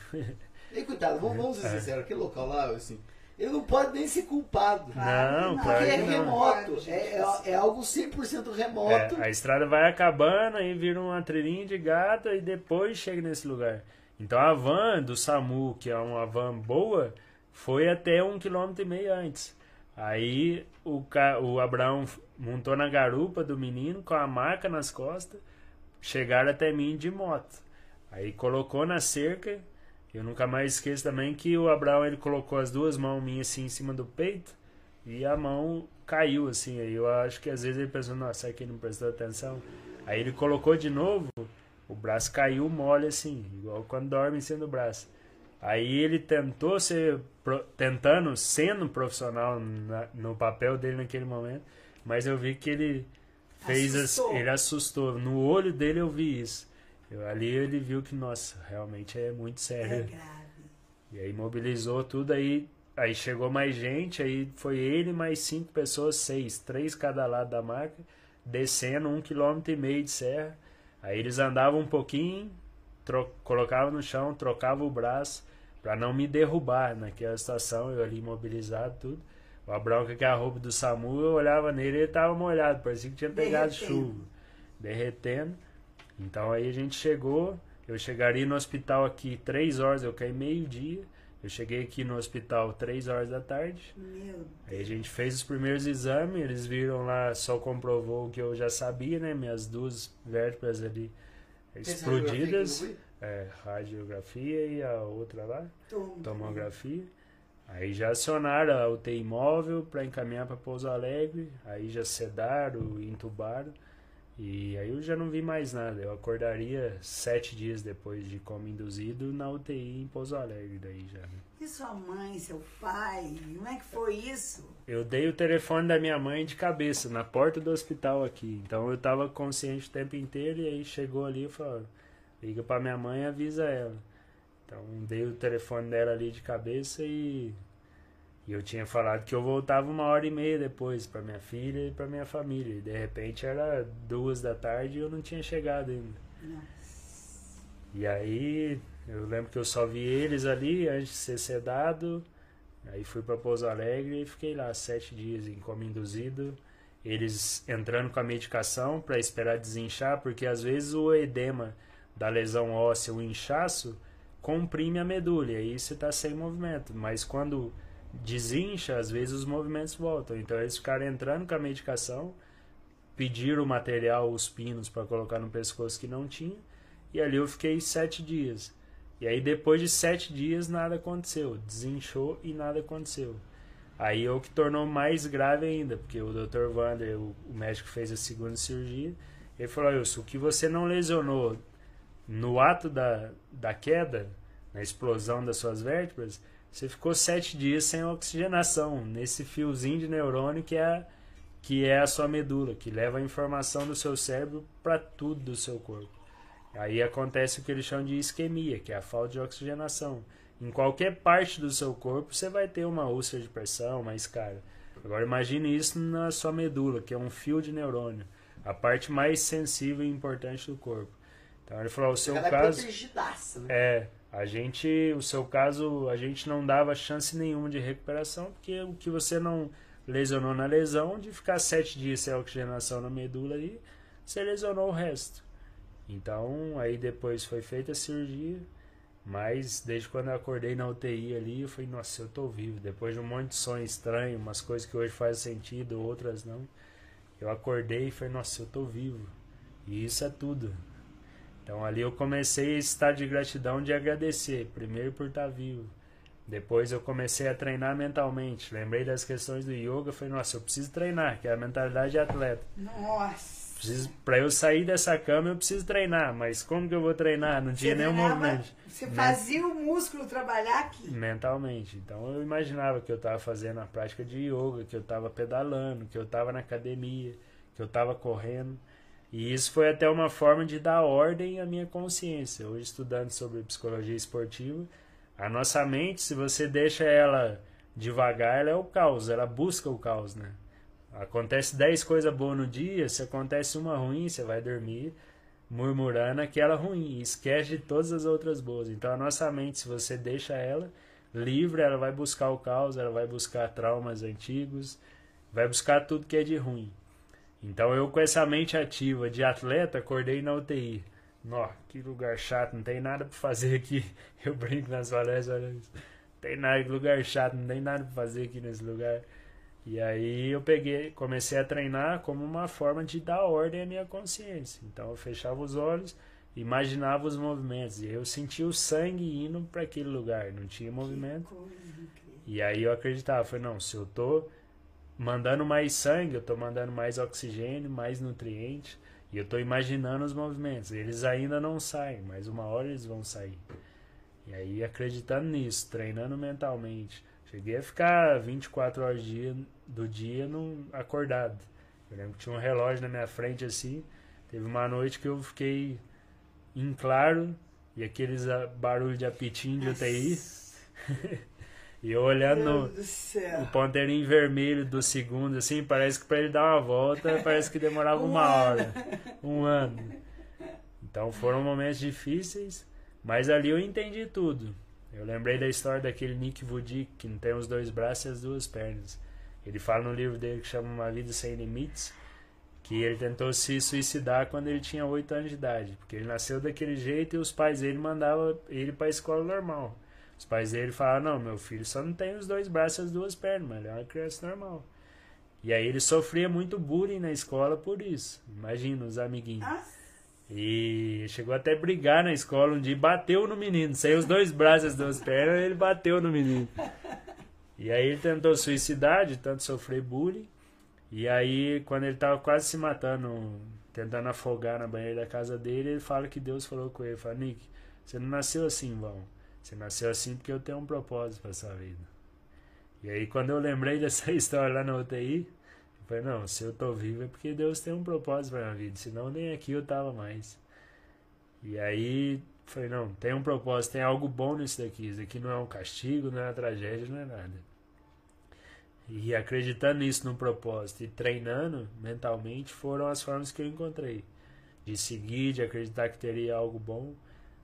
E coitado, vamos, vamos ser É. sinceros, aquele local lá, assim, ele não pode nem ser culpado. Não, não, claro Porque é remoto, é, é, é algo 100% remoto. É, a estrada vai acabando, aí vira uma trilhinha de gato e depois chega nesse lugar. Então a van do SAMU, que é uma van boa, foi até um quilômetro e meio antes. Aí o, o Abraão montou na garupa do menino com a maca nas costas, chegaram até mim de moto. Aí colocou na cerca, eu nunca mais esqueço também que o Abraão ele colocou as duas mãos minhas assim em cima do peito e a mão caiu assim. Aí eu acho que às vezes ele pensou, nossa, será que ele não prestou atenção? Aí ele colocou de novo, o braço caiu mole assim, igual quando dorme em cima do braço. Aí ele tentou ser, tentando, sendo profissional na- no papel dele naquele momento, mas eu vi que ele fez as- Assustou. ele assustou. No olho dele eu vi isso. Eu, ali ele viu que, nossa, realmente é muito É sério. grave. E aí mobilizou tudo, aí, aí chegou mais gente, aí foi ele mais cinco pessoas, seis, três cada lado da maca, descendo um quilômetro e meio de serra. Aí eles andavam um pouquinho, colocavam no chão, trocavam o braço para não me derrubar naquela situação, eu ali imobilizado tudo. O Abrão com aquela roupa do SAMU, eu olhava nele e ele tava molhado, parecia que tinha pegado Derretendo. chuva, derretendo. Então aí a gente chegou, eu chegaria no hospital aqui três horas, eu caí meio-dia. Eu cheguei aqui no hospital três horas da tarde. Aí a gente fez os primeiros exames, eles viram lá, só comprovou o que eu já sabia, né? Minhas duas vértebras ali explodidas. É, radiografia e a outra lá, Tom. tomografia. Aí já acionaram a UTI móvel para encaminhar para Pouso Alegre. Aí já sedaram, entubaram. E aí eu já não vi mais nada. Eu acordaria sete dias depois de coma induzido na UTI em Pouso Alegre. Daí já. né? E sua mãe, seu pai? Como é que foi isso? Eu dei o telefone da minha mãe de cabeça na porta do hospital aqui. Então eu tava consciente o tempo inteiro e aí chegou ali e falou: liga pra minha mãe e avisa ela. Então dei o telefone dela ali de cabeça e, e eu tinha falado que eu voltava uma hora e meia depois pra minha filha e pra minha família. E de repente era duas da tarde e eu não tinha chegado ainda. Nossa. E aí eu lembro que eu só vi eles ali antes de ser sedado. Aí fui para Pouso Alegre e fiquei lá sete dias em coma induzido. Eles entrando com a medicação para esperar desinchar, porque às vezes o edema da lesão óssea, o inchaço, comprime a medula e aí você está sem movimento. Mas quando desincha, às vezes os movimentos voltam. Então eles ficaram entrando com a medicação, pediram o material, os pinos para colocar no pescoço que não tinha. E ali eu fiquei sete dias. E aí depois de sete dias nada aconteceu. Desinchou e nada aconteceu. Aí é o que tornou mais grave ainda, porque o Dr. Wander, o, médico fez a segunda cirurgia, ele falou, Wilson, o que você não lesionou no ato da, da queda, na explosão das suas vértebras, você ficou sete dias sem oxigenação, nesse fiozinho de neurônio que é, a- que é a sua medula, que leva a informação do seu cérebro para tudo do seu corpo. Aí acontece o que eles chamam de isquemia, que é a falta de oxigenação. Em qualquer parte do seu corpo você vai ter uma úlcera de pressão, uma escara. Agora imagine isso na sua medula, que é um fio de neurônio, a parte mais sensível e importante do corpo. Então ele falou, o seu Ela é caso protegidaça, né? é, a gente, o seu caso, a gente não dava chance nenhuma de recuperação, porque o que você não lesionou na lesão, de ficar sete dias sem oxigenação na medula aí, você lesionou o resto. Então, aí depois foi feita a cirurgia, mas desde quando eu acordei na UTI ali, eu falei, nossa, eu tô vivo. Depois de um monte de sonho estranho, umas coisas que hoje fazem sentido, outras não. Eu acordei e falei, nossa, eu tô vivo. E isso é tudo. Então ali eu comecei esse estado de gratidão de agradecer, primeiro por estar vivo. Depois eu comecei a treinar mentalmente. Lembrei das questões do yoga, falei, nossa, eu preciso treinar, que é a mentalidade de atleta. Nossa. Preciso, para eu sair dessa cama eu preciso treinar, mas como que eu vou treinar? Não tinha nenhum movimento. Você Né? fazia o músculo trabalhar aqui. Mentalmente. Então eu imaginava que eu estava fazendo a prática de yoga, que eu estava pedalando, que eu estava na academia, que eu estava correndo. E isso foi até uma forma de dar ordem à minha consciência. Hoje, estudando sobre psicologia esportiva, a nossa mente, se você deixa ela devagar, ela é o caos, ela busca o caos, né? Acontece 10 coisas boas no dia, se acontece uma ruim, você vai dormir murmurando aquela ruim e esquece de todas as outras boas. Então a nossa mente, se você deixa ela livre, ela vai buscar o caos, ela vai buscar traumas antigos, vai buscar tudo que é de ruim. Então eu com essa mente ativa de atleta, acordei na UTI. Nó, que lugar chato, não tem nada pra fazer aqui. Eu brinco nas palestras, olha isso. Não tem nada, que lugar chato, não tem nada pra fazer aqui nesse lugar. E aí eu peguei, comecei a treinar como uma forma de dar ordem à minha consciência. Então eu fechava os olhos, imaginava os movimentos e eu sentia o sangue indo para aquele lugar, não tinha movimento. E aí eu acreditava, falei, não, se eu tô mandando mais sangue, eu tô mandando mais oxigênio, mais nutrientes, e eu tô imaginando os movimentos. Eles ainda não saem, mas uma hora eles vão sair. E aí acreditando nisso, treinando mentalmente. Cheguei a ficar 24 horas do dia num, acordado. Eu lembro que tinha um relógio na minha frente assim. Teve uma noite que eu fiquei em claro e aqueles ah, barulho de apitinho de UTI. e eu olhando o ponteirinho vermelho do segundo, assim, parece que pra ele dar uma volta, parece que demorava Um uma hora. Um ano. Então foram momentos difíceis, mas ali eu entendi tudo. Eu lembrei da história daquele Nick Vudic, que não tem os dois braços e as duas pernas. Ele fala no livro dele que chama Uma Vida Sem Limites, que ele tentou se suicidar quando ele tinha 8 anos de idade, porque ele nasceu daquele jeito e os pais dele mandavam ele para a escola normal. Os pais dele falaram: Não, meu filho só não tem os dois braços e as duas pernas, mas ele é uma criança normal. E aí ele sofria muito bullying na escola por isso. Imagina os amiguinhos. E chegou até a brigar na escola um dia e bateu no menino. Saiu os dois braços e as duas pernas ele bateu no menino. E aí ele tentou suicidar de tanto sofrer bullying. E aí, quando ele tava quase se matando, tentando afogar na banheira da casa dele, ele fala que Deus falou com ele, fala, Nick, você não nasceu assim, vão. Você nasceu assim porque eu tenho um propósito para sua vida. E aí, quando eu lembrei dessa história lá na UTI, eu falei, não, se eu tô vivo é porque Deus tem um propósito pra minha vida, senão nem aqui eu tava mais. E aí, falei, não, tem um propósito, tem algo bom nisso daqui. Isso daqui não é um castigo, não é uma tragédia, não é nada. E acreditando nisso no propósito e treinando mentalmente foram as formas que eu encontrei. De seguir, de acreditar que teria algo bom.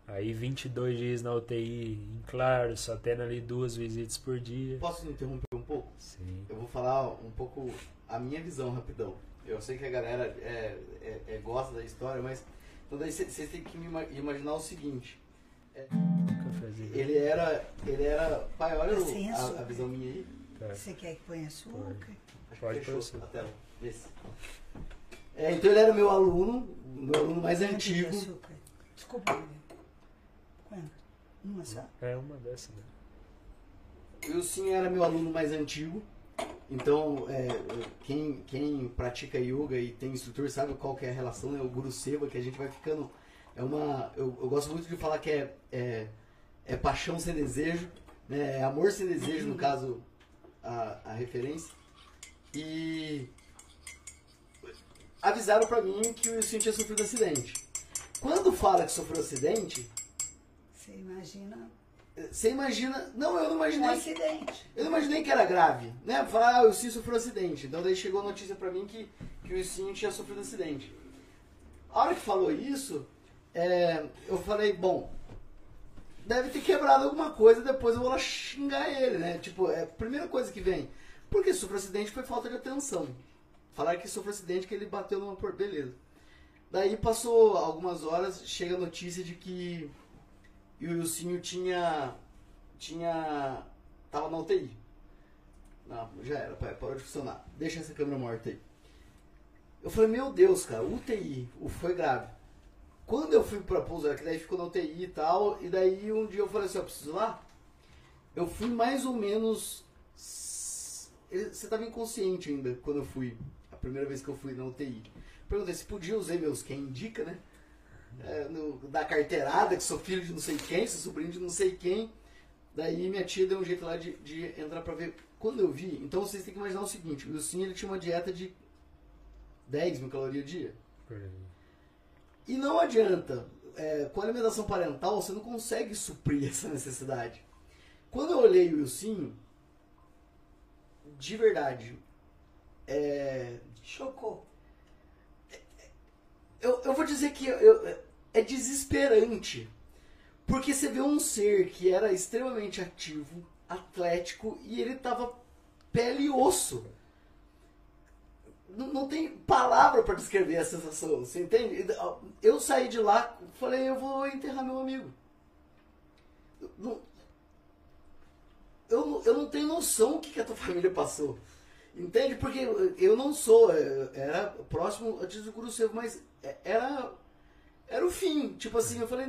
Aí 22 dias na UTI, em claro, só tendo ali duas visitas por dia. Posso interromper um pouco? Sim. Eu vou falar um pouco a minha visão rapidão. Eu sei que a galera é, é- é- gosta da história, mas então daí vocês têm que imaginar o seguinte. Cafezinho. Ele era. Ele era. Pai, olha o- a, a visão minha aí. Tá. Você quer que ponha açúcar? Acho Pode que pôr fechou sim. a tela. Esse. É, então ele era meu aluno, meu aluno mais antigo. açúcar? Desculpa. Quanto? Uma só? É uma dessas, né? O Sim era meu aluno mais antigo. Então, é, quem, quem pratica yoga e tem instrutor sabe qual que é a relação, né? O Guru Seva, que a gente vai ficando. É uma. Eu, eu gosto muito de falar que é, é, é paixão sem desejo, né? É amor sem desejo, no caso, a, a referência. E avisaram pra mim que o Sim tinha sofrido acidente. Quando fala que sofreu acidente, imagina você imagina. Não, eu não um imaginei. acidente. Eu não imaginei que era grave, né? Falar, ah, o Sim sofreu acidente. Então daí chegou a notícia pra mim que, que o Sim tinha sofrido acidente. A hora que falou isso, é, eu falei, bom, deve ter quebrado alguma coisa, depois eu vou lá xingar ele, né? Tipo, é a primeira coisa que vem. Porque sofreu acidente foi falta de atenção. Falaram que sofreu acidente que ele bateu numa por beleza. Daí passou algumas horas, chega a notícia de que o Wilsinho tinha. tinha. tava na UTI. Não, já era, pai, parou de funcionar. Deixa essa câmera morta aí. Eu falei, meu Deus, cara, UTI, foi grave. Quando eu fui pra pousar, que daí ficou na UTI e tal, e daí um dia eu falei assim, ó, preciso ir lá. Eu fui mais ou menos. Você tava inconsciente ainda quando eu fui. A primeira vez que eu fui na UTI. Perguntei se podia usar meus quem indica, né? É, no- da carteirada, que sou filho de não sei quem, sou sobrinho de não sei quem. Daí minha tia deu um jeito lá de, de entrar pra ver. Quando eu vi, então vocês têm que imaginar o seguinte: o Wilson ele tinha uma dieta de 10 mil calorias dia. E não adianta, é, com a alimentação parental você não consegue suprir essa necessidade. Quando eu olhei o Wilson, de verdade, é, Chocou. eu, eu vou dizer que eu- eu- é desesperante. Porque você vê um ser que era extremamente ativo, atlético, e ele tava pele e osso. Não, não tem palavra para descrever a sensação, você entende? Eu saí de lá, falei, eu vou enterrar meu amigo. Não- eu, eu não tenho noção o que, que a tua família passou. Entende? Porque eu não sou, é, era próximo antes do mas é- era, era o fim. Tipo assim, eu falei,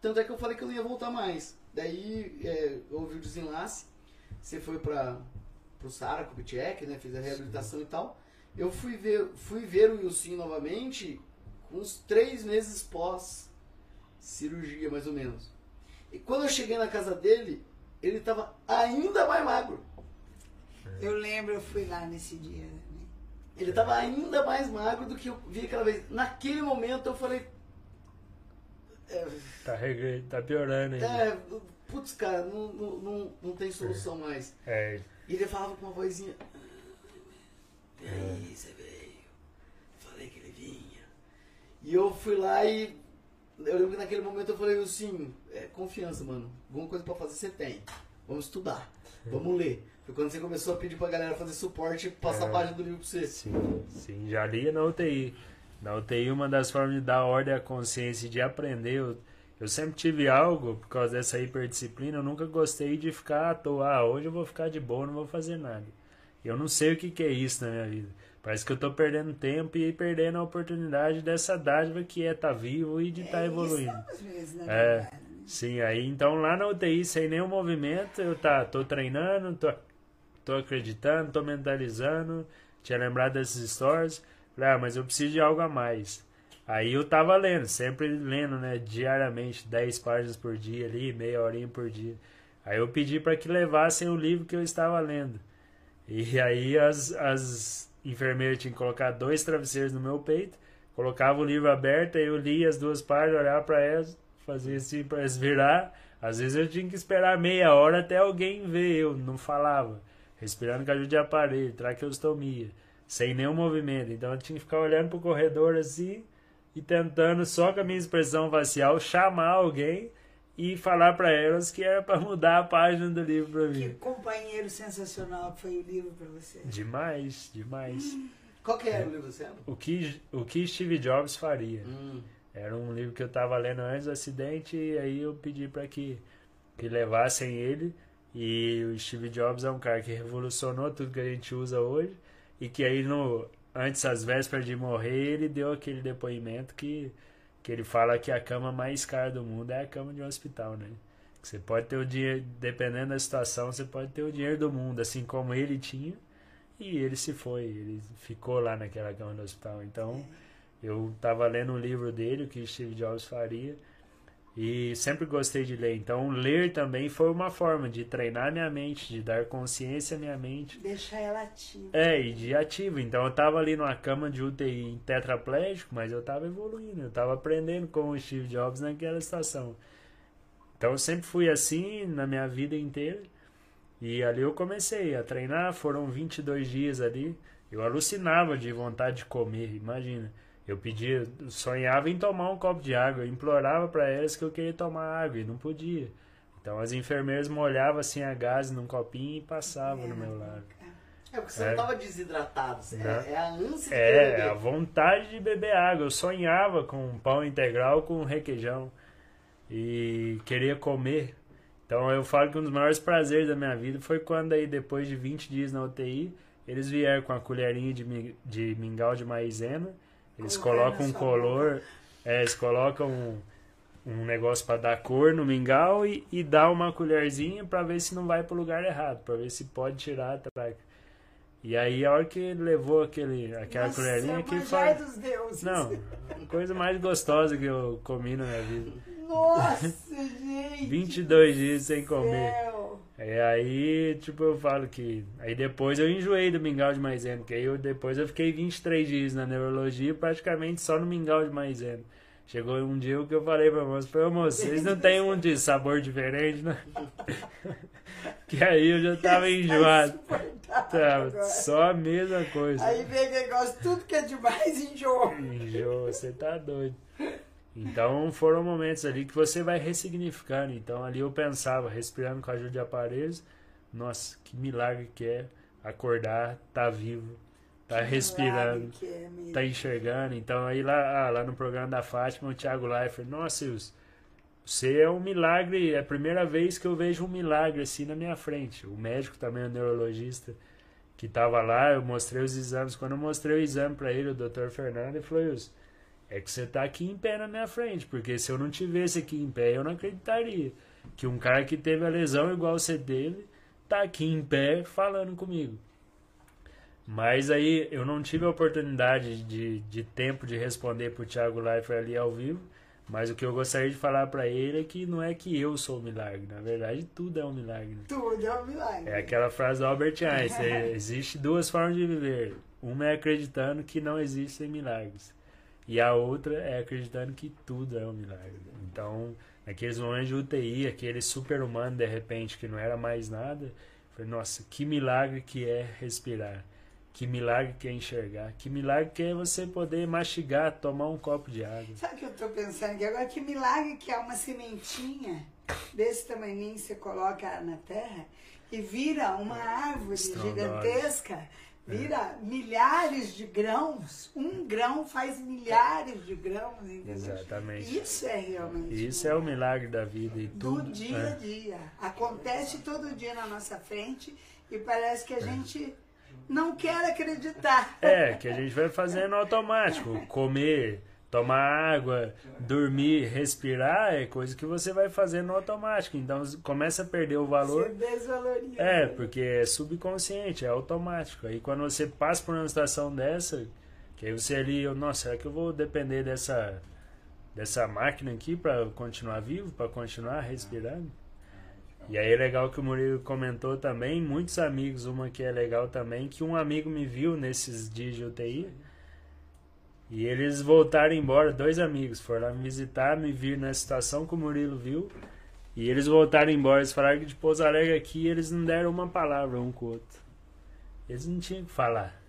tanto é que eu falei que eu não ia voltar mais. Daí é, houve o desenlace, você foi para pro Sara Kubitschek, né? Fez a reabilitação e tal. Eu fui ver, fui ver o Wilson novamente uns três meses pós cirurgia, mais ou menos. E quando eu cheguei na casa dele, ele tava ainda mais magro. Eu lembro, eu fui lá nesse dia. né? Ele tava ainda mais magro do que eu vi aquela vez. Naquele momento eu falei. É, Tá, regre- tá piorando ainda. é, putz, cara, não, não, não, tem solução mais. É, E ele falava com uma vozinha. E aí, você veio? Falei que ele vinha. E eu fui lá e. Eu lembro que naquele momento eu falei assim, é confiança, mano. Alguma coisa pra fazer você tem. Vamos estudar. Vamos ler. Foi quando você começou a pedir pra galera fazer suporte e passar a É. página do livro pra você. Sim, sim, já lia na UTI. Na UTI, uma das formas de dar ordem à consciência e de aprender, eu, eu sempre tive algo, por causa dessa hiperdisciplina, eu nunca gostei de ficar à toa. Ah, hoje eu vou ficar de boa, não vou fazer nada. Eu não sei o que, que é isso na minha vida. Parece que eu tô perdendo tempo e perdendo a oportunidade dessa dádiva que é estar vivo e de estar É, evoluindo. Estamos mesmo, na É. né? Sim, aí então lá na UTI, sem nenhum movimento, eu tá, tô treinando, tô, tô acreditando, tô mentalizando, tinha lembrado dessas stories. Falei, ah, mas eu preciso de algo a mais. Aí eu tava lendo, sempre lendo, né, diariamente, 10 páginas por dia ali, meia horinha por dia. Aí eu pedi para que levassem o livro que eu estava lendo. E aí as, as enfermeiras tinham que colocar dois travesseiros no meu peito, colocava o livro aberto, aí eu lia as duas páginas, olhava para elas, fazia assim para elas virar. Às vezes eu tinha que esperar meia hora até alguém ver eu, não falava. Respirando com ajuda de aparelho, traqueostomia, sem nenhum movimento. Então eu tinha que ficar olhando pro corredor assim e tentando só com a minha expressão facial chamar alguém e falar para elas que era para mudar a página do livro para Que mim. companheiro sensacional que foi o livro pra você. Demais, demais. Qual que era o livro você O que, o que Steve Jobs faria? Hum. Era um livro que eu estava lendo antes do acidente e aí eu pedi para que, que levassem ele. E o Steve Jobs é um cara que revolucionou tudo que a gente usa hoje e que aí no antes às vésperas de morrer ele deu aquele depoimento que que ele fala que a cama mais cara do mundo é a cama de um hospital, né? Que você pode ter o dinheiro, dependendo da situação, você pode ter o dinheiro do mundo, assim como ele tinha, e ele se foi, ele ficou lá naquela cama do hospital. Então, eu estava lendo um livro dele, o que Steve Jobs faria, e sempre gostei de ler. Então, ler também foi uma forma de treinar minha mente, de dar consciência à minha mente. Deixar ela ativa. É, e de ativo. Então, eu tava ali numa cama de UTI tetraplégico, mas eu tava evoluindo, eu tava aprendendo com o Steve Jobs naquela situação. Então, eu sempre fui assim na minha vida inteira. E ali eu comecei a treinar, foram 22 dias ali. Eu alucinava de vontade de comer, imagina. Eu pedia, sonhava em tomar um copo de água, eu implorava para elas que eu queria tomar água e não podia. Então as enfermeiras molhavam assim a gás num copinho e passavam no meu lado. É porque você É. não tava desidratado. É, é a ânsia de querer É, a beber. vontade de beber água. Eu sonhava com um pão integral com requeijão e queria comer. Então eu falo que um dos maiores prazeres da minha vida foi quando aí depois de 20 dias na UTI, eles vieram com a colherinha de, de mingau de maisena, eles colocam um color, é, eles colocam um, um negócio para dar cor no mingau e, e dá uma colherzinha para ver se não vai pro lugar errado, para ver se pode tirar a traca. E aí a hora que ele levou aquele, aquela Nossa, colherinha que faz. dos deuses. Não, a coisa mais gostosa que eu comi na minha vida. Nossa, gente. 22 dias sem comer. céu. É aí, tipo, eu falo que. Aí depois eu enjoei do mingau de maisena, porque aí eu, depois eu fiquei 23 dias na neurologia, praticamente só no mingau de maisena. Chegou um dia que eu falei pra moça, falei, moça, vocês não tem um de sabor diferente, né? que aí eu já tava enjoado. Insuportável Tava só a mesma coisa. Aí vem negócio, tudo que é demais enjoa. Enjoa, você tá doido. Então foram momentos ali que você vai ressignificando. Então ali eu pensava, respirando com a ajuda de aparelhos, nossa, que milagre que é acordar, tá vivo, tá Que respirando, é tá enxergando. Então aí lá, ah, lá no programa da Fátima, o Thiago Leifert, nossa, você é um milagre, é a primeira vez que eu vejo um milagre assim na minha frente. O médico também, o neurologista, que tava lá, eu mostrei os exames. Quando eu mostrei o exame para ele, o Dr. Fernando, ele falou, Wilson, é que você tá aqui em pé na minha frente, porque se eu não tivesse aqui em pé, eu não acreditaria que um cara que teve a lesão igual você teve, tá aqui em pé falando comigo. Mas aí eu não tive a oportunidade de, de tempo de responder pro Thiago Leifert ali ao vivo, Mas o que eu gostaria de falar pra ele é que não é que eu sou o milagre, na verdade tudo é um milagre. né? Tudo é um milagre. É aquela frase do Albert Einstein: existe duas formas de viver. Uma é acreditando que não existem milagres. E a outra é acreditando que tudo é um milagre. Então, naqueles momentos de UTI, aquele super-humano de repente que não era mais nada, falei, nossa, que milagre que é respirar. Que milagre que é enxergar. Que milagre que é você poder mastigar, tomar um copo de água. Sabe o que eu tô pensando aqui agora? Que milagre que é uma sementinha desse tamanhinho você coloca na terra e vira uma árvore Estrondosa. gigantesca, vira milhares de grãos. Um grão faz milhares de grãos, entendeu? Exatamente. Isso é realmente. Isso é o milagre da vida e do tudo. dia é. a dia. Acontece todo dia na nossa frente e parece que a gente não quer acreditar. É, que a gente vai fazendo automático. Comer, tomar água, dormir, respirar é coisa que você vai fazendo automático. Então você começa a perder o Você valor. desvaloriza. É, porque é subconsciente, é automático. Aí quando você passa por uma situação dessa, que aí você ali, nossa, será que eu vou depender dessa dessa máquina aqui para continuar vivo, para continuar respirando? E aí é legal que o Murilo comentou também, muitos amigos, uma que é legal também, que um amigo me viu nesses dias de UTI. E eles voltaram embora, dois amigos, foram lá me visitar, me vir na situação que o Murilo viu. E eles voltaram embora, eles falaram que de Pouso Alegre aqui eles não deram uma palavra um com o outro. Eles não tinham o que falar.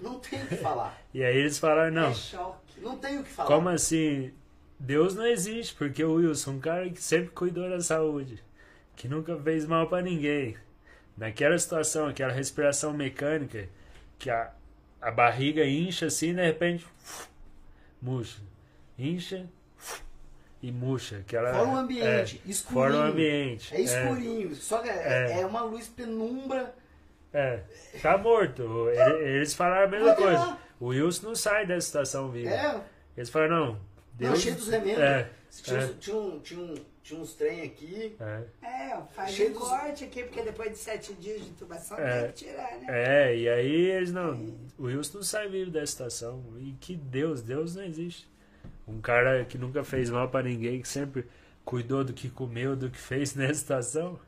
Não tem o que falar. E aí eles falaram, não, É choque. Não tem o que falar. como assim? Deus não existe, porque o Wilson, um cara que sempre cuidou da saúde, que nunca fez mal pra ninguém. Naquela situação, aquela respiração mecânica, que a, a barriga incha assim, de repente, murcha. Incha e murcha. Aquela, Fora o ambiente, é, escurinho. Fora o ambiente. É escurinho, só que é, É. é uma luz penumbra. É, é, tá morto. Ele- Eles falaram a mesma coisa. lá. O Wilson não sai dessa situação viva. É, Eles falaram, não. não, Deus, cheio dos remendos. É, Tinha, é. tinha, um, tinha, um, tinha uns trem aqui. é. É, faz um dos- corte aqui, porque depois de sete dias de intubação É. tem que tirar, né? É, e aí eles não. O Wilson não sai vivo dessa situação. E que Deus, Deus não existe. Um cara que nunca fez mal pra ninguém, que sempre cuidou do que comeu, do que fez nessa situação.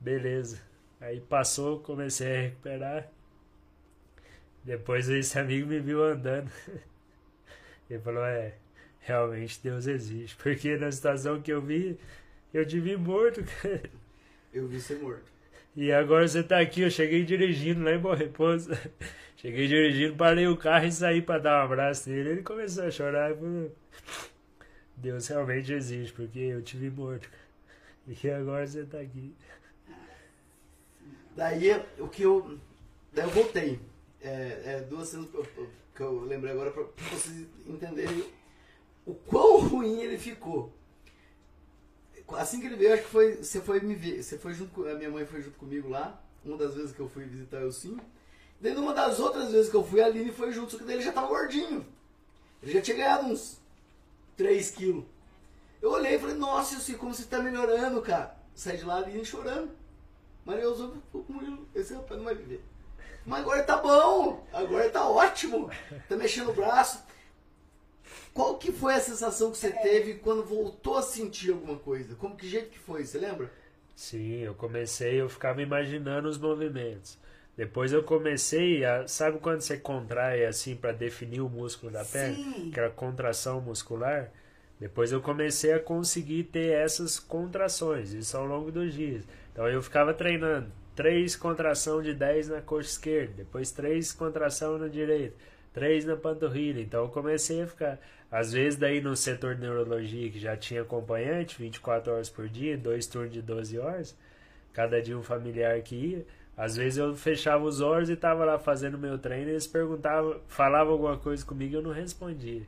Beleza. Aí passou, comecei a recuperar. Depois esse amigo me viu andando. Ele falou, é, realmente Deus existe. Porque na situação que eu vi, eu te vi morto, cara. Eu vi ser morto. E agora você tá aqui, eu cheguei dirigindo lá em Bom Repouso. Cheguei dirigindo, parei o carro e saí pra dar um abraço nele. Ele começou a chorar e falou: Deus realmente existe, porque eu te vi morto. E agora você tá aqui. Daí o que eu. Daí eu voltei. É, é, duas cenas que eu, lembrei agora pra vocês entenderem o quão ruim ele ficou. Assim que ele veio, acho que foi. Você foi me ver. Você foi junto. A minha mãe foi junto comigo lá. Uma das vezes que eu fui visitar eu sim. Daí numa das outras vezes que eu fui, a Aline foi junto, só que daí ele já tava gordinho. Ele já tinha ganhado uns 3 quilos. Eu olhei e falei, nossa, eu sei como você tá melhorando, cara. Saí de lá, a Aline chorando. Maria usou o Murilo, esse rapaz não vai viver. Mas agora tá bom, agora tá ótimo. Tá mexendo o braço. Qual que foi a sensação que você teve quando voltou a sentir alguma coisa? Como que jeito que foi, você lembra? Sim, eu comecei, eu ficava imaginando os movimentos. Depois eu comecei a. Sabe quando você contrai assim pra definir o músculo da perna? Sim. Aquela contração muscular? Depois eu comecei a conseguir ter essas contrações, isso ao longo dos dias. Então eu ficava treinando. Três contração de 10 na coxa esquerda, depois três contração na direita, três na panturrilha. Então eu comecei a ficar. Às vezes daí no setor de neurologia que já tinha acompanhante, 24 horas por dia, dois turnos de 12 horas, cada dia um familiar que ia. Às vezes eu fechava os olhos e tava lá fazendo meu treino e eles perguntavam, falavam alguma coisa comigo e eu não respondia.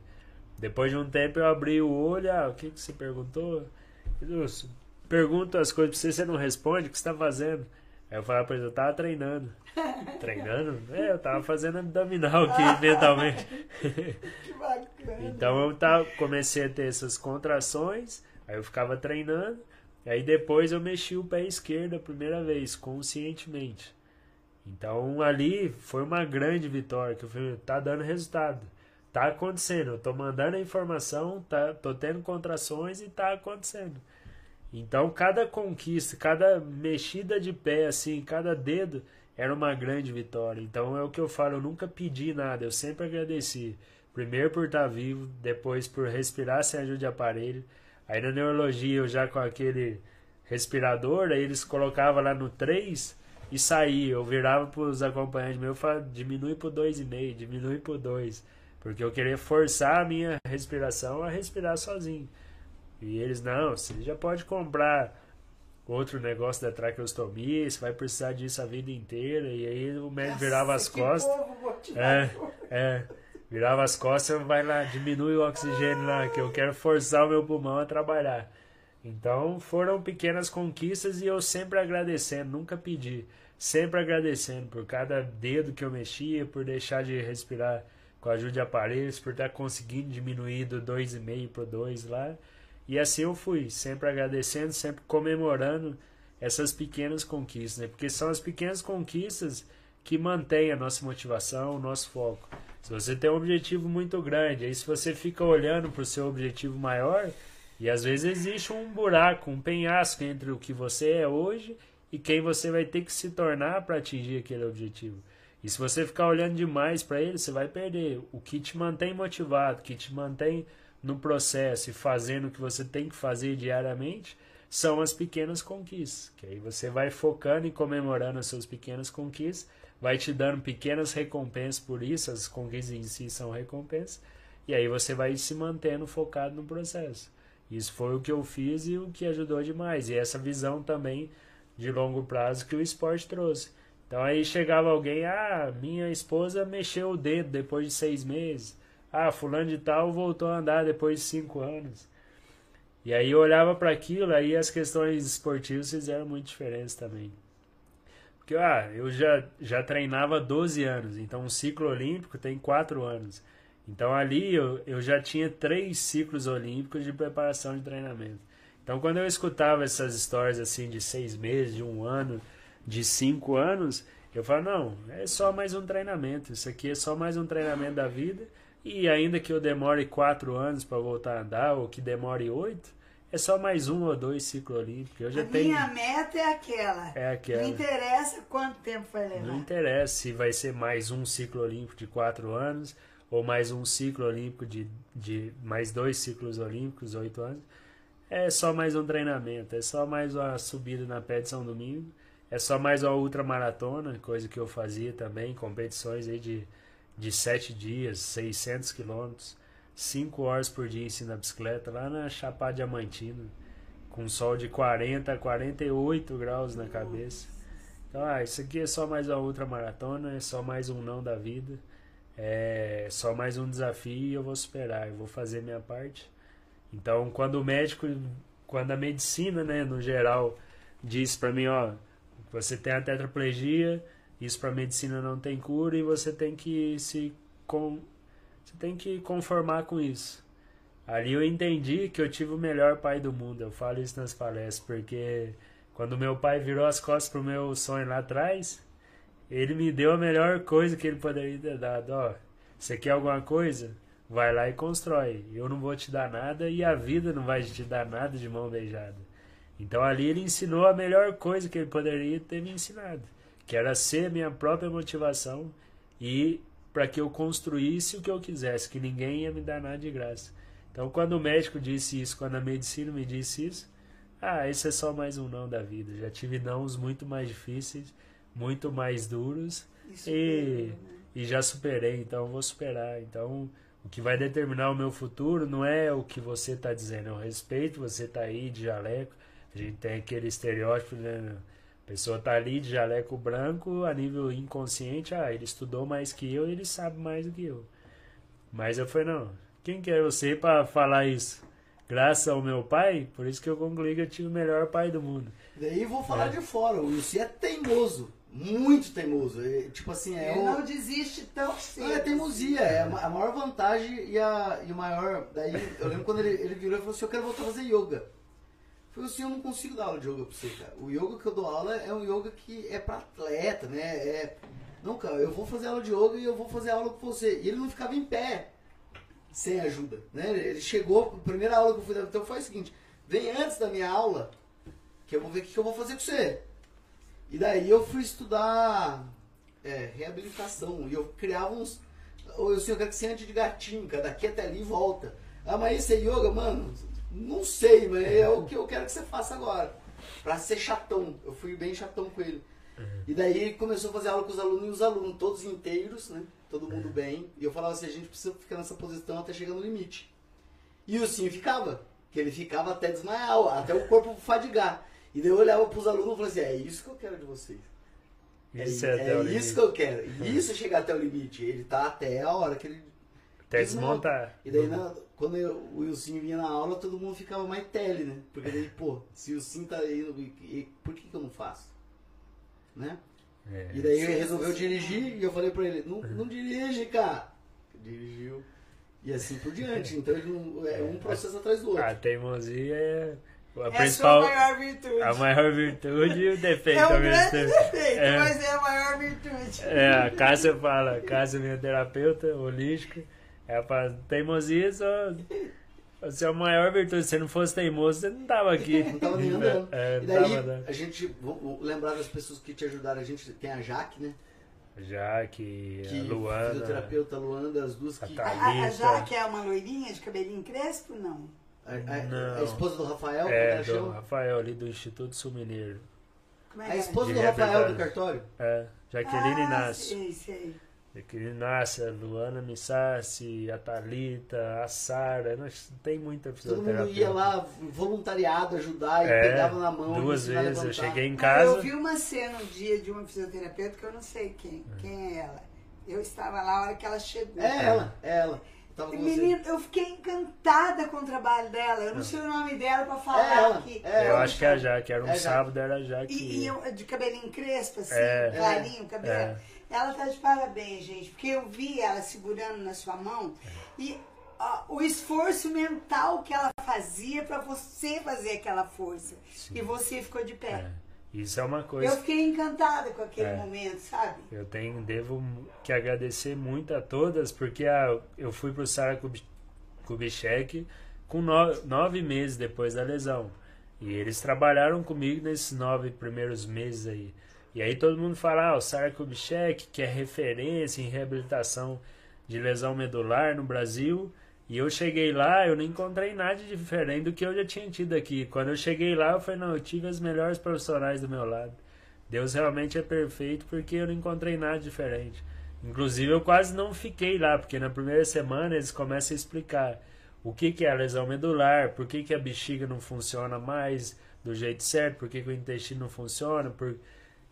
Depois de um tempo eu abri o olho, ah, o que, que você perguntou? Eu pergunto as coisas pra você, você não responde, o que você tá fazendo? Aí eu falava pra eles, eu tava treinando. treinando? É, eu tava fazendo abdominal aqui mentalmente. Que bacana. Então eu tava, comecei a ter essas contrações, aí eu ficava treinando, aí depois eu mexi o pé esquerdo a primeira vez, conscientemente. Então ali foi uma grande vitória, que eu falei, tá dando resultado. tá acontecendo. Eu tô mandando a informação, tá, tô tendo contrações e tá acontecendo. Então, cada conquista, cada mexida de pé, assim, cada dedo era uma grande vitória. Então, é o que eu falo, eu nunca pedi nada, eu sempre agradeci. Primeiro por estar vivo, depois por respirar sem ajuda de aparelho. Aí na neurologia, eu já com aquele respirador, aí eles colocavam lá no 3 e saía. Eu virava para os acompanhantes meus, eu diminui para 2,5, diminui para 2. Porque eu queria forçar a minha respiração a respirar sozinho. E eles, não, você já pode comprar outro negócio da traqueostomia, você vai precisar disso a vida inteira. E aí o médico virava as costas. É, é. Virava as costas, vai lá, diminui o oxigênio lá, que eu quero forçar o meu pulmão a trabalhar. Então foram pequenas conquistas e eu sempre agradecendo, nunca pedi, sempre agradecendo por cada dedo que eu mexia, por deixar de respirar com a ajuda de aparelhos, por estar conseguindo diminuir do 2,5 para 2 lá. E assim eu fui, sempre agradecendo, sempre comemorando essas pequenas conquistas, né? Porque são as pequenas conquistas que mantêm a nossa motivação, o nosso foco. Se você tem um objetivo muito grande, aí se você fica olhando para o seu objetivo maior, e às vezes existe um buraco, um penhasco entre o que você é hoje e quem você vai ter que se tornar para atingir aquele objetivo. E se você ficar olhando demais para ele, você vai perder. O que te mantém motivado, o que te mantém no processo e fazendo o que você tem que fazer diariamente, são as pequenas conquistas. Que aí você vai focando e comemorando as suas pequenas conquistas, vai te dando pequenas recompensas por isso, as conquistas em si são recompensas, e aí você vai se mantendo focado no processo. Isso foi o que eu fiz e o que ajudou demais. E essa visão também de longo prazo que o esporte trouxe. Então aí chegava alguém, ah, minha esposa mexeu o dedo depois de seis meses. Ah, fulano de tal voltou a andar depois de cinco anos. E aí eu olhava para aquilo, aí as questões esportivas fizeram muita diferença também. Porque ah, eu já, já treinava 12 anos, então um ciclo olímpico tem 4 anos. Então ali eu, eu já tinha três ciclos olímpicos de preparação de treinamento. Então quando eu escutava essas histórias assim de seis meses, de um ano, de cinco anos, eu falo, não, é só mais um treinamento. Isso aqui é só mais um treinamento da vida. E ainda que eu demore quatro anos para voltar a andar, ou que demore oito, é só mais um ou dois ciclos olímpicos. Eu já a tenho... minha meta é aquela. É aquela. Não interessa quanto tempo vai levar. Não interessa se vai ser mais um ciclo olímpico de quatro anos ou mais um ciclo olímpico de, de mais dois ciclos olímpicos, oito anos. É só mais um treinamento, é só mais uma subida na pé de São Domingo, é só mais uma ultramaratona, coisa que eu fazia também, competições aí de, de sete dias, 600 quilômetros 5 horas por dia em da bicicleta, lá na Chapada Diamantina, com sol de 40 a 48 graus na cabeça. Então, ah, isso aqui é só mais uma outra maratona, é só mais um não da vida, é só mais um desafio e eu vou superar, eu vou fazer minha parte. Então, quando o médico, quando a medicina, né, no geral, diz para mim, ó, você tem a tetraplegia, isso para medicina não tem cura e você tem que se com você tem que conformar com isso. Ali eu entendi que eu tive o melhor pai do mundo. Eu falo isso nas palestras, porque quando meu pai virou as costas pro meu sonho lá atrás, ele me deu a melhor coisa que ele poderia ter dado. Ó, você quer alguma coisa? Vai lá e constrói. Eu não vou te dar nada e a vida não vai te dar nada de mão beijada. Então ali ele ensinou a melhor coisa que ele poderia ter me ensinado, era ser minha própria motivação e para que eu construísse o que eu quisesse, que ninguém ia me dar nada de graça. Então, quando o médico disse isso, quando a medicina me disse isso, ah, esse é só mais um não da vida. Já tive nãos muito mais difíceis, muito mais duros e, e, né? e já superei, então vou superar. Então, o que vai determinar o meu futuro não é o que você está dizendo, eu respeito, você está aí de jaleco, a gente tem aquele estereótipo, né? A pessoa tá ali de jaleco branco, a nível inconsciente, ah, ele estudou mais que eu, ele sabe mais do que eu. Mas eu falei, não, quem que é você para falar isso? Graças ao meu pai, por isso que eu concluí que eu tive o melhor pai do mundo. Daí vou falar É. de fora, o Wilson é teimoso, muito teimoso. É, tipo assim, é Ele o... não desiste tão cedo. Não, é teimosia, é a maior vantagem e, a, e o maior. Daí eu lembro quando ele, ele virou e falou assim: Eu quero voltar a fazer yoga. Falei assim: Eu não consigo dar aula de yoga pra você, cara. O yoga que eu dou aula é um yoga que é pra atleta, né? É, não, cara, eu vou fazer aula de yoga e eu vou fazer aula com você. E ele não ficava em pé. sem ajuda, né? Ele chegou, a primeira aula que eu fui dar, então foi o seguinte, vem antes da minha aula, que eu vou ver o que eu vou fazer com você. E daí eu fui estudar é, reabilitação, e eu criava uns, eu sei, eu quero que você ande de gatinho, cara, daqui até ali e volta. Ah, mas isso é yoga, mano? Não sei, mas é o que eu quero que você faça agora. Pra ser chatão. Eu fui bem chatão com ele. E daí começou a fazer aula com os alunos e os alunos todos inteiros, né? Todo mundo bem. E eu falava assim, a gente precisa ficar nessa posição até chegar no limite. E o sim ficava. Que ele ficava até desmaiar, até o corpo fadigar. E daí eu olhava pros alunos e falava assim, é isso que eu quero de vocês. É, Isso é, é o isso limite. que eu quero. Isso é chegar até o limite. Ele tá até a hora que ele Até desmonta. desmontar. E daí, na- quando eu- o Wilson vinha na aula, todo mundo ficava mais tele, né? Porque daí, pô, se o Sim tá aí, e- e- por que, que eu não faço? Né? É. E daí ele resolveu dirigir e eu falei pra ele, não, não dirige, cara. Dirigiu. E assim por diante. Então ele não- é um processo atrás do outro. A teimosia é a É a principal, sua maior virtude. a maior virtude e o defeito é um grande defeito, É. mas é a maior virtude. É, a Cássia fala, a Cássia, minha terapeuta holística, ela fala, teimosia só. Você é a maior virtude. Se você não fosse teimoso, você não tava aqui. Não tava nem andando. É, e não tava daí, andando. a gente, vamos lembrar das pessoas que te ajudaram. A gente tem a Jaque, né? Já que Que a Luana. fisioterapeuta Luanda, as duas A que. A, A, a. Jaque é uma loirinha de cabelinho crespo? Não. a- a- Não. a esposa do Rafael, como É, do chama? Rafael ali do Instituto Sul Mineiro. Como é A que é? esposa De do Rafael do cartório? É, Jaqueline ah, Inácio. Sei, sei. Jaqueline Inácio, a Luana Missassi, a Thalita, a Sara. Nós tem muita Todo fisioterapia. mundo ia lá, voluntariado, ajudar e É, pegava na mão. duas vezes. Eu cheguei em casa. Eu vi uma cena um dia de uma fisioterapeuta que eu não sei quem, quem é ela. Eu estava lá a hora que ela chegou. É ela, é ela. Tava. Menino, eu fiquei encantada com o trabalho dela. Eu não sei o nome dela pra falar É ela, aqui. é Eu acho que é a Jaque, era um É sábado, era a Jaque. E, e eu, de cabelinho crespo, assim, É. clarinho, cabelo. Ela tá de parabéns, gente, porque eu vi ela segurando na sua mão e ó, o esforço mental que ela fazia pra você fazer aquela força. E você ficou de pé. É, Isso é uma Eu coisa fiquei encantada com aquele É. momento, sabe? Eu tenho, devo que agradecer muito a todas, porque a, eu fui pro Sara Kub- Kubitschek com no, nove meses depois da lesão. E eles trabalharam comigo nesses nove primeiros meses aí. E aí todo mundo fala, ah, o Sara Kubitschek, que é referência em reabilitação de lesão medular no Brasil. E eu cheguei lá, eu não encontrei nada de diferente do que eu já tinha tido aqui. Quando eu cheguei lá, eu falei, não, eu tive as melhores profissionais do meu lado. Deus realmente é perfeito porque eu não encontrei nada diferente. Inclusive, eu quase não fiquei lá, porque na primeira semana eles começam a explicar o que, que é a lesão medular, por que, que a bexiga não funciona mais do jeito certo, por que, que o intestino não funciona, por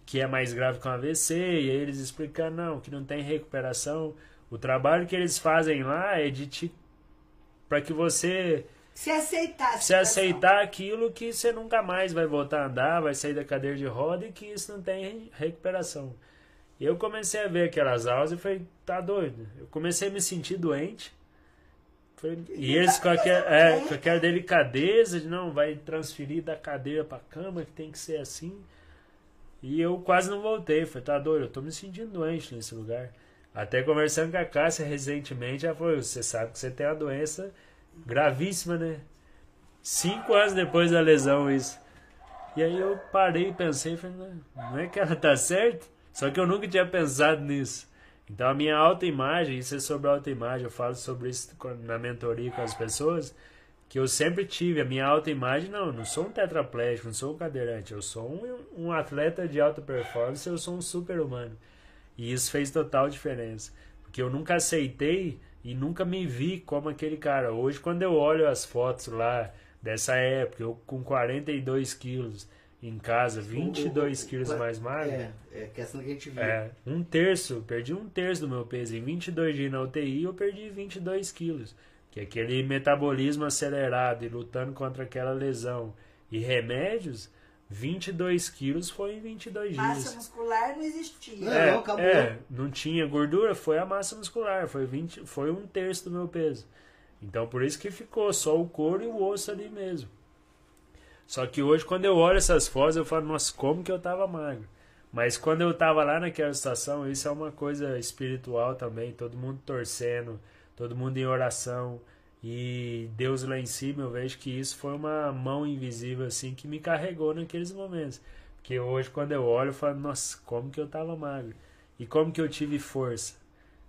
que é mais grave que um AVC, e aí eles explicam, não, que não tem recuperação. O trabalho que eles fazem lá é de te para que você Se aceitar. se aceitar aquilo que você nunca mais vai voltar a andar, vai sair da cadeira de roda e que isso não tem recuperação. E eu comecei a ver aquelas aulas e falei, tá doido. Eu comecei a me sentir doente. Falei, e eles com aquela, é, com aquela delicadeza de não, vai transferir da cadeira pra cama, que tem que ser assim. E eu quase não voltei. Falei, tá doido, eu tô me sentindo doente nesse lugar. Até conversando com a Cássia recentemente, ela falou, você sabe que você tem uma doença gravíssima, né? Cinco anos depois da lesão, isso. E aí eu parei e pensei, falei, não, é que ela tá certa? Só que eu nunca tinha pensado nisso. Então a minha autoimagem, isso é sobre autoimagem, eu falo sobre isso na mentoria com as pessoas, que eu sempre tive, a minha autoimagem, não, eu não sou um tetraplégico, não sou um cadeirante, eu sou um, um atleta de alta performance, eu sou um super humano. E isso fez total diferença. Porque eu nunca aceitei e nunca me vi como aquele cara. Hoje, quando eu olho as fotos lá dessa época, eu com 42 quilos em casa, 22 quilos mais magro. É, é questão que a gente viu. É, um terço, perdi um terço do meu peso. Em 22 dias na UTI, eu perdi 22 quilos. Que aquele metabolismo acelerado e lutando contra aquela lesão e remédios, 22 quilos foi em 22 dias. Massa muscular não existia. Não, É, acabou. é, não tinha gordura, foi a massa muscular, foi, 20, foi um terço do meu peso. Então por isso que ficou só o couro e o osso ali mesmo. Só que hoje, quando eu olho essas fotos, eu falo, nossa, como que eu tava magro. Mas quando eu tava lá naquela situação, isso é uma coisa espiritual também, todo mundo torcendo, todo mundo em oração e Deus lá em cima, eu vejo que isso foi uma mão invisível assim que me carregou naqueles momentos. Porque hoje quando eu olho, eu falo, nossa, como que eu tava magro e como que eu tive força.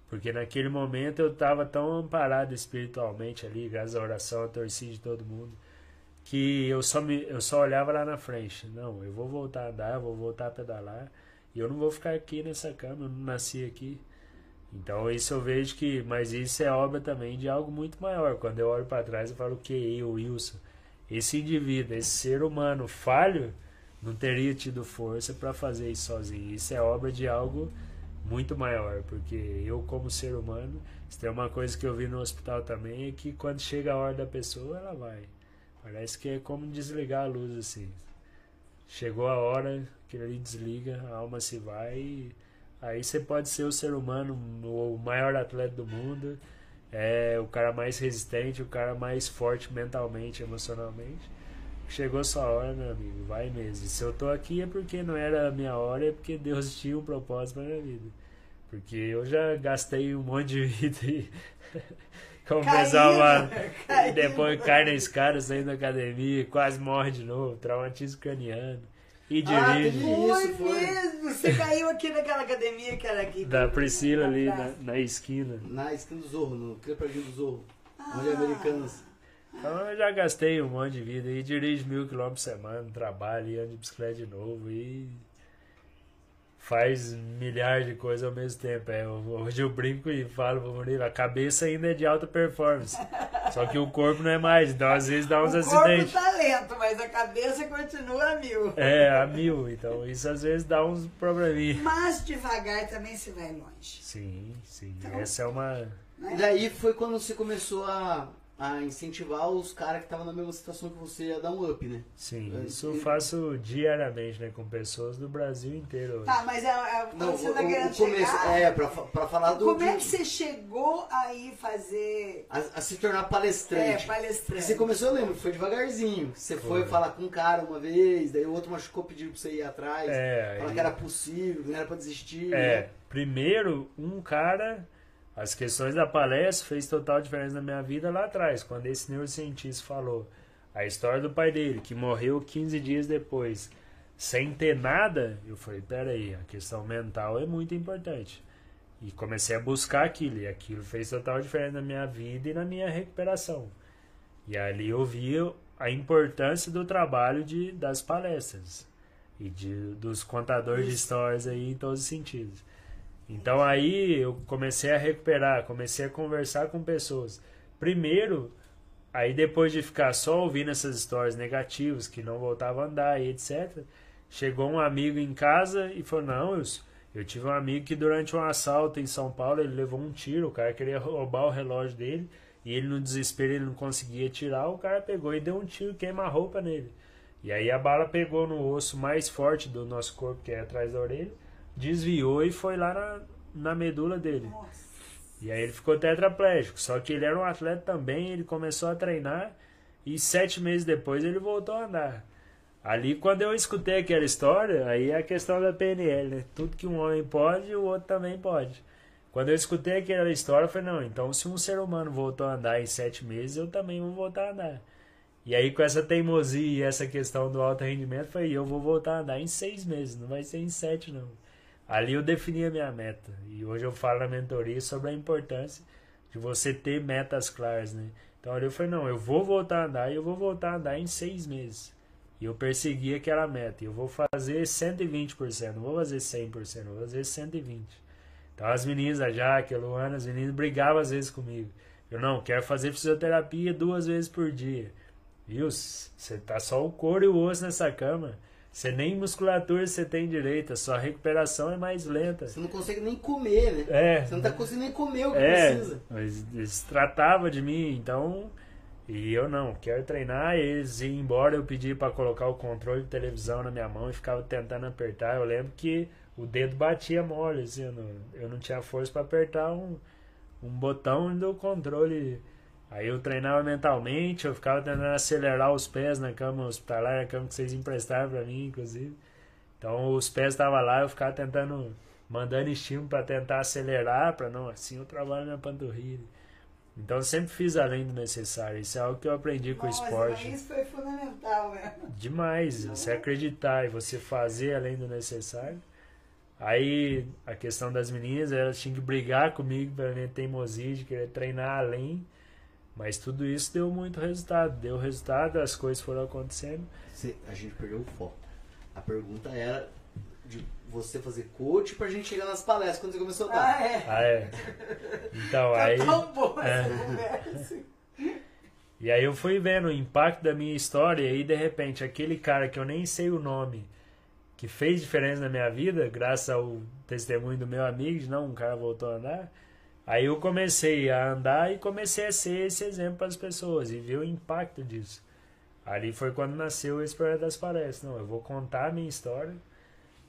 Porque naquele momento eu estava tão amparado espiritualmente ali, graças à oração, à torcida de todo mundo, que eu só, me, eu só olhava lá na frente. Não, eu vou voltar a andar, vou voltar a pedalar. E eu não vou ficar aqui nessa cama, eu não nasci aqui. Então isso eu vejo que, mas isso é obra também de algo muito maior. Quando eu olho para trás eu falo que eu, Wilson, esse indivíduo, esse ser humano falho, não teria tido força para fazer isso sozinho. Isso é obra de algo muito maior, porque eu como ser humano, se tem uma coisa que eu vi no hospital também é que quando chega a hora da pessoa, ela vai. Parece que é como desligar a luz assim. Chegou a hora, que ele desliga, a alma se vai e aí você pode ser o ser humano, o maior atleta do mundo, é o cara mais resistente, o cara mais forte mentalmente, emocionalmente. Chegou sua hora, meu amigo, vai mesmo. Se eu tô aqui é porque não era a minha hora, é porque Deus tinha um propósito pra minha vida. Porque eu já gastei um monte de vida e pessoal e depois cai na escada, saindo da academia, quase morre de novo, traumatismo craniano. E Ah, dirige. teve Foi Isso, foi. mesmo. Você caiu aqui naquela academia que era aqui. Da Priscila ali na, na esquina. Na esquina do Zorro, no prédio do Zorro. Onde Ah. é americanos. Então eu já gastei um monte de vida e dirijo mil quilômetros por semana, trabalho e ando de bicicleta de novo e faz milhares de coisas ao mesmo tempo. É, hoje eu brinco e falo pro Murilo, a cabeça ainda é de alta performance. Só que o corpo não é mais, então às vezes dá uns o acidentes. corpo tá lento, mas a cabeça continua a mil. É, a mil, então isso às vezes dá uns probleminhas. Mas devagar também se vai longe. Sim, sim. Então- Essa é uma. E daí foi quando você começou a, a incentivar os caras que estavam na mesma situação que você a dar um up, né? Sim, É, isso eu faço diariamente, né? Com pessoas do Brasil inteiro. hoje. Tá, mas é, é, Não, você o, tá o- querendo o começo. chegar... É, pra, pra falar do. Como é que você chegou aí fazer a, a se tornar é, palestrante. Porque palestrante? você começou, eu lembro, foi devagarzinho. Você foi, Foi. falar com um cara uma vez, daí o outro machucou, pediu pra você ir atrás. É, falar aí- que era possível, não era pra desistir. É, né? primeiro, um cara, as questões da palestra fez total diferença na minha vida lá atrás, quando esse neurocientista falou a história do pai dele, que morreu 15 dias depois, sem ter nada, eu falei, peraí, a questão mental é muito importante. E comecei a buscar aquilo, e aquilo fez total diferença na minha vida e na minha recuperação. E ali eu vi a importância do trabalho de, das palestras e de, dos contadores de histórias aí em todos os sentidos. Então aí eu comecei a recuperar, comecei a conversar com pessoas. Primeiro, aí depois de ficar só ouvindo essas histórias negativas, que não voltava a andar e etc., chegou um amigo em casa e falou: Não, Wilson, eu tive um amigo que durante um assalto em São Paulo ele levou um tiro, o cara queria roubar o relógio dele e ele no desespero ele não conseguia tirar, o cara pegou e deu um tiro queima-roupa nele. E aí a bala pegou no osso mais forte do nosso corpo, que é atrás da orelha, desviou e foi lá na, na medula dele. Nossa. E aí ele ficou tetraplégico. Só que ele era um atleta também, ele começou a treinar e sete meses depois ele voltou a andar. Ali, quando eu escutei aquela história, aí é a questão da PNL, né? Tudo que um homem pode, o outro também pode. Quando eu escutei aquela história, eu falei, não, então se um ser humano voltou a andar em sete meses, eu também vou voltar a andar. E aí, com essa teimosia e essa questão do alto rendimento, eu falei, eu vou voltar a andar em seis meses, não vai ser em sete, não. Ali eu defini a minha meta. E hoje eu falo na mentoria sobre a importância de você ter metas claras, né? Então ali eu falei, não, eu vou voltar a andar e eu vou voltar a andar em seis meses. E eu persegui aquela meta. Eu vou fazer 120%, não vou fazer 100%, vou fazer 120%. Então as meninas, a Jaque, a Luana, as meninas brigavam às vezes comigo. Eu não, quero fazer fisioterapia duas vezes por dia. Viu? Você tá só o couro e o osso nessa cama. Você nem musculatura você tem direito, a sua recuperação é mais lenta. Você não consegue nem comer, né? É, Você não tá conseguindo nem comer o que é, precisa. mas eles tratavam de mim, então. E eu não, quero treinar. Eles iam embora, eu pedi para colocar o controle de televisão na minha mão e ficava tentando apertar. Eu lembro que o dedo batia mole, assim, eu não, eu não tinha força para apertar um, um botão do controle. Aí eu treinava mentalmente, eu ficava tentando acelerar os pés na cama hospitalar, na cama que vocês emprestaram para mim, inclusive. Então os pés estavam lá, eu ficava tentando, mandando estímulo para tentar acelerar, para não, assim eu trabalho na panturrilha. Então eu sempre fiz além do necessário. Isso é algo que eu aprendi com o esporte. isso foi fundamental mesmo. Demais, você acreditar e você fazer além do necessário. Aí a questão das meninas, elas tinham que brigar comigo pela minha teimosia de querer treinar além. Mas tudo isso deu muito resultado. Deu resultado, as coisas foram acontecendo. Cê- a gente perdeu o foco. A pergunta era de você fazer coach pra gente chegar nas palestras quando você começou a dar. Ah, é. Ah, é. Então, Tá aí. tão boa é. essa conversa. E aí eu fui vendo o impacto da minha história e aí de repente aquele cara que eu nem sei o nome, que fez diferença na minha vida, graças ao testemunho do meu amigo, de não, um cara voltou a andar. Aí eu comecei a andar e comecei a ser esse exemplo para as pessoas e ver o impacto disso. Ali foi quando nasceu esse projeto das palestras. Não, eu vou contar a minha história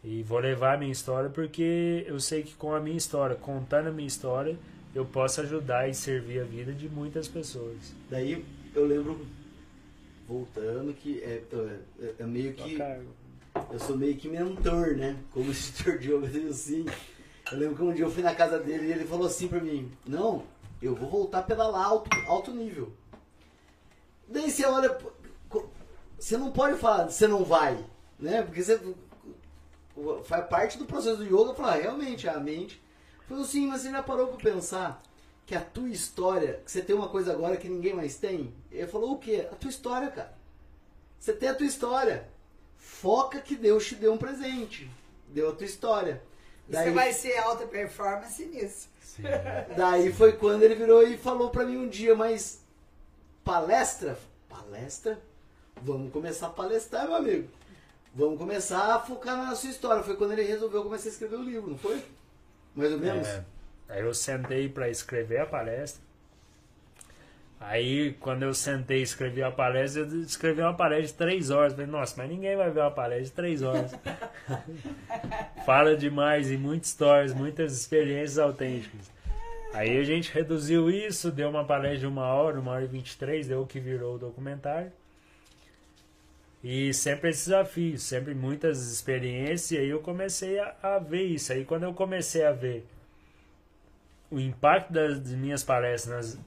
e vou levar a minha história porque eu sei que com a minha história, contando a minha história, eu posso ajudar e servir a vida de muitas pessoas. Daí eu lembro, voltando, que é, é, é meio que. Eu sou meio que mentor, né? Como instrutor de yoga assim. Eu lembro que um dia eu fui na casa dele e ele falou assim pra mim: Não, eu vou voltar a pedalar alto, alto nível. Daí você olha, você não pode falar, você não vai, né? Porque você faz parte do processo do yoga falar, realmente, a mente. Falou assim, mas você já parou pra pensar que a tua história, que você tem uma coisa agora que ninguém mais tem? Ele falou o quê? A tua história, cara. Você tem a tua história. Foca que Deus te deu um presente. Deu a tua história. Você vai ser alta performance nisso. Sim. Daí foi quando ele virou e falou pra mim um dia, mas palestra? Palestra? Vamos começar a palestrar, meu amigo. Vamos começar a focar na sua história. Foi quando ele resolveu começar a escrever o livro, não foi? Mais ou menos? É, aí eu sentei para escrever a palestra. Aí, quando eu sentei e escrevi a palestra, eu escrevi uma palestra de três horas. Falei, nossa, mas ninguém vai ver uma palestra de três horas. Fala demais e muitas histórias, muitas experiências autênticas. Aí a gente reduziu isso, deu uma palestra de uma hora, uma hora e vinte e três, deu o que virou o documentário. E sempre esse desafio, sempre muitas experiências, e aí eu comecei a, a ver isso. Aí quando eu comecei a ver o impacto das, das minhas palestras nas-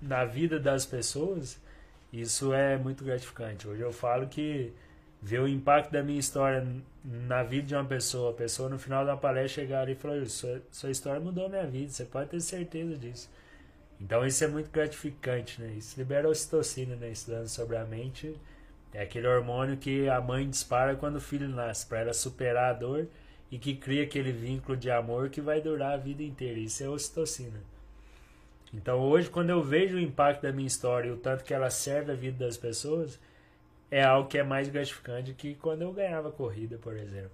na vida das pessoas, isso é muito gratificante. Hoje eu falo que ver o impacto da minha história na vida de uma pessoa, a pessoa no final da palestra chegar e falar, sua, sua história mudou minha vida, você pode ter certeza disso. Então isso é muito gratificante, né? Isso libera ocitocina, né? Estudando sobre a mente, é aquele hormônio que a mãe dispara quando o filho nasce, para ela superar a dor e que cria aquele vínculo de amor que vai durar a vida inteira. Isso é ocitocina. Então hoje, quando eu vejo o impacto da minha história e o tanto que ela serve a vida das pessoas, é algo que é mais gratificante que quando eu ganhava corrida, por exemplo.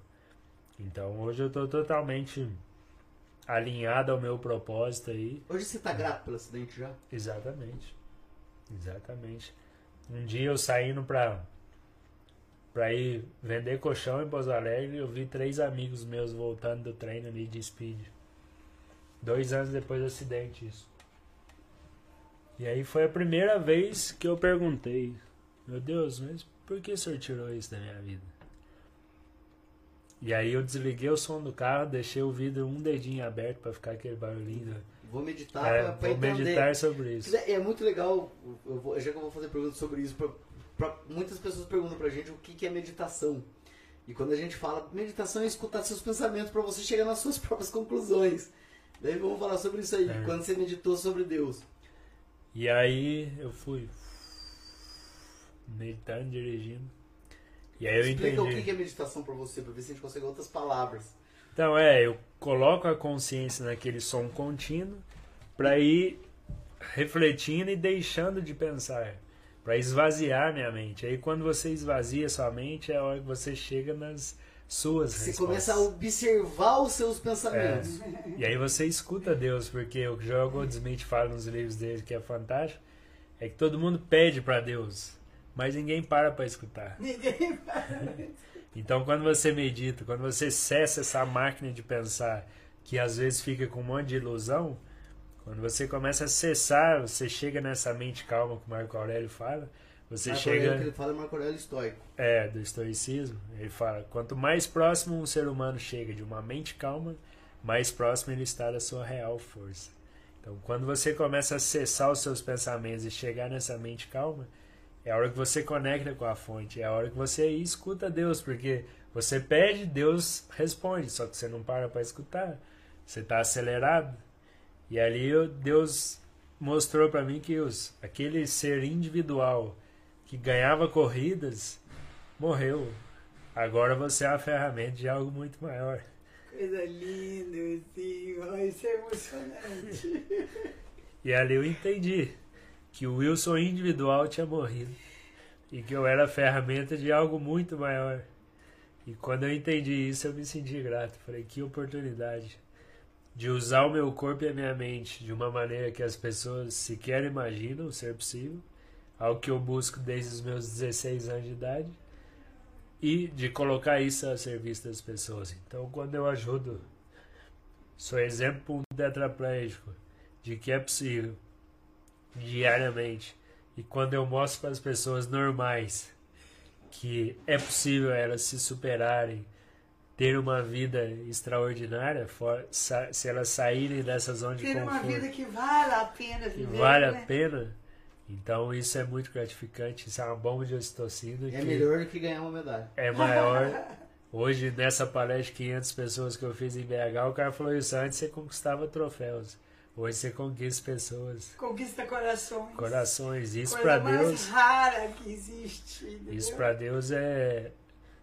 Então hoje eu estou totalmente alinhado ao meu propósito aí. Hoje você tá grato pelo acidente já? Exatamente. Exatamente. Um dia eu saindo pra, pra ir vender colchão em Pouso Alegre, eu vi três amigos meus voltando do treino ali de speed. Dois anos depois do acidente, isso. E aí foi a primeira vez que eu perguntei, meu Deus, mas por que o senhor tirou isso da minha vida? E aí eu desliguei o som do carro, deixei o vidro um dedinho aberto pra ficar aquele barulhinho. Vou meditar É, pra, pra vou entender. meditar sobre isso. É muito legal, eu vou- já que eu vou fazer perguntas sobre isso, pra, pra- muitas pessoas perguntam pra gente o que, que é meditação. E quando a gente fala, meditação é escutar seus pensamentos pra você chegar nas suas próprias conclusões. Daí vamos falar sobre isso aí, É. quando você meditou sobre Deus. E aí eu fui meditando, dirigindo. E aí eu Explica entendi. o que, é meditação pra você, pra ver se a gente consegue outras palavras. Então é, eu coloco a consciência naquele som contínuo para ir refletindo e deixando de pensar, para esvaziar minha mente. Aí quando você esvazia sua mente é a hora que você chega nas suas Você respostas. começa a observar os seus pensamentos. E aí você escuta Deus, porque o que Joel Goldsmith fala nos livros dele que é fantástico, é que todo mundo pede para Deus, mas ninguém para para escutar. Ninguém Então, quando você medita, quando você cessa essa máquina de pensar, que às vezes fica com um monte de ilusão, quando você começa a cessar, você chega nessa mente calma que o Marco Aurélio fala, você Marco chega. Aurélio, ele fala Marco Aurélio estoico. É, do estoicismo, ele fala: quanto mais próximo um ser humano chega de uma mente calma, mais próximo ele está da sua real força. Então, quando você começa a acessar os seus pensamentos e chegar nessa mente calma, é a hora que você conecta com a fonte, é a hora que você escuta Deus, porque você pede, Deus responde, só que você não para para escutar. Você está acelerado. E ali eu- Deus mostrou para mim que os, aquele ser individual que ganhava corridas morreu. Agora você é a ferramenta de algo muito maior. Coisa linda. Ai, isso é emocionante. E ali eu entendi que o Wilson individual tinha morrido e que eu era a ferramenta de algo muito maior. E quando eu entendi isso, eu me senti grato. Falei, que oportunidade de usar o meu corpo e a minha mente de uma maneira que as pessoas sequer imaginam ser possível, algo que eu busco desde os meus 16 anos de idade, e de colocar isso a serviço das pessoas. Então, quando eu ajudo, sou exemplo um tetraplégico de que é possível diariamente. E quando eu mostro para as pessoas normais que é possível elas se superarem, ter uma vida extraordinária, for- se elas saírem dessa zona de Ter uma conforto, vida que vale a pena viver. vale a né? pena. Então isso é muito gratificante, isso é uma bomba de ocitocina É que melhor do que ganhar uma medalha. é maior. Hoje, nessa palestra de 500 pessoas que eu fiz em BH, o cara falou isso, antes você conquistava troféus. Hoje você conquista pessoas, Conquista corações. corações. Isso Coisa para mais Deus, rara que existe. entendeu? isso para Deus é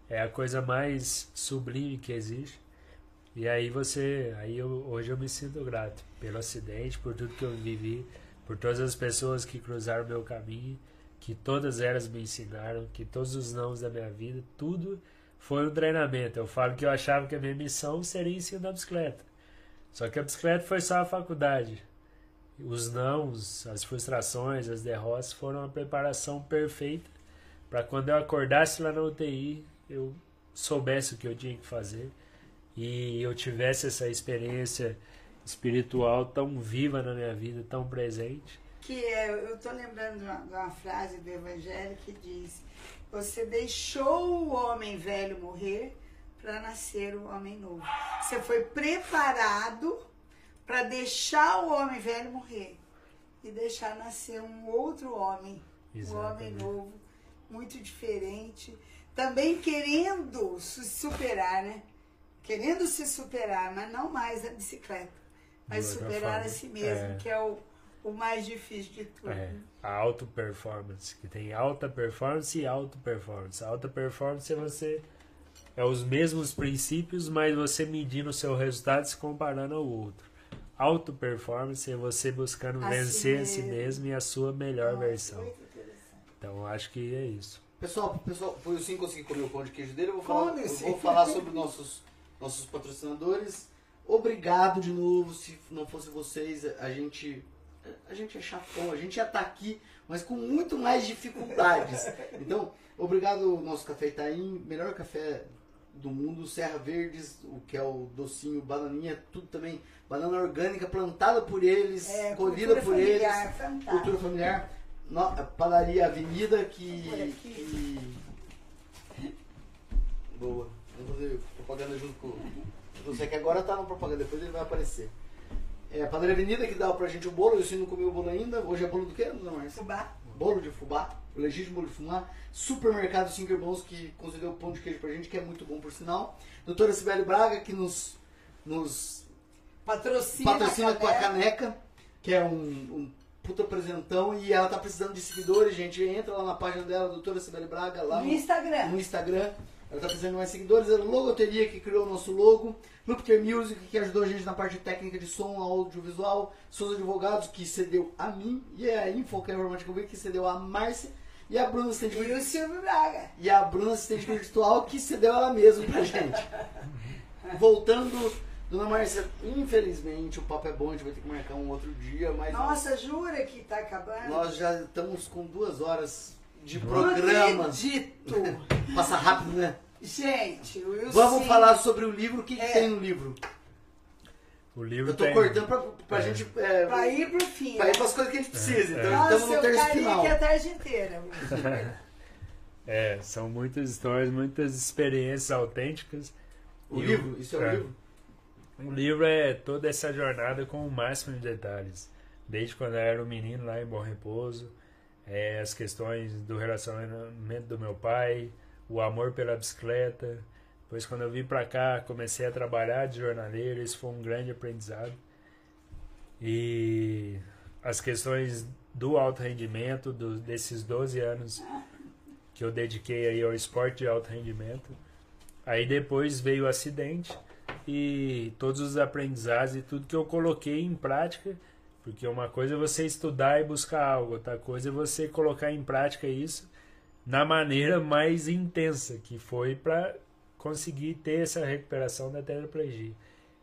é a coisa mais sublime que existe. E aí você, aí eu, hoje eu me sinto grato pelo acidente, por tudo que eu vivi, por todas as pessoas que cruzaram meu caminho, que todas elas me ensinaram, que todos os nãos da minha vida, tudo foi um treinamento. Eu falo que eu achava que a minha missão seria em cima da bicicleta. Só que a bicicleta foi só a faculdade. Os nãos, as frustrações, as derrotas foram a preparação perfeita para quando eu acordasse lá na UTI, eu soubesse o que eu tinha que fazer e eu tivesse essa experiência espiritual tão viva na minha vida, tão presente. Que é, eu estou lembrando de uma, de uma frase do Evangelho que diz: Você deixou o homem velho morrer para nascer o homem novo. Você foi preparado para deixar o homem velho morrer e deixar nascer um outro homem, um homem Exatamente. novo, muito diferente, também querendo se superar, né? Querendo se superar, mas não mais a bicicleta, mas superar a si mesmo, É. que é o, o mais difícil de tudo. É, a auto performance, que tem alta performance e alto performance. A alta performance é você é os mesmos princípios, mas você medindo o seu resultado e se comparando ao outro. Auto performance é você buscando A si vencer a si mesmo. e a sua melhor Nossa, versão. Então acho que é isso. Pessoal, pessoal, foi o Sim conseguir comer o pão de queijo dele. Eu vou falar, eu vou falar sobre nossos, nossos patrocinadores. Obrigado de novo. Se não fosse vocês, a gente. A gente é chafão, a gente ia estar aqui, mas com muito mais dificuldades. Então, obrigado nosso café Itaim, melhor café do mundo, Serra Verdes, o que é o docinho, bananinha, tudo também, banana orgânica plantada por eles, É, colhida por eles. familiar, fantástico. Cultura familiar, no, padaria Avenida que, que- Boa. Vamos fazer propaganda junto com você que agora tá na propaganda, depois ele vai aparecer. É a padaria Avenida que dá pra gente o bolo, eu sim não comi o bolo ainda. Hoje é bolo do quê, dona Márcia? Fubá. Bolo de fubá, o legítimo bolo de fubá. Supermercado Cinco Irmãos que concedeu pão de queijo pra gente, que é muito bom por sinal. Doutora Sibeli Braga que nos, nos Patrocina, patrocina com a caneca. que é um, um puta apresentão e ela tá precisando de seguidores, gente. Entra lá na página dela, doutora Sibeli Braga, lá No no, Instagram. no Instagram. Ela tá precisando de mais seguidores. A Logoteria que criou o nosso logo. Lupter Music que ajudou a gente na parte técnica de som, audiovisual. Souza Advogados que cedeu a mim. E a Info, que é a Informática que cedeu a Márcia. E a Bruna Assistente E o Silvio Braga. e a Bruna, assistente virtual, que cedeu ela mesma pra gente. Voltando, dona Márcia, infelizmente o papo é bom, a gente vai ter que marcar um outro dia, mas Nossa, jura que tá acabando? nós já estamos com duas horas de Não programa. acredito. Passa rápido, né? Gente, o Wilson... Vamos falar sobre o livro, o que, que É. tem no livro? O livro Eu tô tem- cortando pra, pra É. gente. É, Pra ir pro fim. pra ir pras coisas que a gente precisa, É. então Nossa, estamos no terço ficaria final. aqui a tarde inteira. É, são muitas histórias, muitas experiências autênticas. O E livro, isso é o é. livro? O livro é toda essa jornada com o máximo de detalhes. Desde quando eu era um menino lá em Bom Repouso, é, as questões do relacionamento do meu pai, o amor pela bicicleta. Depois, quando eu vim para cá, comecei a trabalhar de jornaleiro, isso foi um grande aprendizado. E as questões do alto rendimento, do, desses 12 anos que eu dediquei aí ao esporte de alto rendimento. Aí depois veio o acidente e todos os aprendizados e tudo que eu coloquei em prática, porque uma coisa é você estudar e buscar algo, outra coisa é você colocar em prática isso na maneira mais intensa, que foi para conseguir ter essa recuperação da tetraplegia.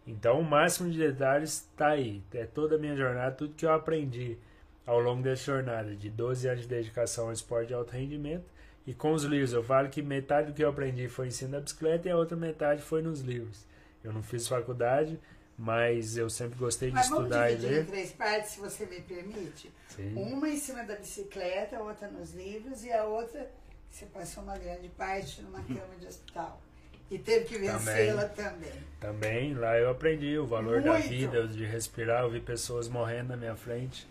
Então, o máximo de detalhes está aí. É toda a minha jornada, tudo que eu aprendi ao longo dessa jornada, de 12 anos de dedicação ao esporte de alto rendimento. E com os livros, eu falo que metade do que eu aprendi foi ensino da bicicleta e a outra metade foi nos livros. Eu não fiz faculdade, mas eu sempre gostei de Mas vamos estudar e dividir em ler. três partes, se você me permite. Sim. Uma em cima da bicicleta, outra nos livros e a outra você passou uma grande parte numa cama de hospital. E teve que vencê-la também. Também lá eu aprendi o valor da Muito. vida, de respirar, eu vi pessoas morrendo na minha frente.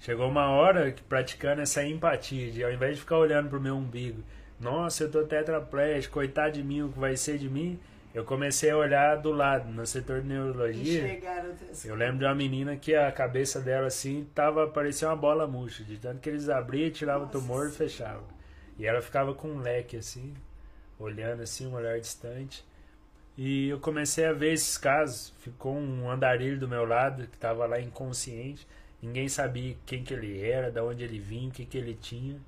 Chegou uma hora que praticando essa empatia, de ao invés de ficar olhando pro meu umbigo, nossa, eu tô tetraplégico, coitado de mim, o que vai ser de mim? Eu comecei a olhar do lado, no setor de neurologia. Eu lembro de uma menina que a cabeça dela assim tava parecia uma bola murcha, de tanto que eles abriam, tiravam o tumor e fechavam. E ela ficava com um leque assim, olhando assim, um olhar distante. E eu comecei a ver esses casos. Ficou um andarilho do meu lado que estava lá inconsciente. Ninguém sabia quem que ele era, de onde ele vinha, o que que ele tinha.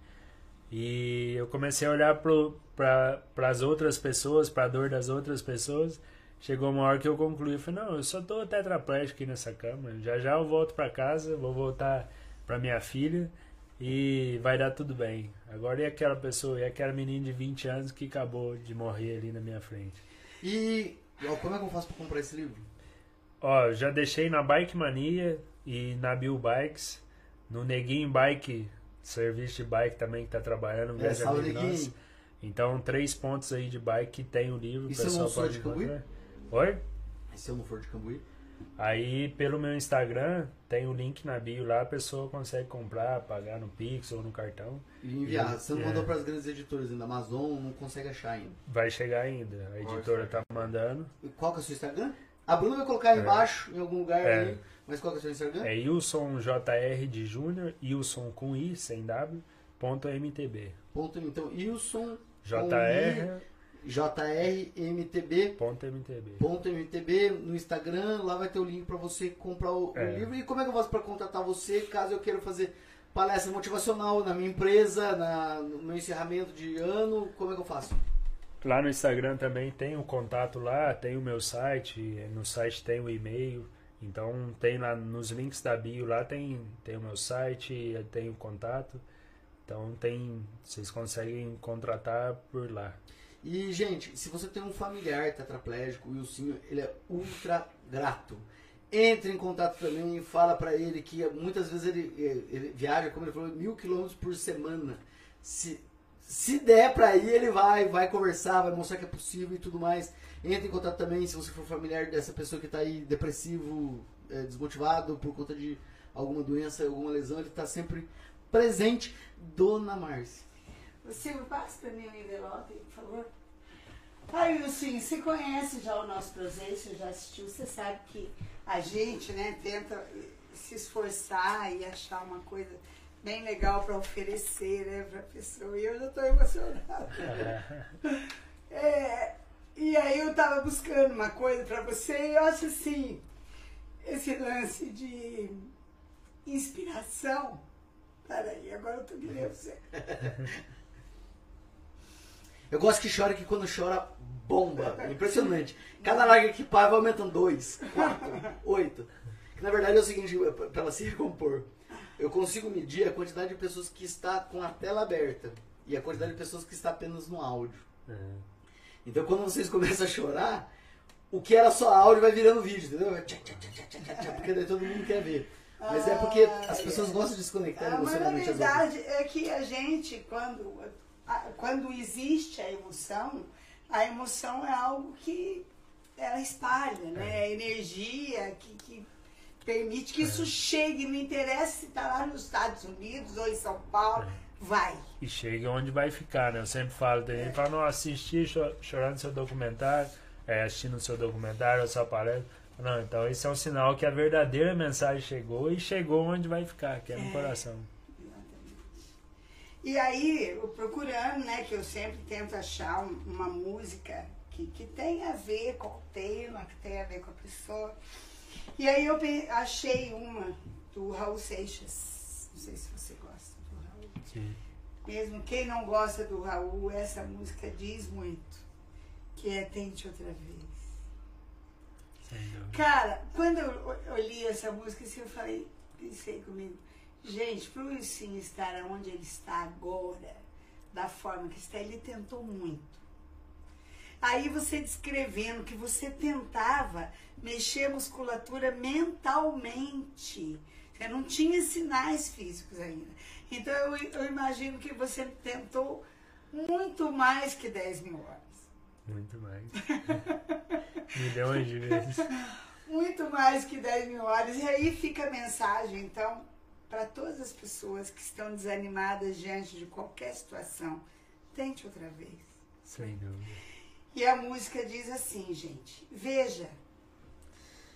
E eu comecei a olhar para as outras pessoas, para a dor das outras pessoas. Chegou uma hora que eu concluí, eu falei, não, eu só tô tetraplégico aqui nessa cama. Já já eu volto para casa, vou voltar para minha filha e vai dar tudo bem. Agora e aquela pessoa, e aquela menina de 20 anos que acabou de morrer ali na minha frente. E ó, como é que eu faço pra comprar esse livro? Ó, eu já deixei na Bike Mania e na Bill Bikes, no Neguinho Bike, serviço de bike também que tá trabalhando, um É, grande salve, amigo Neguinho. nosso. Então, três pontos aí de bike que tem o livro, E se eu não pode de Cambuí? Oi? Se eu não for de Cambuí. Aí, pelo meu Instagram, tem o link na bio lá, a pessoa consegue comprar, pagar no Pix ou no cartão. E enviar. Você não É. mandou pras grandes editoras ainda. Amazon não consegue achar ainda. Vai chegar ainda, a editora tá mandando. E qual que é o seu Instagram? A Bruna vai colocar É. embaixo, em algum lugar É. aí. Mas qual que é o seu Instagram? É Wilson JR de Júnior, Wilson com I, sem W, ponto MTB. Ponto, então, Wilson JR, JRMTB. ponto MTB. Ponto MTB no Instagram, lá vai ter o link pra você comprar o, o É. livro. E como é que eu faço pra contatar você caso eu queira fazer palestra motivacional na minha empresa, na, no meu encerramento de ano? Como é que eu faço? Lá no Instagram também tem o contato lá, tem o meu site, no site tem o e-mail. Então tem lá nos links da bio lá tem, tem o meu site, tem o contato. Então tem, vocês conseguem contratar por lá. E, gente, se você tem um familiar tetraplégico, o Wilson, ele é ultra grato. Entre em contato também, fala pra ele que muitas vezes ele, ele viaja, como ele falou, mil quilômetros por semana. Se, se der pra ir, ele vai, vai conversar, vai mostrar que é possível e tudo mais. Entre em contato também se você for familiar dessa pessoa que tá aí depressivo, é, desmotivado por conta de alguma doença, alguma lesão, ele tá sempre presente. Dona Márcia. Silvio, passa para mim o envelope, por favor. Ai, Wilson, você conhece já o nosso projeto, você já assistiu, você sabe que a gente, né, tenta se esforçar e achar uma coisa bem legal para oferecer, né, para a pessoa. E eu já estou emocionada. É, e aí eu tava buscando uma coisa para você e eu acho assim, esse lance de inspiração. Peraí, agora eu tô me lendo você. Eu gosto que chora que quando chora, bomba. É impressionante. Cada larga que pá vai aumentando dois, quatro, oito. Que na verdade é o seguinte, para ela se recompor. Eu consigo medir a quantidade de pessoas que está com a tela aberta e a quantidade de pessoas que está apenas no áudio. Então quando vocês começam a chorar, o que era só áudio vai virando vídeo, entendeu? Vai tchá, tchá, tchá, Porque daí todo mundo quer ver. Mas é porque as pessoas gostam de se conectar mas na emocionalmente às outras. verdade é que a gente, quando, a- quando existe a emoção, a emoção é algo que ela espalha, né? A energia que, que permite que isso chegue, não interessa se está lá nos Estados Unidos ou em São Paulo, vai. E chega onde vai ficar, né? Eu sempre falo, tem gente que fala, não, assisti cho- chorando seu documentário, é, assistindo seu documentário, a sua palestra. Não, então esse é um sinal que a verdadeira mensagem chegou e chegou onde vai ficar, que é no É. coração. E aí, procurando, né, que eu sempre tento achar um- uma música que, que tenha a ver com o tema, que tenha a ver com a pessoa. E aí eu achei uma do Raul Seixas. Não sei se você. Sim. Mesmo quem não gosta do Raul, essa música diz muito. Que é Tente Outra Vez. Cara, quando eu eu li essa música, assim, eu falei, pensei comigo, gente, pro Wilson estar onde ele está agora, da forma que está, ele tentou muito. Aí você descrevendo que você tentava mexer a musculatura mentalmente. Você não tinha sinais físicos ainda. Então eu, eu imagino que você tentou muito mais que 10 mil horas. Muito mais. Milhões de vezes. Muito mais que 10 mil horas. E aí fica a mensagem, então, para todas as pessoas que estão desanimadas diante de qualquer situação, tente outra vez. Sem dúvida. E a música diz assim, gente: Veja,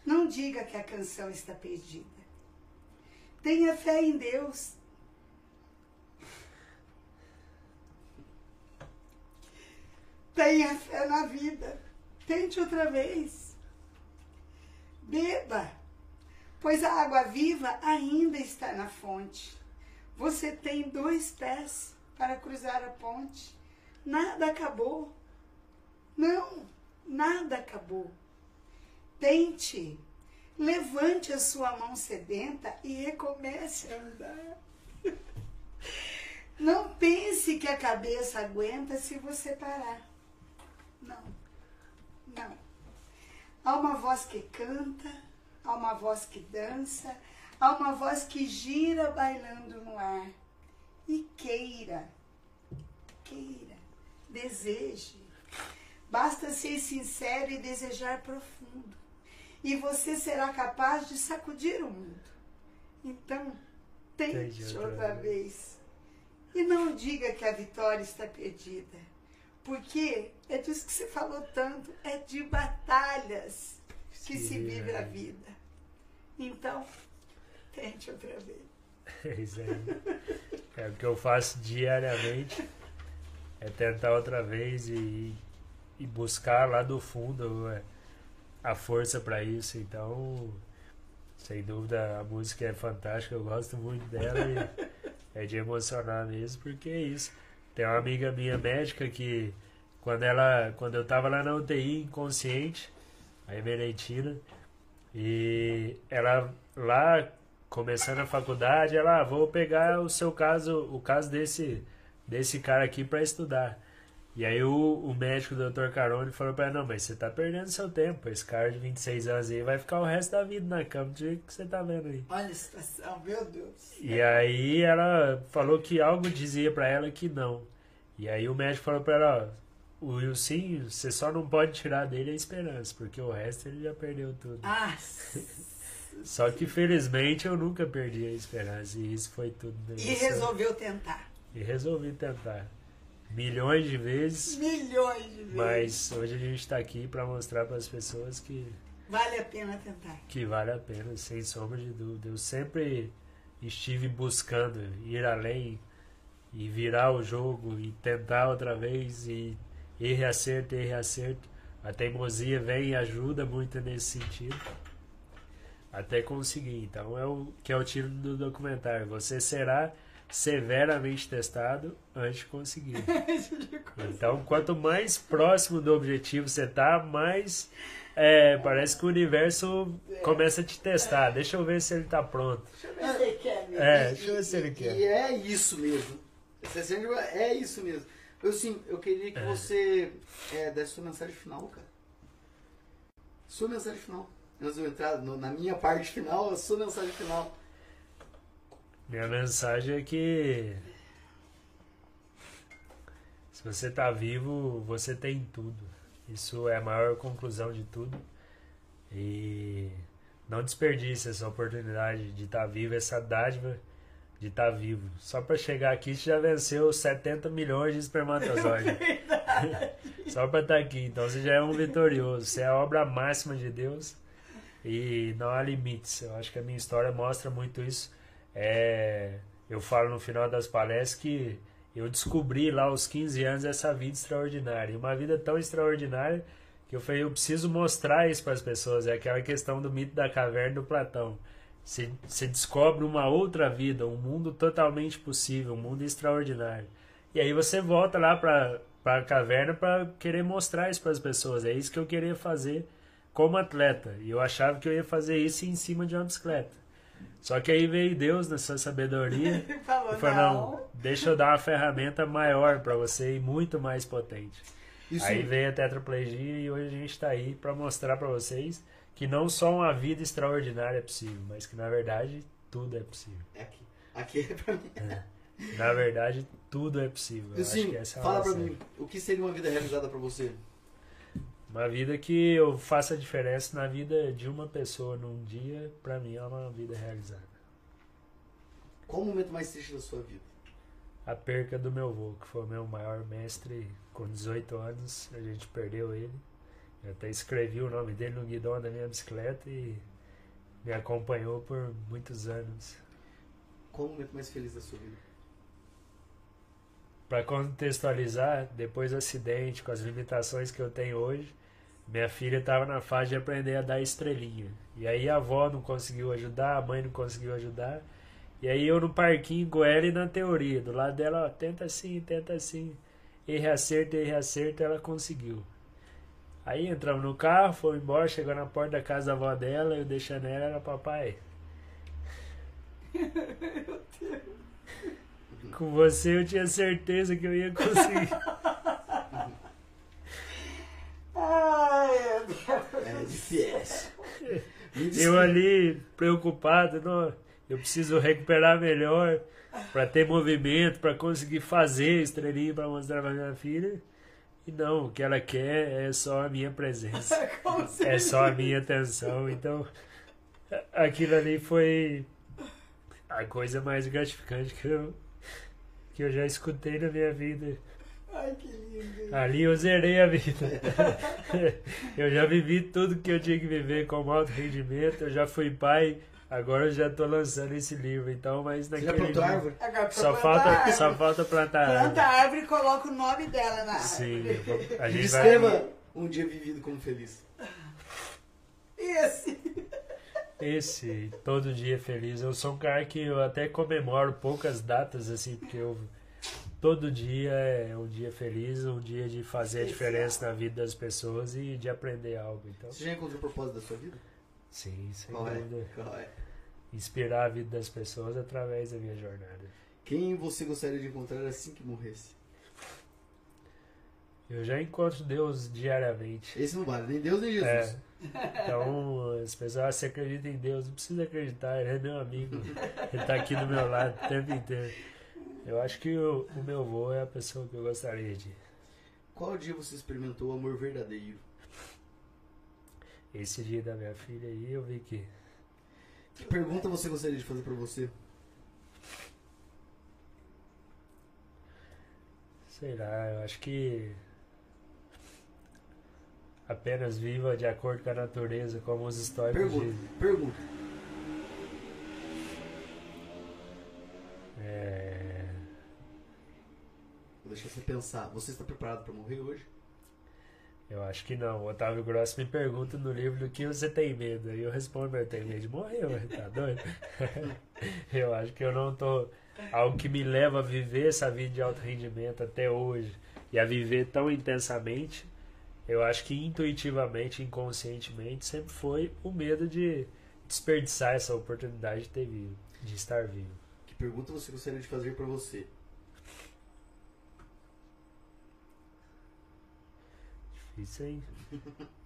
não diga que a canção está perdida. Tenha fé em Deus. Tenha fé na vida. Tente outra vez. Beba, pois a água viva ainda está na fonte. Você tem dois pés para cruzar a ponte. Nada acabou. Não, nada acabou. Tente, levante a sua mão sedenta e recomece a andar. Não pense que a cabeça aguenta se você parar. Não, não. Há uma voz que canta, há uma voz que dança, há uma voz que gira bailando no ar. E queira, queira, deseje. Basta ser sincero e desejar profundo. E você será capaz de sacudir o mundo. Então, tente outra vez. E não diga que a vitória está perdida. Porque é disso que você falou tanto, é de batalhas que se Sim, vive é. a vida. Então, tente outra vez. É isso aí. É o que eu faço diariamente. É tentar outra vez e, e buscar lá do fundo é, a força para isso. Então, sem dúvida, a música é fantástica. Eu gosto muito dela e é de emocionar mesmo, porque é isso. Tem uma amiga minha médica que quando ela quando eu tava lá na UTI inconsciente, a Emerentina, e ela lá começando a faculdade, ela ah, vou pegar o seu caso, o caso desse desse cara aqui para estudar. E aí o, o médico, o Dr. Carone, falou para ela, não, mas você tá perdendo seu tempo, esse cara de 26 anos aí vai ficar o resto da vida na cama, do jeito que você tá vendo aí. Olha a situação, meu Deus. E aí ela falou que algo dizia pra ela que não. E aí o médico falou pra ela, ó, o Wilson, você só não pode tirar dele a esperança, porque o resto ele já perdeu tudo. Ah, Só que felizmente eu nunca perdi a esperança e isso foi tudo. e resolveu tentar. E resolvi tentar. Milhões de vezes, Milhões de vezes. mas hoje a gente tá aqui pra mostrar para as pessoas que Vale a pena tentar. que vale a pena, sem sombra de dúvida. Eu sempre estive buscando ir além e virar o jogo e tentar outra vez e erro e acerto, erro e acerto. A teimosia vem e ajuda muito nesse sentido. Até conseguir. Então é o que é o tiro do documentário. Você será severamente testado antes de conseguir. Então, quanto mais próximo do objetivo você tá, mais é, parece que o universo começa a te testar. Deixa eu ver se ele tá pronto. Deixa eu ver se ele quer mesmo. É, E- deixa eu ver se ele e- quer. E é isso mesmo. É isso mesmo. Eu sim, eu queria que É. você é, desse sua mensagem final, cara. Sua mensagem final. Antes de eu entrar no- na minha parte final, a sua mensagem final. Minha mensagem é que se você tá vivo, você tem tudo. Isso é a maior conclusão de tudo. E não desperdice essa oportunidade de estar vivo, essa dádiva de estar vivo. Só para chegar aqui você já venceu 70 milhões de espermatozoides. Só para estar aqui. Então você já é um vitorioso. Você é a obra máxima de Deus e não há limites. Eu acho que a minha história mostra muito isso. É, eu falo no final das palestras que eu descobri lá aos 15 anos essa vida extraordinária. E uma vida tão extraordinária que eu falei, eu preciso mostrar isso para as pessoas. É aquela questão do mito da caverna do Platão. Você, descobre uma outra vida, um mundo totalmente possível, um mundo extraordinário. E aí você volta lá para a caverna para querer mostrar isso para as pessoas. É isso que eu queria fazer como atleta. E eu achava que eu ia fazer isso em cima de uma bicicleta. Só que aí veio Deus nessa sabedoria Falou, e falou: não, deixa eu dar uma ferramenta maior para você e muito mais potente. Isso, Aí veio a tetraplegia e hoje a gente está aí para mostrar para vocês que não só uma vida extraordinária é possível, mas que na verdade tudo é possível. é aqui. Aqui é pra mim. Na verdade, tudo é possível. Eu acho que essa é fala pra mim, o que seria uma vida realizada pra você? Uma vida que eu faça diferença na vida de uma pessoa num dia, pra mim é uma vida realizada. Qual o momento mais triste da sua vida? A perca do meu avô, que foi o meu maior mestre, com 18 anos, a gente perdeu ele. Eu até escrevi o nome dele no guidão da minha bicicleta e me acompanhou por muitos anos. Qual o momento mais feliz da sua vida? Para contextualizar, depois do acidente, com as limitações que eu tenho hoje, minha filha estava na fase de aprender a dar estrelinha. E aí a avó não conseguiu ajudar, a mãe não conseguiu ajudar. E aí eu no parquinho com ela e na teoria, do lado dela, ó, tenta assim, tenta assim. Erre, acerta, erre, acerta, ela conseguiu. Aí entramos no carro, fomos embora, chegou na porta da casa da avó dela, eu deixando ela, era papai. Com você eu tinha certeza que eu ia conseguir. Ai, meu Deus. É difícil. Eu ali preocupado, não, eu preciso recuperar melhor para ter movimento, para conseguir fazer estrelinha para mostrar para minha filha. E não, o que ela quer é só a minha presença, se é só a minha atenção. Então, aquilo ali foi a coisa mais gratificante que eu, que eu já escutei na minha vida. Ai, que lindo. Ali eu zerei a vida. eu já vivi tudo que eu tinha que viver com alto rendimento. Eu já fui pai. Agora eu já tô lançando esse livro. Então, mas Você já naquele plantou árvore? Só plantar falta, árvore. só falta plantar. Planta a árvore. árvore e coloca o nome dela na Sim, árvore. vou- a gente vai. Um dia vivido como feliz. Esse. Esse, todo dia feliz. Eu sou um cara que eu até comemoro poucas datas, assim, porque eu. Todo dia é um dia feliz, um dia de fazer a diferença na vida das pessoas e de aprender algo. Então, Você já encontrou o propósito da sua vida? sim, sem Qual é? dúvida. Qual é? Inspirar a vida das pessoas através da minha jornada. Quem você gostaria de encontrar assim que morresse? Eu já encontro Deus diariamente. Esse não vale, nem Deus nem Jesus. É. Então, as pessoas, ah, você acredita em Deus? Não precisa acreditar, ele é meu amigo. Ele tá aqui do meu lado o tempo inteiro. Eu acho que o, o meu avô é a pessoa que eu gostaria de. Qual dia você experimentou o amor verdadeiro? Esse dia da minha filha aí, eu vi que. Que pergunta você gostaria de fazer pra você? Sei lá, eu acho que. Apenas viva de acordo com a natureza, como os históricos Pergunta, dizem. pergunta. É, Vou deixar você pensar. Você está preparado pra morrer hoje? Eu acho que não. O Otávio Gross me pergunta no livro do que você tem medo. Aí eu respondo, eu tenho medo de morrer, ué, tá doido? eu acho que eu não tô. Algo que me leva a viver essa vida de alto rendimento até hoje e a viver tão intensamente, eu acho que intuitivamente, inconscientemente, sempre foi o medo de desperdiçar essa oportunidade de ter vivo, de estar vivo. Que pergunta você gostaria de fazer pra você? Difícil, hein?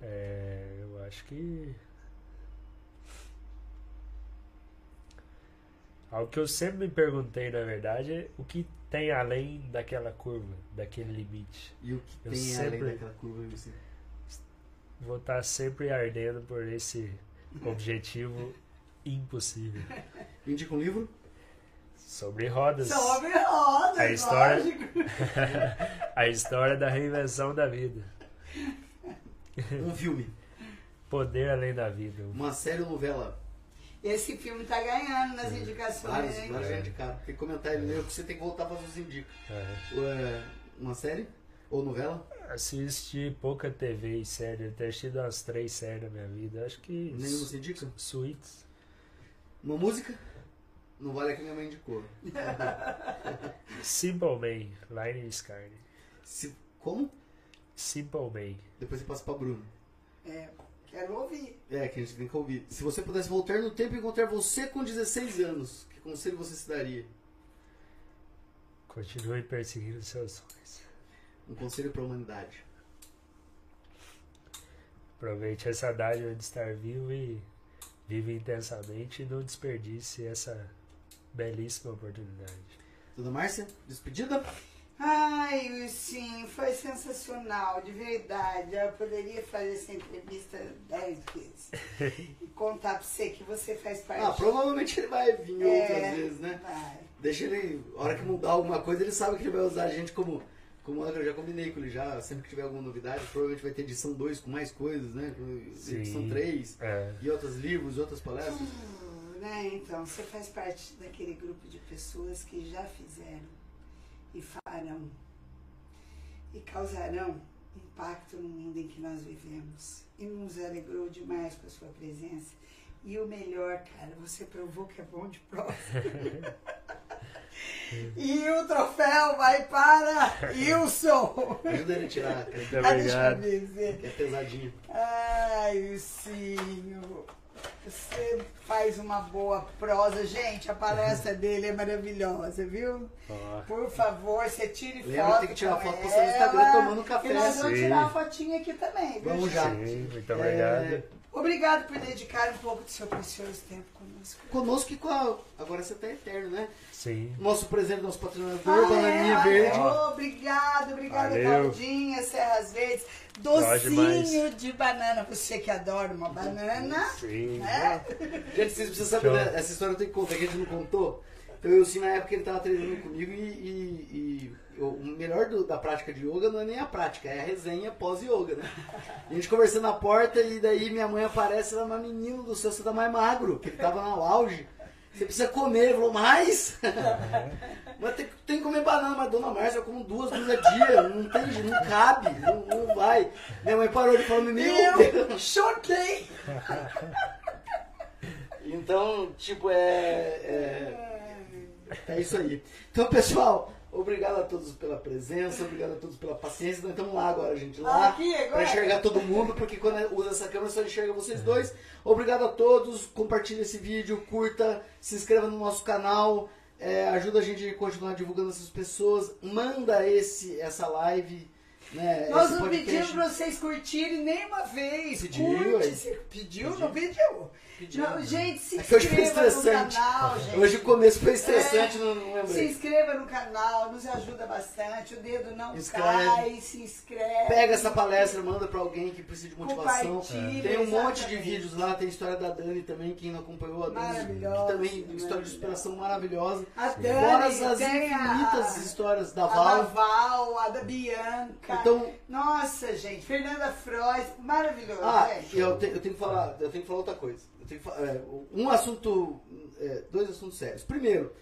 É, eu acho que. Algo que eu sempre me perguntei, na verdade, é o que tem além daquela curva, daquele limite. E o que Eu tem sempre- além daquela curva você? vou estar sempre ardendo por esse objetivo impossível. Indica um livro? Sobre rodas. Sobre rodas, A história-. A história da reinvenção da vida. Um filme? Poder além da vida. Uma série ou novela? Esse filme tá ganhando nas indicações, Vários, hein? vários já indicaram. Tem que comentar ele mesmo, que você tem que voltar pra fazer os indica. É. Uma série? Ou novela? Assisti pouca TV e série. Eu tenho assistido umas três séries na minha vida. Acho que. Nenhum você indica? Suítes. Uma música? Não vale a que minha mãe indicou. Simple Man. Line Sky. Como? Simple Man. Depois você passa pra Bruno. É, quero ouvir. É, que a gente tem que ouvir. Se você pudesse voltar no tempo e encontrar você com 16 anos, que conselho você se daria? Continue perseguindo seus sonhos. Um conselho pra humanidade. Aproveite essa dádiva de estar vivo e vive intensamente e não desperdice essa belíssima oportunidade. Dona Márcia, despedida? Ai, sim, foi sensacional, de verdade. Eu poderia fazer essa entrevista dez vezes. E contar pra você que você faz parte. Ah, provavelmente ele vai vir É. outras vezes, né? Vai. Deixa ele, a hora que mudar alguma coisa, ele sabe que ele vai usar a gente como. Como eu já combinei com ele já, sempre que tiver alguma novidade, provavelmente vai ter edição 2 com mais coisas, né? Sim. Edição 3, É, e outros livros, outras palestras. Hum, né? Então, você faz parte daquele grupo de pessoas que já fizeram e farão e causarão impacto no mundo em que nós vivemos. E nos alegrou demais com a sua presença. E o melhor, cara, você provou que é bom de prova. e o troféu vai para Wilson. Ajuda ele a tirar, cara, muito Ah, deixa eu obrigado. dizer. é pesadinho. Ai, Lucinho, você faz uma boa prosa. Gente, a palestra dele é maravilhosa, viu? Por favor, você tire Lembra, foto tem que tirar foto postar no Instagram tomando café. E nós vamos Sim. tirar uma fotinha aqui também, viu, Vamos gente? já. sim, muito É, obrigado. Por dedicar um pouco do seu precioso tempo conosco. Conosco e com a. Agora você tá eterno, né? Sim. Nosso presente, nosso patrocinador, Ah, Bananinha é? Verde. Oh, obrigado, obrigado. Claudinha, Serras Verdes. Docinho de banana. Você que adora uma banana, Sim. né? Gente, vocês precisam saber, né? essa história eu tenho que contar, que a gente não contou. Então eu sim, na época ele tava treinando comigo e, e- e o melhor do- da prática de yoga não é nem a prática, é a resenha pós-yoga, né? E a gente conversando na porta e daí minha mãe aparece ela, mas menino do céu, você tá mais magro, que ele tava no auge. Você precisa comer, ele falou, mais? mas tem, tem que comer banana, mas dona Márcia, eu como duas, duas a dia, não tem, não cabe, não, não vai. Minha mãe parou de falar, meu Deus. Eu choquei. Então, tipo, é, é. É isso aí. Então, pessoal, obrigado a todos pela presença, obrigado a todos pela paciência. Nós estamos lá agora, gente. Lá Aqui, agora. para enxergar todo mundo, porque quando usa essa câmera só enxerga vocês dois. Obrigado a todos. Compartilhe esse vídeo, curta, se inscreva no nosso canal. é, ajuda a gente a continuar divulgando essas pessoas. Manda esse, essa live. Né, Nós não podcast. pedimos pra vocês curtirem nenhuma vez. Pediu, Curte. pediu? Pediu. Não pediu? Pediu. Não, gente, se É que hoje foi inscreva no estressante. canal, gente. Hoje o começo foi estressante, É. não, não Se lembrei. inscreva no canal, nos ajuda bastante. O dedo não Inscreve. cai, se inscreve. Pega essa palestra, manda pra alguém que precisa de motivação. Compartilha, Tem um monte de vídeos lá, tem a história da Dani também, quem não acompanhou a Dani, que também história de superação maravilhosa. A Fora Dani, as tem a, infinitas histórias da a Val. da Val, a da Bianca. Então, Nossa, gente, Fernanda Frois, maravilhoso, ah, gente. eu, te- eu tenho que falar, eu tenho que falar outra coisa. Eu tenho que é, um assunto, é, dois assuntos sérios. Primeiro,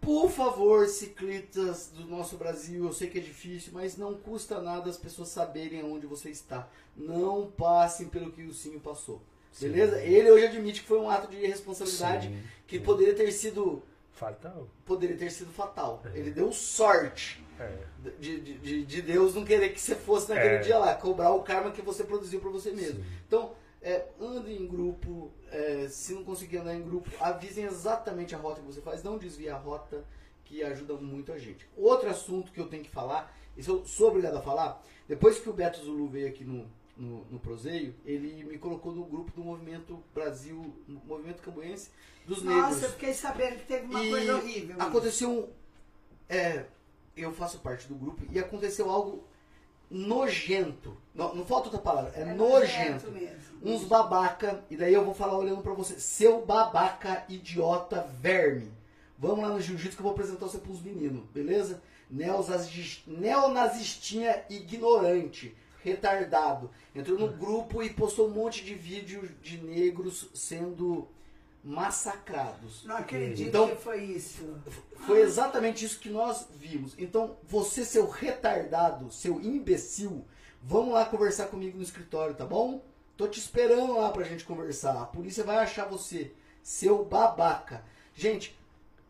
por favor, ciclistas do nosso Brasil, eu sei que é difícil, mas não custa nada as pessoas saberem aonde você está. Não passem pelo que o Sinho passou. Sim. Beleza? Ele hoje admite que foi um ato de irresponsabilidade Sim, que poderia ter sido Fatal. poderia ter sido fatal. É. Ele deu sorte É. de, de, de- de Deus não querer que você fosse naquele É. dia lá, cobrar o karma que você produziu pra você mesmo. Sim. Então, é, ande em grupo, é, se não conseguir andar em grupo, avisem exatamente a rota que você faz, não desvie a rota, que ajuda muito a gente. Outro assunto que eu tenho que falar, isso eu sou obrigado a falar, depois que o Beto Zulu veio aqui no, no, no Proseio, ele me colocou no grupo do Movimento Brasil, Movimento Cambuense dos Negros. Nossa, eu fiquei sabendo que teve uma E coisa horrível. Aconteceu um. É, eu faço parte do grupo e aconteceu algo nojento. Não, não falta outra palavra, é, É nojento. Uns babaca, e daí eu vou falar olhando pra você. Seu babaca, idiota, verme. Vamos lá no jiu-jitsu que eu vou apresentar você pros meninos, beleza? Neonazi- Neonazistinha ignorante, retardado. Entrou no grupo e postou um monte de vídeo de negros sendo massacrados. Não acredito Então- que foi isso. Foi exatamente isso que nós vimos. Então, você, seu retardado, seu imbecil, vamos lá conversar comigo no escritório, tá bom? Tô te esperando lá pra gente conversar. A polícia vai achar você, seu babaca. Gente,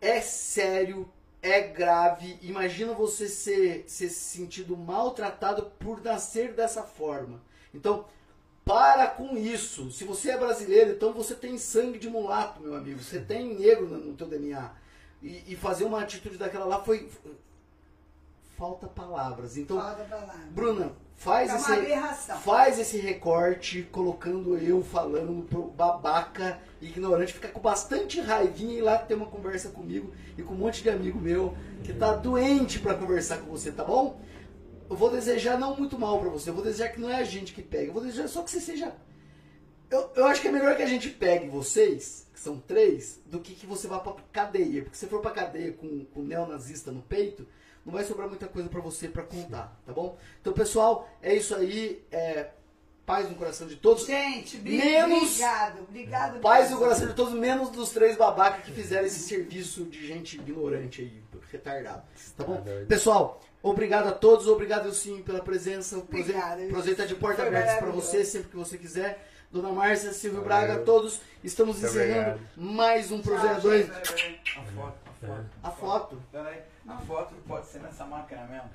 é sério, é grave. Imagina você ser, ser sentido maltratado por nascer dessa forma. Então, para com isso. Se você é brasileiro, então você tem sangue de mulato, meu amigo. Você tem negro no, no teu DNA. E, e fazer uma atitude daquela lá foi. Falta palavras. Então, Falta palavra. Bruna, faz É esse, faz esse recorte colocando eu falando pro babaca, ignorante, fica com bastante raivinha e ir lá ter uma conversa comigo e com um monte de amigo meu que tá doente pra conversar com você, tá bom? Eu vou desejar não muito mal pra você, eu vou desejar que não é a gente que pega, eu vou desejar só que você seja. Eu, eu acho que é melhor que a gente pegue vocês, que são três, do que que você vá pra cadeia. Porque se for pra cadeia com, com neonazista no peito, não vai sobrar muita coisa pra você pra contar, tá bom? Então, pessoal, é isso aí. É, paz no coração de todos. Gente, Menos- obrigado, obrigado. Paz no coração de todos, menos dos três babacas que fizeram esse serviço de gente ignorante aí, retardado. Tá bom? Tá. Pessoal, obrigado a todos, obrigado sim pela presença. O Obrigada, Prozeita tá de porta aberta para você, sempre que você quiser. Dona Márcia, Silvio Valeu. Braga, todos. Estamos Muito encerrando obrigado. mais um Prozeita 2. gente. Peraí, peraí. A foto, a foto. A foto. Peraí, a foto pode ser nessa máquina mesmo.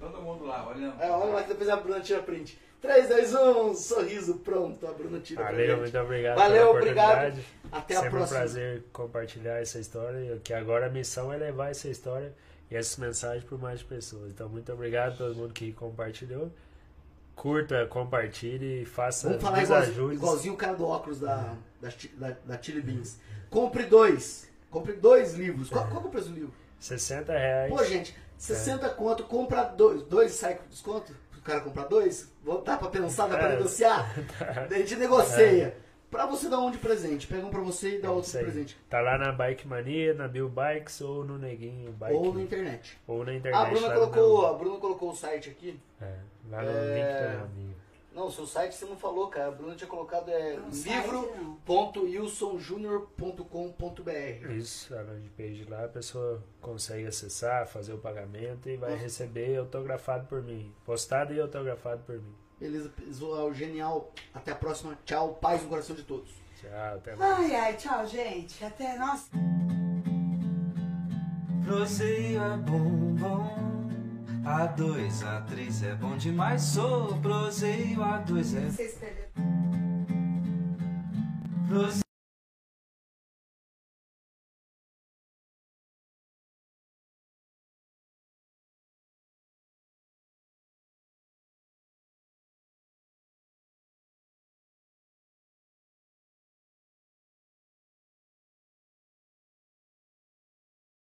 Todo mundo lá, olhando. É, olha lá que depois a Bruna tira print. 3, 2, 1, sorriso, pronto. A Bruna tira Valeu, gente. muito obrigado Valeu, pela obrigado. Até a Sempre um próxima. prazer compartilhar essa história. Que agora a missão é levar essa história e essas mensagens para mais pessoas. Então, muito obrigado a todo mundo que compartilhou. Curta, compartilhe e faça Vamos falar nos igual, ajude. igualzinho o cara do óculos da, da, Chi- da, da Chili Beans. Compre dois. Compre dois livros. Qual, qual que é o preço do livro? 60 reais. Pô, gente, 60 conto, compra dois. Dois sai com desconto? O cara comprar dois? Dar pra pensar, dá pra É. negociar? A gente negocia. Pra você dar um de presente. Pega um pra você e dá É outro de presente. Tá lá na Bike Mania, na Bill Bikes ou no Neguinho Bike. Ou na internet. Ou na internet. A Bruna, colocou, a Bruna colocou o site aqui. é, lá no É. link minha amiga. Não, o seu site você não falou, cara. A Bruna tinha colocado é livro.wilsonjunior.com.br. Isso, a landing page lá, a pessoa consegue acessar, fazer o pagamento e vai Nossa. receber autografado por mim. Postado e autografado por mim. Beleza, pessoal, genial. Até a próxima. Tchau, paz no coração de todos. Tchau, até mais. Ai, ai, tchau, gente. Até nós. Proseio é bom, bom. A2, A3 é bom demais. Sou proseio, A2 é proseio.